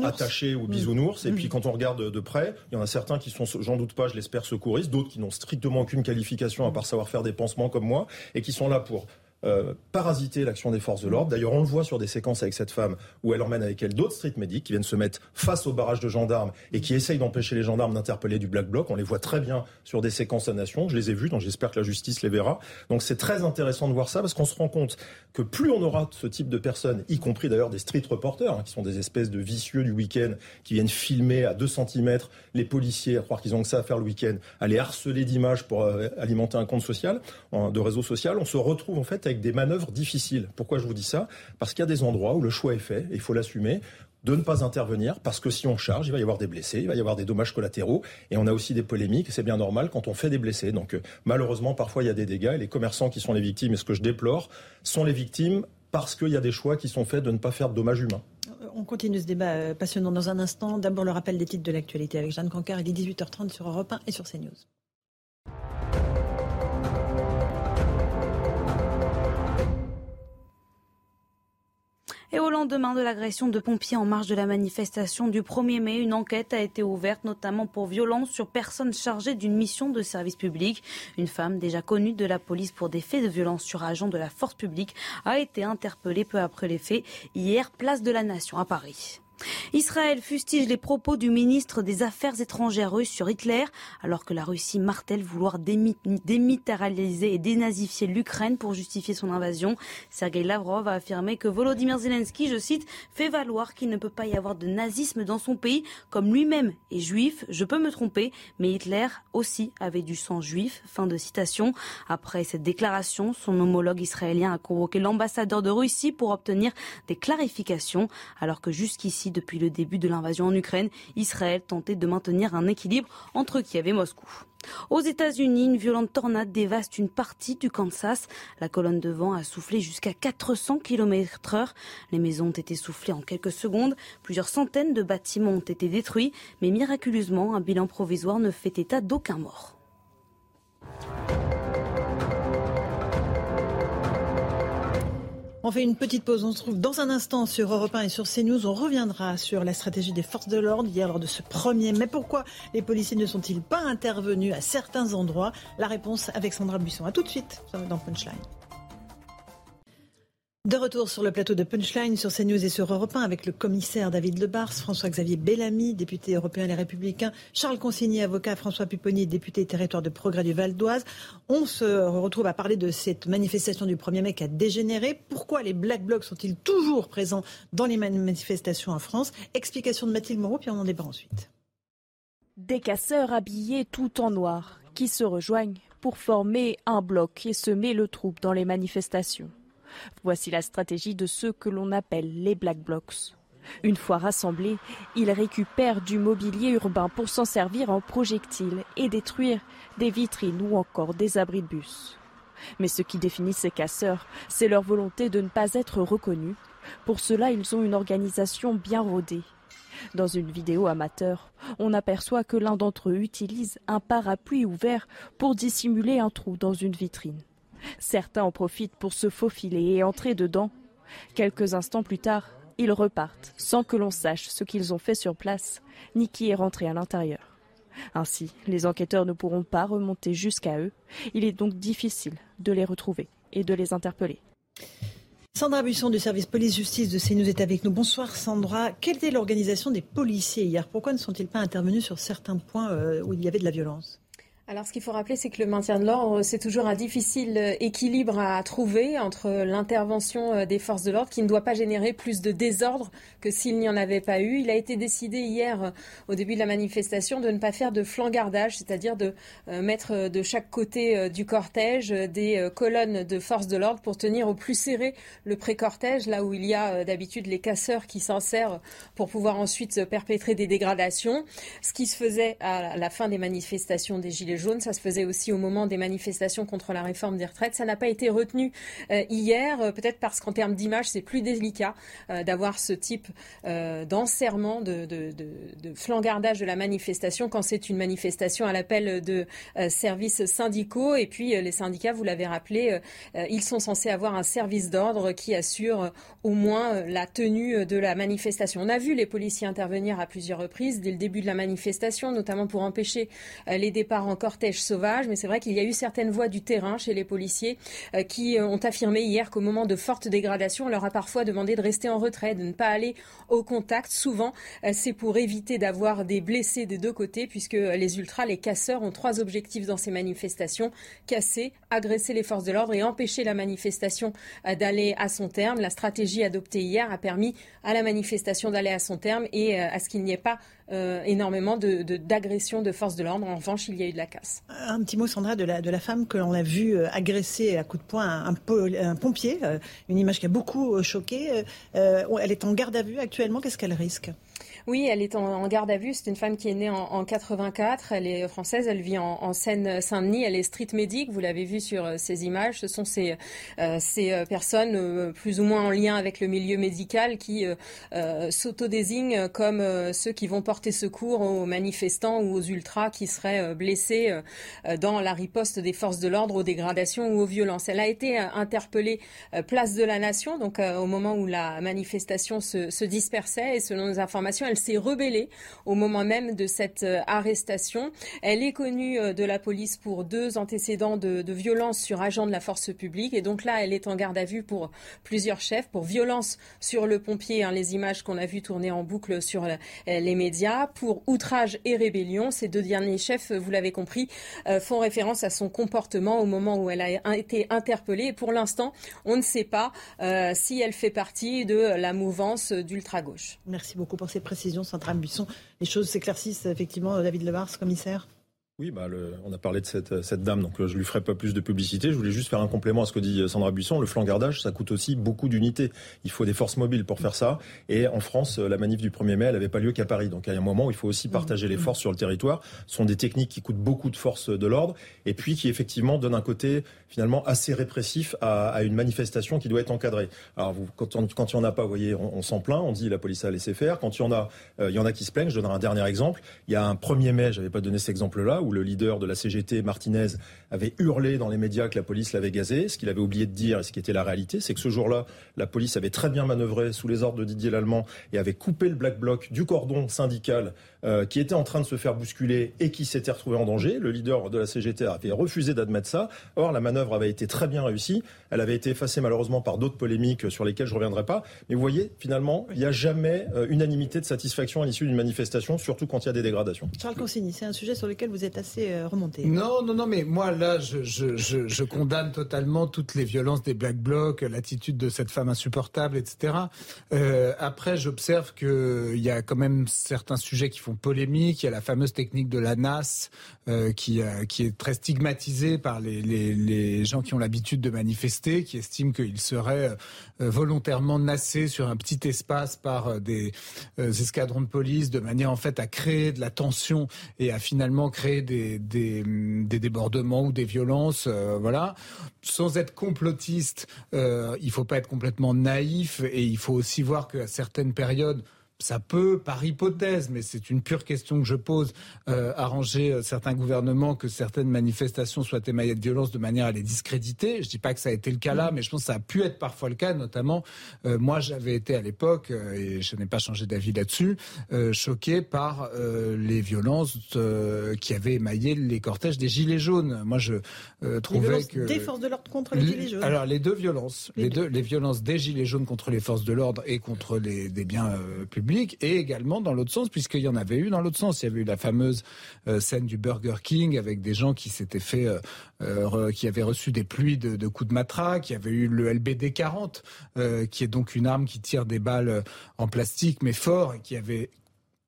attaché ou mm. bisounours. Et mm. puis, quand on regarde de près, il y en a certains qui sont, j'en doute pas, je l'espère, secouristes, d'autres qui n'ont strictement aucune qualification à part savoir faire des pansements comme moi, et qui sont là pour euh, parasiter l'action des forces de l'ordre. D'ailleurs, on le voit sur des séquences avec cette femme où elle emmène avec elle d'autres street medics qui viennent se mettre face au barrage de gendarmes et qui essayent d'empêcher les gendarmes d'interpeller du black bloc. On les voit très bien sur des séquences à Nation. Je les ai vues, donc j'espère que la justice les verra. Donc c'est très intéressant de voir ça parce qu'on se rend compte que plus on aura ce type de personnes, y compris d'ailleurs des street reporters, hein, qui sont des espèces de vicieux du week-end, qui viennent filmer à 2 cm les policiers, à croire qu'ils ont que ça à faire le week-end, à les harceler d'images pour euh, alimenter un compte social, de réseau social, on se retrouve en fait avec des manœuvres difficiles. Pourquoi je vous dis ça? Parce qu'il y a des endroits où le choix est fait, et il faut l'assumer, de ne pas intervenir parce que si on charge, il va y avoir des blessés, il va y avoir des dommages collatéraux et on a aussi des polémiques. C'est bien normal quand on fait des blessés. Donc euh, malheureusement, parfois il y a des dégâts et les commerçants qui sont les victimes, et ce que je déplore, sont les victimes parce qu'il y a des choix qui sont faits de ne pas faire de dommages humains. On continue ce débat euh, passionnant dans un instant. D'abord le rappel des titres de l'actualité avec Jeanne Cancard. Il est 18h30 sur Europe 1 et sur CNews. Et au lendemain de l'agression de pompiers en marge de la manifestation du 1er mai, une enquête a été ouverte notamment pour violence sur personnes chargées d'une mission de service public. Une femme déjà connue de la police pour des faits de violence sur agents de la force publique a été interpellée peu après les faits hier, place de la Nation à Paris. Israël fustige les propos du ministre des Affaires étrangères russe sur Hitler, alors que la Russie martèle vouloir démilitariser et dénazifier l'Ukraine pour justifier son invasion. Sergei Lavrov a affirmé que Volodymyr Zelensky, je cite, fait valoir qu'il ne peut pas y avoir de nazisme dans son pays, comme lui-même est juif. Je peux me tromper, mais Hitler aussi avait du sang juif. Fin de citation. Après cette déclaration, son homologue israélien a convoqué l'ambassadeur de Russie pour obtenir des clarifications, alors que jusqu'ici depuis le début de l'invasion en Ukraine, Israël tentait de maintenir un équilibre entre Kiev et Moscou. Aux États-Unis, une violente tornade dévaste une partie du Kansas. La colonne de vent a soufflé jusqu'à 400 km heure. Les maisons ont été soufflées en quelques secondes. Plusieurs centaines de bâtiments ont été détruits. Mais miraculeusement, un bilan provisoire ne fait état d'aucun mort. On fait une petite pause. On se trouve dans un instant sur Europe 1 et sur CNews. On reviendra sur la stratégie des forces de l'ordre hier lors de ce premier. Mais pourquoi les policiers ne sont-ils pas intervenus à certains endroits? La réponse avec Sandra Buisson. A tout de suite dans Punchline. De retour sur le plateau de Punchline sur CNews et sur Europe 1 avec le commissaire David Lebars, François-Xavier Bellamy, député européen Les Républicains, Charles Consigny, avocat, François Pupponi, député territoire de progrès du Val d'Oise. On se retrouve à parler de cette manifestation du 1er mai qui a dégénéré. Pourquoi les Black Blocs sont-ils toujours présents dans les manifestations en France? Explication de Mathilde Moreau, puis on en débat ensuite. Des casseurs habillés tout en noir qui se rejoignent pour former un bloc et semer le trouble dans les manifestations. Voici la stratégie de ceux que l'on appelle les Black Blocs. Une fois rassemblés, ils récupèrent du mobilier urbain pour s'en servir en projectiles et détruire des vitrines ou encore des abris de bus. Mais ce qui définit ces casseurs, c'est leur volonté de ne pas être reconnus. Pour cela, ils ont une organisation bien rodée. Dans une vidéo amateur, on aperçoit que l'un d'entre eux utilise un parapluie ouvert pour dissimuler un trou dans une vitrine. Certains en profitent pour se faufiler et entrer dedans. Quelques instants plus tard, ils repartent sans que l'on sache ce qu'ils ont fait sur place, ni qui est rentré à l'intérieur. Ainsi, les enquêteurs ne pourront pas remonter jusqu'à eux. Il est donc difficile de les retrouver et de les interpeller. Sandra Buisson du service police-justice de CNews est avec nous. Bonsoir Sandra. Quelle était l'organisation des policiers hier? Pourquoi ne sont-ils pas intervenus sur certains points euh, où il y avait de la violence? Alors, ce qu'il faut rappeler, c'est que le maintien de l'ordre, c'est toujours un difficile euh, équilibre à trouver entre l'intervention euh, des forces de l'ordre qui ne doit pas générer plus de désordre que s'il n'y en avait pas eu. Il a été décidé hier, euh, au début de la manifestation, de ne pas faire de flangardage, c'est-à-dire de mettre de chaque côté du cortège des colonnes de forces de l'ordre pour tenir au plus serré le pré-cortège, là où il y a d'habitude les casseurs qui s'en servent pour pouvoir ensuite perpétrer des dégradations. Ce qui se faisait à la fin des manifestations des Gilets jaune. Ça se faisait aussi au moment des manifestations contre la réforme des retraites. Ça n'a pas été retenu euh, hier, euh, peut-être parce qu'en termes d'image, c'est plus délicat euh, d'avoir ce type d'enserrement, de, de, de, flangardage de la manifestation quand c'est une manifestation à l'appel de services syndicaux. Et puis les syndicats, vous l'avez rappelé, ils sont censés avoir un service d'ordre qui assure au moins la tenue de la manifestation. On a vu les policiers intervenir à plusieurs reprises dès le début de la manifestation, notamment pour empêcher les départs en cortège sauvage, mais c'est vrai qu'il y a eu certaines voix du terrain chez les policiers euh, qui euh, ont affirmé hier qu'au moment de fortes dégradations, on leur a parfois demandé de rester en retrait, de ne pas aller au contact. Souvent, euh, c'est pour éviter d'avoir des blessés des deux côtés, puisque les ultras, les casseurs, ont trois objectifs dans ces manifestations casser, agresser les forces de l'ordre et empêcher la manifestation d'aller à son terme. La stratégie adoptée hier a permis à la manifestation d'aller à son terme et à ce qu'il n'y ait pas euh, énormément d'agressions de, de, forces de l'ordre. En revanche, il y a eu de la casse. Un petit mot, Sandra, de la, de la femme que l'on a vue euh, agresser à coup de poing un, un, pompier, euh, une image qui a beaucoup choqué. elle est en garde à vue actuellement. Qu'est-ce qu'elle risque? Oui, elle est en, garde à vue. C'est une femme qui est née en, en 84. Elle est française. Elle vit en, en Seine-Saint-Denis. Elle est street médic. Vous l'avez vu sur euh, ces images. Ce sont ces, euh, euh, personnes plus ou moins en lien avec le milieu médical qui s'autodésignent comme ceux qui vont porter secours aux manifestants ou aux ultras qui seraient blessés dans la riposte des forces de l'ordre aux dégradations ou aux violences. Elle a été interpellée place de la Nation, donc au moment où la manifestation se, dispersait. Et selon nos informations, s'est rebellée au moment même de cette euh, arrestation. Elle est connue euh, de la police pour deux antécédents de, violence sur agents de la force publique. Et donc là, elle est en garde à vue pour plusieurs chefs, pour violence sur le pompier, hein, les images qu'on a vues tourner en boucle sur euh, les médias, pour outrage et rébellion. Ces deux derniers chefs, vous l'avez compris, font référence à son comportement au moment où elle a été interpellée. Et pour l'instant, on ne sait pas si elle fait partie de la mouvance d'ultra-gauche. Merci beaucoup pour ces précisions précision, Buisson. Les choses s'éclaircissent effectivement, David Levars, commissaire oui, bah on a parlé de cette, cette dame, donc euh, je lui ferai pas plus de publicité. Je voulais juste faire un complément à ce que dit euh, Sandra Buisson. Le flangardage, ça coûte aussi beaucoup d'unités. Il faut des forces mobiles pour faire ça. Et en France, euh, la manif du 1er mai, elle n'avait pas lieu qu'à Paris. Donc il y a un moment où il faut aussi partager les forces sur le territoire. Ce sont des techniques qui coûtent beaucoup de forces de l'ordre et puis qui effectivement donnent un côté finalement assez répressif à, à une manifestation qui doit être encadrée. Alors vous, quand, on, quand il n'y en a pas, vous voyez, on, on s'en plaint, on dit la police a laissé faire. Quand il y en a, il y en a qui se plaignent. Je donnerai un dernier exemple. Il y a un 1er mai, j'avais pas donné cet exemple-là, où le leader de la CGT, Martinez, avait hurlé dans les médias que la police l'avait gazé. Ce qu'il avait oublié de dire, et ce qui était la réalité, c'est que ce jour-là, la police avait très bien manœuvré sous les ordres de Didier Lallemand et avait coupé le Black Bloc du cordon syndical euh, qui était en train de se faire bousculer et qui s'était retrouvé en danger. Le leader de la CGT avait refusé d'admettre ça. Or, la manœuvre avait été très bien réussie. Elle avait été effacée malheureusement par d'autres polémiques sur lesquelles je ne reviendrai pas. Mais vous voyez, finalement, il n'y a jamais euh, unanimité de satisfaction à l'issue d'une manifestation, surtout quand il y a des dégradations. Charles Consigny, c'est un sujet sur lequel vous êtes assez euh, remonté. Non, non, non, mais moi là, je, condamne totalement toutes les violences des Black Blocs, l'attitude de cette femme insupportable, etc. Euh, après, j'observe qu'il y a quand même certains sujets qui font polémique. Il y a la fameuse technique de la NAS euh, qui, euh, qui est très stigmatisée par les, gens qui ont l'habitude de manifester, qui estiment qu'ils seraient volontairement nassés sur un petit espace par des escadrons de police de manière en fait à créer de la tension et à finalement créer des débordements ou des violences. voilà. Sans être complotiste, il faut pas être complètement naïf et il faut aussi voir qu'à certaines périodes, ça peut, par hypothèse, mais c'est une pure question que je pose, euh, arranger euh, certains gouvernements que certaines manifestations soient émaillées de violence de manière à les discréditer. Je dis pas que ça a été le cas là, mm. mais je pense que ça a pu être parfois le cas, notamment euh, moi j'avais été à l'époque, et je n'ai pas changé d'avis là-dessus, choqué par les violences qui avaient émaillé les cortèges des Gilets jaunes. Moi je trouvais que... Des forces de l'ordre contre les Gilets jaunes Alors les deux violences, les, deux, les violences des Gilets jaunes contre les forces de l'ordre et contre les, des biens publics et également dans l'autre sens, puisqu'il y en avait eu dans l'autre sens. Il y avait eu la fameuse euh, scène du Burger King avec des gens qui s'étaient fait, euh, euh, qui avaient reçu des pluies de, coups de matraque. Il y avait eu le LBD 40, qui est donc une arme qui tire des balles en plastique mais fort et qui avait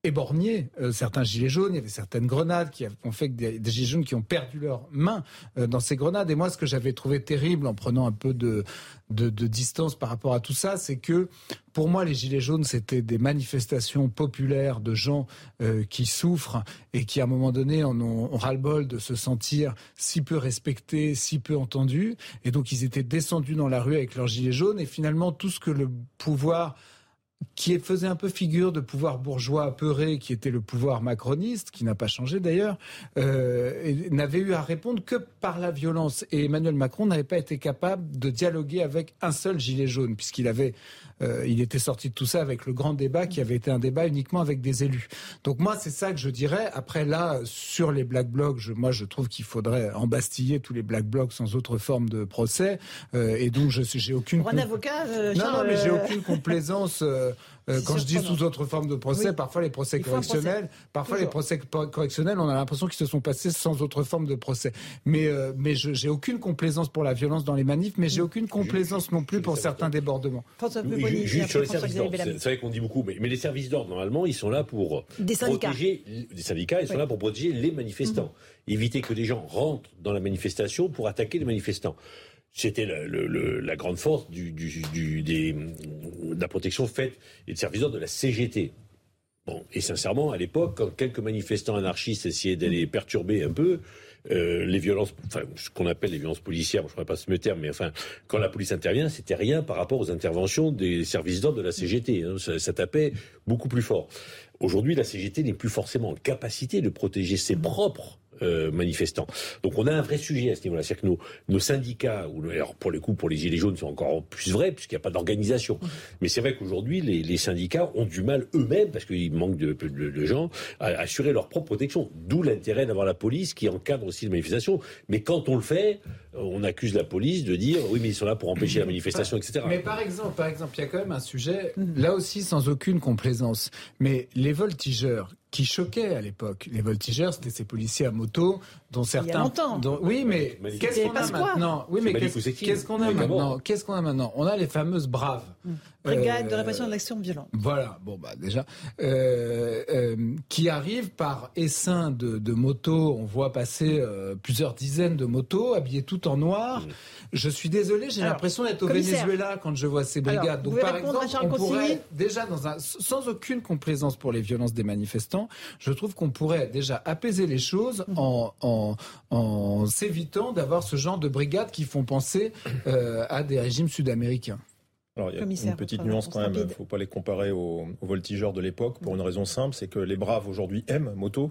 éborgné certains gilets jaunes. Il y avait certaines grenades qui ont fait que des, gilets jaunes qui ont perdu leurs mains dans ces grenades. Et moi, ce que j'avais trouvé terrible en prenant un peu de, distance par rapport à tout ça, c'est que pour moi, les Gilets jaunes, c'était des manifestations populaires de gens euh, qui souffrent et qui, à un moment donné, en ont, ras-le-bol de se sentir si peu respectés, si peu entendus. Et donc, ils étaient descendus dans la rue avec leurs Gilets jaunes. Et finalement, tout ce que le pouvoir qui faisait un peu figure de pouvoir bourgeois apeuré, qui était le pouvoir macroniste, qui n'a pas changé d'ailleurs, euh, n'avait eu à répondre que par la violence. Et Emmanuel Macron n'avait pas été capable de dialoguer avec un seul gilet jaune, puisqu'il avait euh, il était sorti de tout ça avec le grand débat qui avait été un débat uniquement avec des élus. Donc moi, c'est ça que je dirais. Après là, sur les black blocs, je, moi, je trouve qu'il faudrait embastiller tous les black blocs sans autre forme de procès. Euh, et donc, je j'ai aucune. Pour un avocat, euh, non, non, mais j'ai aucune complaisance. Euh, quand je dis sous autre forme de procès, parfois les procès correctionnels, parfois les procès correctionnels, on a l'impression qu'ils se sont passés sans autre forme de procès. Mais euh, mais j'ai aucune complaisance pour la violence dans les manifs, mais j'ai aucune complaisance non plus pour certains débordements. juste sur les services d'ordre, c'est vrai qu'on dit beaucoup, mais, les services d'ordre normalement, ils sont là pour protéger des syndicats, ils sont là pour protéger les manifestants, mhm. éviter que des gens rentrent dans la manifestation pour attaquer les manifestants. C'était la grande force de la protection faite et de service de la CGT. Bon, et sincèrement, à l'époque, quand quelques manifestants anarchistes essayaient d'aller perturber un peu, euh, les violences, enfin, ce qu'on appelle les violences policières, je ne pas ce terme, mais enfin, quand la police intervient, c'était rien par rapport aux interventions des services d'ordre de la CGT. Hein. ça, tapait beaucoup plus fort. Aujourd'hui, la CGT n'est plus forcément en capacité de protéger ses propres euh, manifestants. Donc on a un vrai sujet à ce niveau-là. C'est-à-dire que nos, syndicats, ou alors pour le coup pour les Gilets jaunes c'est encore plus vrai puisqu'il n'y a pas d'organisation. Mais c'est vrai qu'aujourd'hui les, les, syndicats ont du mal eux-mêmes, parce qu'il manque de, de, de, gens, à assurer leur propre protection. D'où l'intérêt d'avoir la police qui encadre aussi les manifestations. Mais quand on le fait, on accuse la police de dire oui mais ils sont là pour empêcher la manifestation, etc. Mais par exemple, par exemple, il y a quand même un sujet, là aussi sans aucune complaisance, mais les voltigeurs qui choquaient à l'époque. Les voltigeurs, c'était ces policiers à moto dont certains. Il y a longtemps. oui, mais qu'est-ce qu'on a maintenant Oui, mais qu'est-ce qu'on a maintenant Qu'est-ce qu'on a maintenant On a les fameuses braves. Hum. Brigade de euh, répression de l'action violente. Voilà, bon bah déjà, euh, euh, qui arrivent par essaim de, de motos. On voit passer plusieurs dizaines de motos habillées toutes en noir. Hum. Je suis désolé, j'ai l'impression d'être au Venezuela quand je vois ces brigades. Donc par exemple, on pourrait déjà dans un, sans aucune complaisance pour les violences des manifestants, je trouve qu'on pourrait déjà apaiser les choses hum. en, en, en s'évitant d'avoir ce genre de brigades qui font penser à des régimes sud-américains. Alors, il y a une petite nuance quand même, il ne faut pas les comparer aux, voltigeurs de l'époque pour une raison simple, c'est que les braves aujourd'hui aiment moto, euh,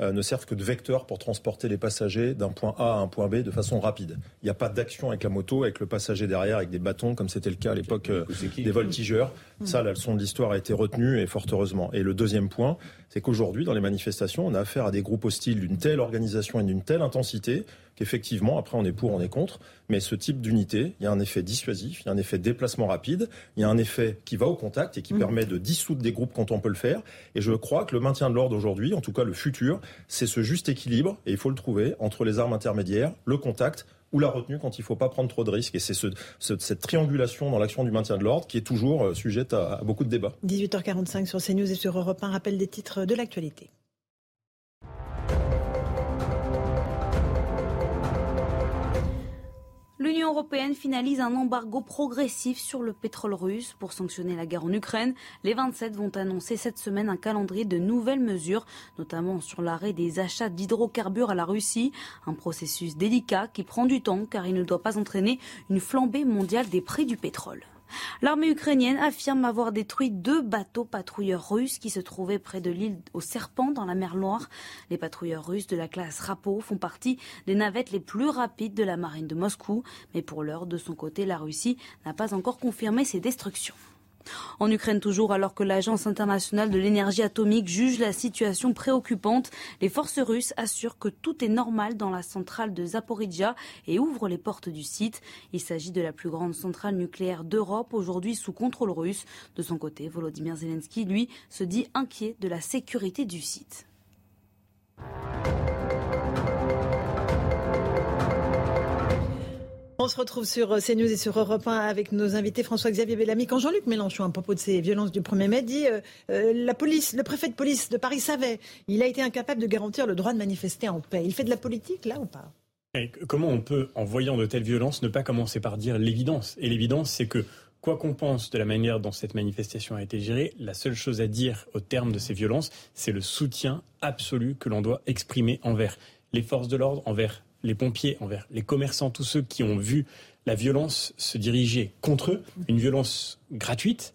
ne servent que de vecteurs pour transporter les passagers d'un point A à un point B de façon rapide. Il n'y a pas d'action avec la moto, avec le passager derrière, avec des bâtons, comme c'était le cas à l'époque euh, des voltigeurs. Mm. Ça, la leçon de l'histoire a été retenue et fort heureusement. Et le deuxième point, c'est qu'aujourd'hui, dans les manifestations, on a affaire à des groupes hostiles d'une telle organisation et d'une telle intensité qu'effectivement, après, on est pour, on est contre. Mais ce type d'unité, il y a un effet dissuasif, il y a un effet déplacement rapide, il y a un effet qui va au contact et qui mm. permet de dissoudre des groupes quand on peut le faire. Et je crois que le maintien de l'ordre aujourd'hui, en tout cas le futur, c'est ce juste équilibre, et il faut le trouver, entre les armes intermédiaires, le contact, ou la retenue quand il ne faut pas prendre trop de risques. Et c'est ce, cette triangulation dans l'action du maintien de l'ordre qui est toujours euh, sujette à, à, beaucoup de débats. 18h45 sur CNews et sur Europe 1, rappel des titres de l'actualité. L'Union européenne finalise un embargo progressif sur le pétrole russe pour sanctionner la guerre en Ukraine. Les 27 vont annoncer cette semaine un calendrier de nouvelles mesures, notamment sur l'arrêt des achats d'hydrocarbures à la Russie, un processus délicat qui prend du temps car il ne doit pas entraîner une flambée mondiale des prix du pétrole. L'armée ukrainienne affirme avoir détruit deux bateaux patrouilleurs russes qui se trouvaient près de l'île aux Serpents dans la mer Noire. Les patrouilleurs russes de la classe Rapo font partie des navettes les plus rapides de la marine de Moscou. Mais pour l'heure, de son côté, la Russie n'a pas encore confirmé ses destructions. En Ukraine toujours, alors que l'Agence internationale de l'énergie atomique juge la situation préoccupante, les forces russes assurent que tout est normal dans la centrale de Zaporizhia et ouvrent les portes du site. Il s'agit de la plus grande centrale nucléaire d'Europe, aujourd'hui sous contrôle russe. De son côté, Volodymyr Zelensky, lui, se dit inquiet de la sécurité du site. On se retrouve sur euh, CNews et sur Europe 1 avec nos invités François-Xavier Bellamy. Quand Jean-Luc Mélenchon, à propos de ces violences du 1er mai, dit euh, euh, la police, le préfet de police de Paris savait, il a été incapable de garantir le droit de manifester en paix. Il fait de la politique là ou pas? Comment on peut, en voyant de telles violences, ne pas commencer par dire l'évidence? Et l'évidence, c'est que Quoi qu'on pense de la manière dont cette manifestation a été gérée, la seule chose à dire au terme de ces violences, c'est le soutien absolu que l'on doit exprimer envers les forces de l'ordre, envers les pompiers, envers les commerçants, tous ceux qui ont vu la violence se diriger contre eux, une violence gratuite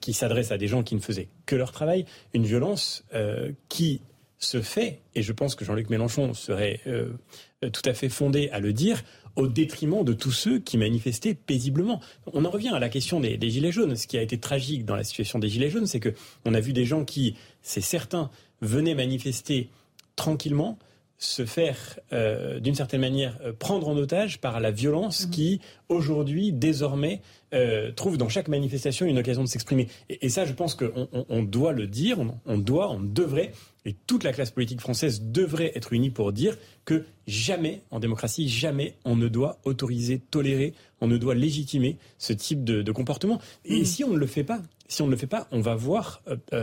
qui s'adresse à des gens qui ne faisaient que leur travail, une violence euh, qui se fait, et je pense que Jean-Luc Mélenchon serait euh, tout à fait fondé à le dire, au détriment de tous ceux qui manifestaient paisiblement. On en revient à la question des, des gilets jaunes. Ce qui a été tragique dans la situation des gilets jaunes, c'est que on a vu des gens qui, c'est certain, venaient manifester tranquillement, se faire, euh, d'une certaine manière, euh, prendre en otage par la violence mhm. qui, aujourd'hui, désormais, euh, trouve dans chaque manifestation une occasion de s'exprimer. Et, ça, je pense qu'on on, doit le dire, on, doit, on devrait, et toute la classe politique française devrait être unie pour dire que jamais, en démocratie, jamais on ne doit autoriser, tolérer, on ne doit légitimer ce type de, comportement. Et mhm. si on ne le fait pas, si on ne le fait pas, on va voir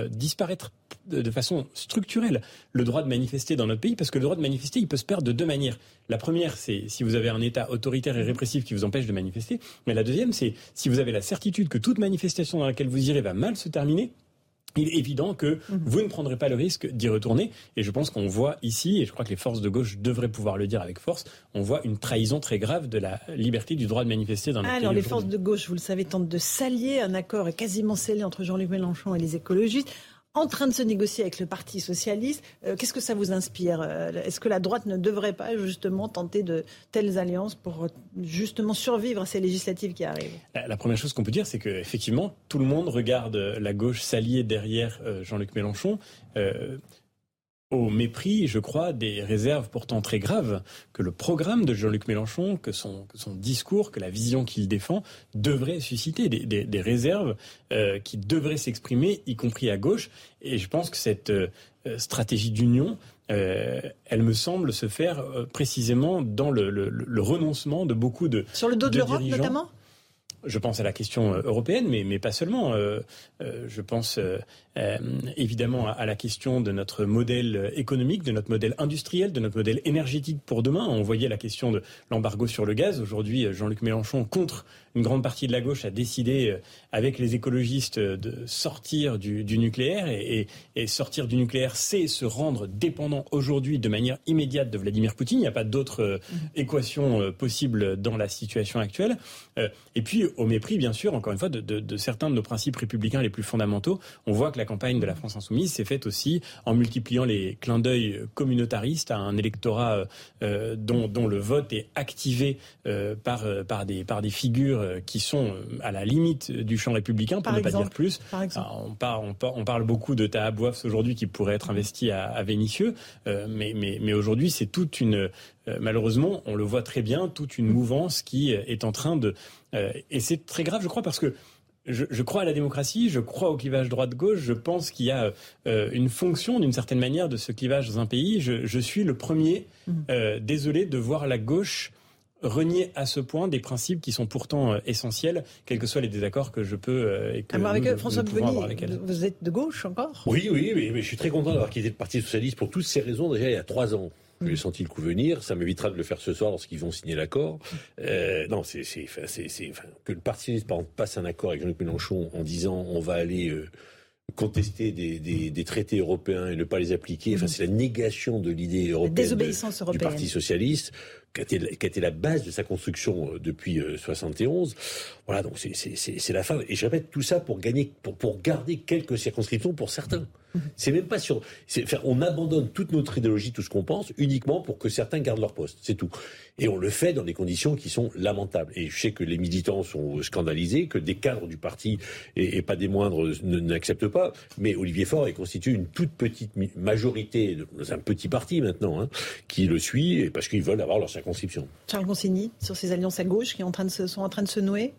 disparaître de, façon structurelle le droit de manifester dans notre pays, parce que le droit de manifester, il peut se perdre de deux manières. La première, c'est si vous avez un État autoritaire et répressif qui vous empêche de manifester. Mais la deuxième, c'est si vous avez la certitude que toute manifestation dans laquelle vous irez va mal se terminer, il est évident que mhm. vous ne prendrez pas le risque d'y retourner. Et je pense qu'on voit ici, et je crois que les forces de gauche devraient pouvoir le dire avec force, on voit une trahison très grave de la liberté du droit de manifester dans notre Alors les forces de gauche, vous le savez, tentent de s'allier. Un accord est quasiment scellé entre Jean-Luc Mélenchon et les écologistes en train de se négocier avec le Parti socialiste. Euh, qu'est-ce que ça vous inspire euh, Est-ce que la droite ne devrait pas justement tenter de telles alliances pour justement survivre à ces législatives qui arrivent? La première chose qu'on peut dire, c'est qu'effectivement, tout le monde regarde la gauche s'allier derrière euh, Jean-Luc Mélenchon au mépris, je crois, des réserves pourtant très graves que le programme de Jean-Luc Mélenchon, que son, discours, que la vision qu'il défend devrait susciter, des, réserves euh, qui devraient s'exprimer, y compris à gauche. Et je pense que cette euh, stratégie d'union, euh, elle me semble se faire précisément dans le, renoncement de beaucoup de sur le dos de, l'Europe notamment? Je pense à la question européenne, mais, pas seulement. je pense euh, évidemment à, la question de notre modèle économique, de notre modèle industriel, de notre modèle énergétique pour demain. On voyait la question de l'embargo sur le gaz. Aujourd'hui, Jean-Luc Mélenchon, contre une grande partie de la gauche, a décidé, euh, avec les écologistes, de sortir du, du nucléaire. Et, et, sortir du nucléaire, c'est se rendre dépendant aujourd'hui de manière immédiate de Vladimir Poutine. Il n'y a pas d'autre euh, mmh. équation possible dans la situation actuelle. et puis, au mépris, bien sûr, encore une fois, de, de, de certains de nos principes républicains les plus fondamentaux, on voit que la campagne de la France insoumise s'est faite aussi en multipliant les clins d'œil communautaristes à un électorat euh, dont, dont, le vote est activé euh, par, euh, par, des, par des figures qui sont à la limite du champ républicain, pour ne pas dire plus. on, parle, on, parle beaucoup de Tahabouafs aujourd'hui qui pourrait être investi à, à Vénissieux, mais, mais, mais aujourd'hui c'est toute une malheureusement, on le voit très bien, toute une mouvance qui est en train de... et c'est très grave, je crois, parce que je, crois à la démocratie, je crois au clivage droite-gauche, je pense qu'il y a euh, une fonction d'une certaine manière de ce clivage dans un pays. Je, suis le premier, mmh. euh, désolé, de voir la gauche renier à ce point des principes qui sont pourtant euh, essentiels, quels que soient les désaccords que je peux et que Alors avec François vous êtes de gauche encore? Oui, oui, mais je suis très content d'avoir quitté le Parti socialiste pour toutes ces raisons déjà il y a trois ans. J'ai mm. senti le coup venir. Ça m'évitera de le faire ce soir lorsqu'ils vont signer l'accord. Euh, non, c'est, c'est, c'est, c'est que le Parti socialiste par exemple, passe un accord avec Jean-Luc Mélenchon en disant on va aller euh, contester des, des, des, traités européens et ne pas les appliquer. Enfin, mm. c'est la négation de l'idée européenne, désobéissance européenne. du Parti socialiste qui a, été, la base de sa construction euh, depuis 71. Voilà, donc c'est la fin. Et je répète tout ça pour gagner, pour, pour garder quelques circonscriptions pour certains. C'est même pas sur. On abandonne toute notre idéologie, tout ce qu'on pense, uniquement pour que certains gardent leur poste. C'est tout. Et on le fait dans des conditions qui sont lamentables. Et je sais que les militants sont scandalisés, que des cadres du parti, et, pas des moindres, n'acceptent pas. Mais Olivier Faure est constitué une toute petite majorité, dans un petit parti maintenant, hein, qui le suit, parce qu'ils veulent avoir leur circonscription. Charles Consigny, sur ces alliances à gauche qui sont en train de se, sont en train de se nouer?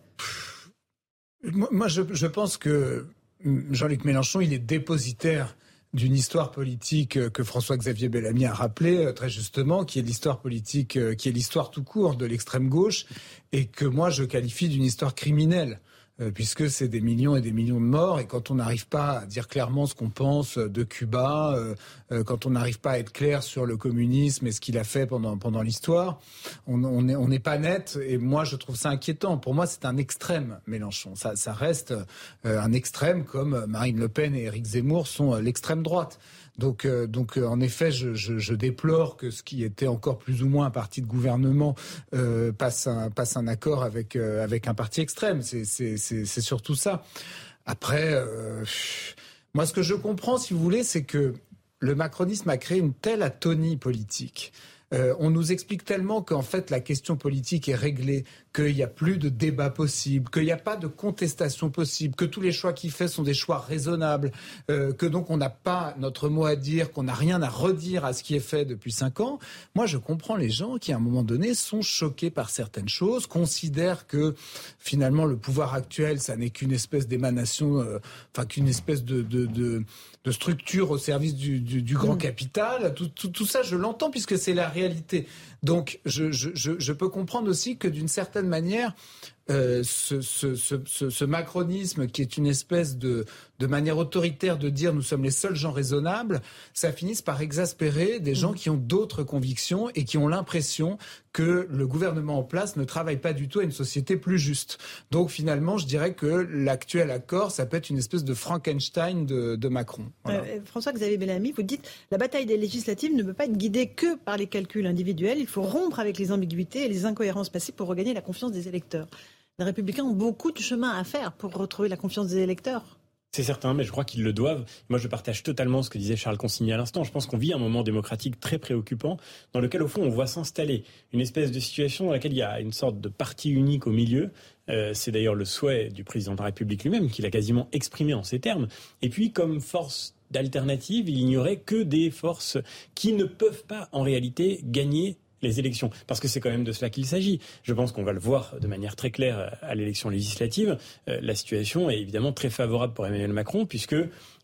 Moi, je, pense que Jean-Luc Mélenchon, il est dépositaire d'une histoire politique que François-Xavier Bellamy a rappelé euh, très justement, qui est l'histoire politique, euh, qui est l'histoire tout court de l'extrême gauche, et que moi je qualifie d'une histoire criminelle. Euh, puisque c'est des millions et des millions de morts. Et quand on n'arrive pas à dire clairement ce qu'on pense de Cuba, euh, euh, quand on n'arrive pas à être clair sur le communisme et ce qu'il a fait pendant, pendant l'histoire, on n'est on pas net. Et moi, je trouve ça inquiétant. Pour moi, c'est un extrême, Mélenchon. Ça, ça reste un extrême comme Marine Le Pen et Éric Zemmour sont l'extrême droite. Donc, euh, donc euh, en effet, je, déplore que ce qui était encore plus ou moins un parti de gouvernement euh, passe, un, passe un accord avec, avec un parti extrême. C'est surtout ça. Après, moi, ce que je comprends, si vous voulez, c'est que le macronisme a créé une telle atonie politique on nous explique tellement qu'en fait la question politique est réglée, qu'il n'y a plus de débat possible, qu'il n'y a pas de contestation possible, que tous les choix qu'il fait sont des choix raisonnables, euh, que donc on n'a pas notre mot à dire, qu'on n'a rien à redire à ce qui est fait depuis cinq ans. Moi, je comprends les gens qui, à un moment donné, sont choqués par certaines choses, considèrent que finalement le pouvoir actuel, ça n'est qu'une espèce d'émanation, euh, enfin qu'une espèce de, de de structure au service du, du, grand mm. capital. Tout, tout, tout, ça, je l'entends puisque c'est la réalité. Donc, je, je, je, peux comprendre aussi que d'une certaine manière, euh, ce, ce, ce, ce, macronisme qui est une espèce de, de manière autoritaire de dire nous sommes les seuls gens raisonnables, ça finisse par exaspérer des gens mm. qui ont d'autres convictions et qui ont l'impression que le gouvernement en place ne travaille pas du tout à une société plus juste. Donc finalement, je dirais que l'actuel accord, ça peut être une espèce de Frankenstein de, de Macron. Euh, François-Xavier Bellamy, vous dites la bataille des législatives ne peut pas être guidée que par les calculs individuels. Il faut rompre avec les ambiguïtés et les incohérences passées pour regagner la confiance des électeurs. Les républicains ont beaucoup de chemin à faire pour retrouver la confiance des électeurs. C'est certain, mais je crois qu'ils le doivent. Moi, je partage totalement ce que disait Charles Consigny à l'instant. Je pense qu'on vit un moment démocratique très préoccupant, dans lequel, au fond, on voit s'installer une espèce de situation dans laquelle il y a une sorte de parti unique au milieu. Euh, c'est d'ailleurs le souhait du président de la République lui-même, qu'il a quasiment exprimé en ces termes. Et puis, comme force d'alternative, il n'y aurait que des forces qui ne peuvent pas, en réalité, gagner les élections, parce que c'est quand même de cela qu'il s'agit. Je pense qu'on va le voir de manière très claire à l'élection législative. Euh, la situation est évidemment très favorable pour Emmanuel Macron, puisque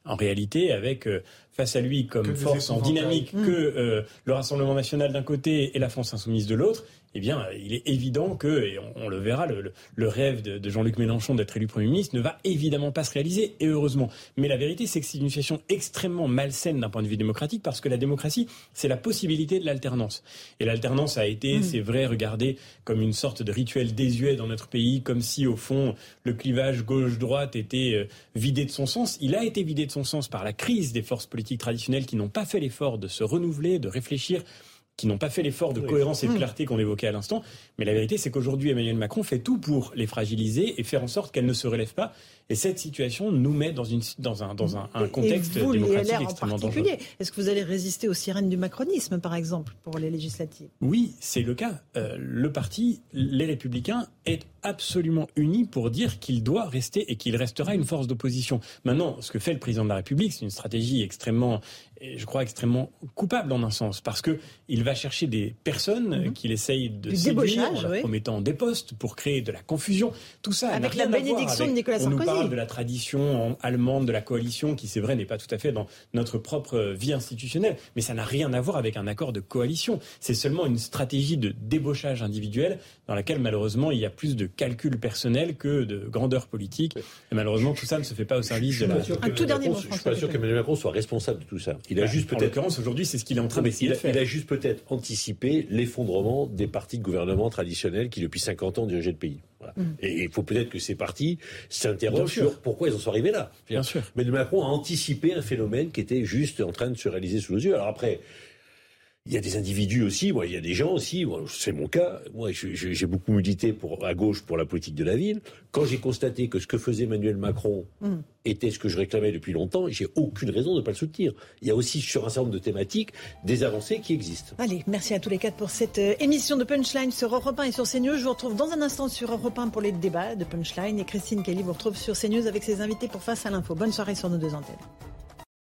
en réalité, avec euh, face à lui comme force en dynamique que euh, le Rassemblement national d'un côté et la France insoumise de l'autre, eh bien, il est évident que, et on, le verra, le, rêve de, Jean-Luc Mélenchon d'être élu Premier ministre ne va évidemment pas se réaliser, et heureusement. Mais la vérité, c'est que c'est une situation extrêmement malsaine d'un point de vue démocratique, parce que la démocratie, c'est la possibilité de l'alternance. Et l'alternance a été, mmh. c'est vrai, regardée comme une sorte de rituel désuet dans notre pays, comme si, au fond, le clivage gauche-droite était euh, vidé de son sens. Il a été vidé de son sens par la crise des forces politiques traditionnelles qui n'ont pas fait l'effort de se renouveler, de réfléchir qui n'ont pas fait l'effort de cohérence et de clarté qu'on évoquait à l'instant. Mais la vérité, c'est qu'aujourd'hui, Emmanuel Macron fait tout pour les fragiliser et faire en sorte qu'elles ne se relèvent pas. Et cette situation nous met dans, une, dans, un, dans un, un contexte et vous, démocratique extrêmement dangereux. Est-ce que vous allez résister aux sirènes du macronisme, par exemple, pour les législatives? Oui, c'est le cas. Euh, le parti, les Républicains, est absolument uni pour dire qu'il doit rester et qu'il restera une force d'opposition. Maintenant, ce que fait le président de la République, c'est une stratégie extrêmement je crois, extrêmement coupable en un sens, parce que il va chercher des personnes mhm. qu'il essaye de séduire en leur promettant des postes pour créer de la confusion. Tout ça avec la bénédiction de Nicolas Sarkozy. On nous parle de la tradition allemande de la coalition, qui c'est vrai n'est pas tout à fait dans notre propre vie institutionnelle, mais ça n'a rien à voir avec un accord de coalition. C'est seulement une stratégie de débauchage individuel dans laquelle malheureusement il y a plus de calculs personnels que de grandeur politique. Et malheureusement tout ça ne se fait pas au service de la. Un tout dernier mot. Je suis pas sûr qu'Emmanuel Macron soit responsable de tout ça. Il a bah, juste peut-être. En l'occurrence, aujourd'hui, c'est ce qu'il est en train d'essayer de faire. Il a juste peut-être anticipé l'effondrement des partis de gouvernement traditionnels qui, depuis 50 ans, dirigeaient le pays. Mm. Et il faut peut-être que ces partis s'interrogent sur pourquoi ils en sont arrivés là. Bien sûr. Mais Macron a anticipé un phénomène qui était juste en train de se réaliser sous nos yeux. Alors après, il y a des individus aussi, moi, il y a des gens aussi, c'est mon cas, moi j'ai beaucoup milité pour, à gauche pour la politique de la ville. Quand j'ai constaté que ce que faisait Emmanuel Macron mm. était ce que je réclamais depuis longtemps, j'ai aucune raison de ne pas le soutenir. Il y a aussi sur un certain nombre de thématiques des avancées qui existent. Allez, merci à tous les quatre pour cette euh, émission de Punchline sur Europe 1 et sur CNews. Je vous retrouve dans un instant sur Europe 1 pour les débats de Punchline et Christine Kelly vous retrouve sur CNews avec ses invités pour Face à l'info. Bonne soirée sur nos deux antennes.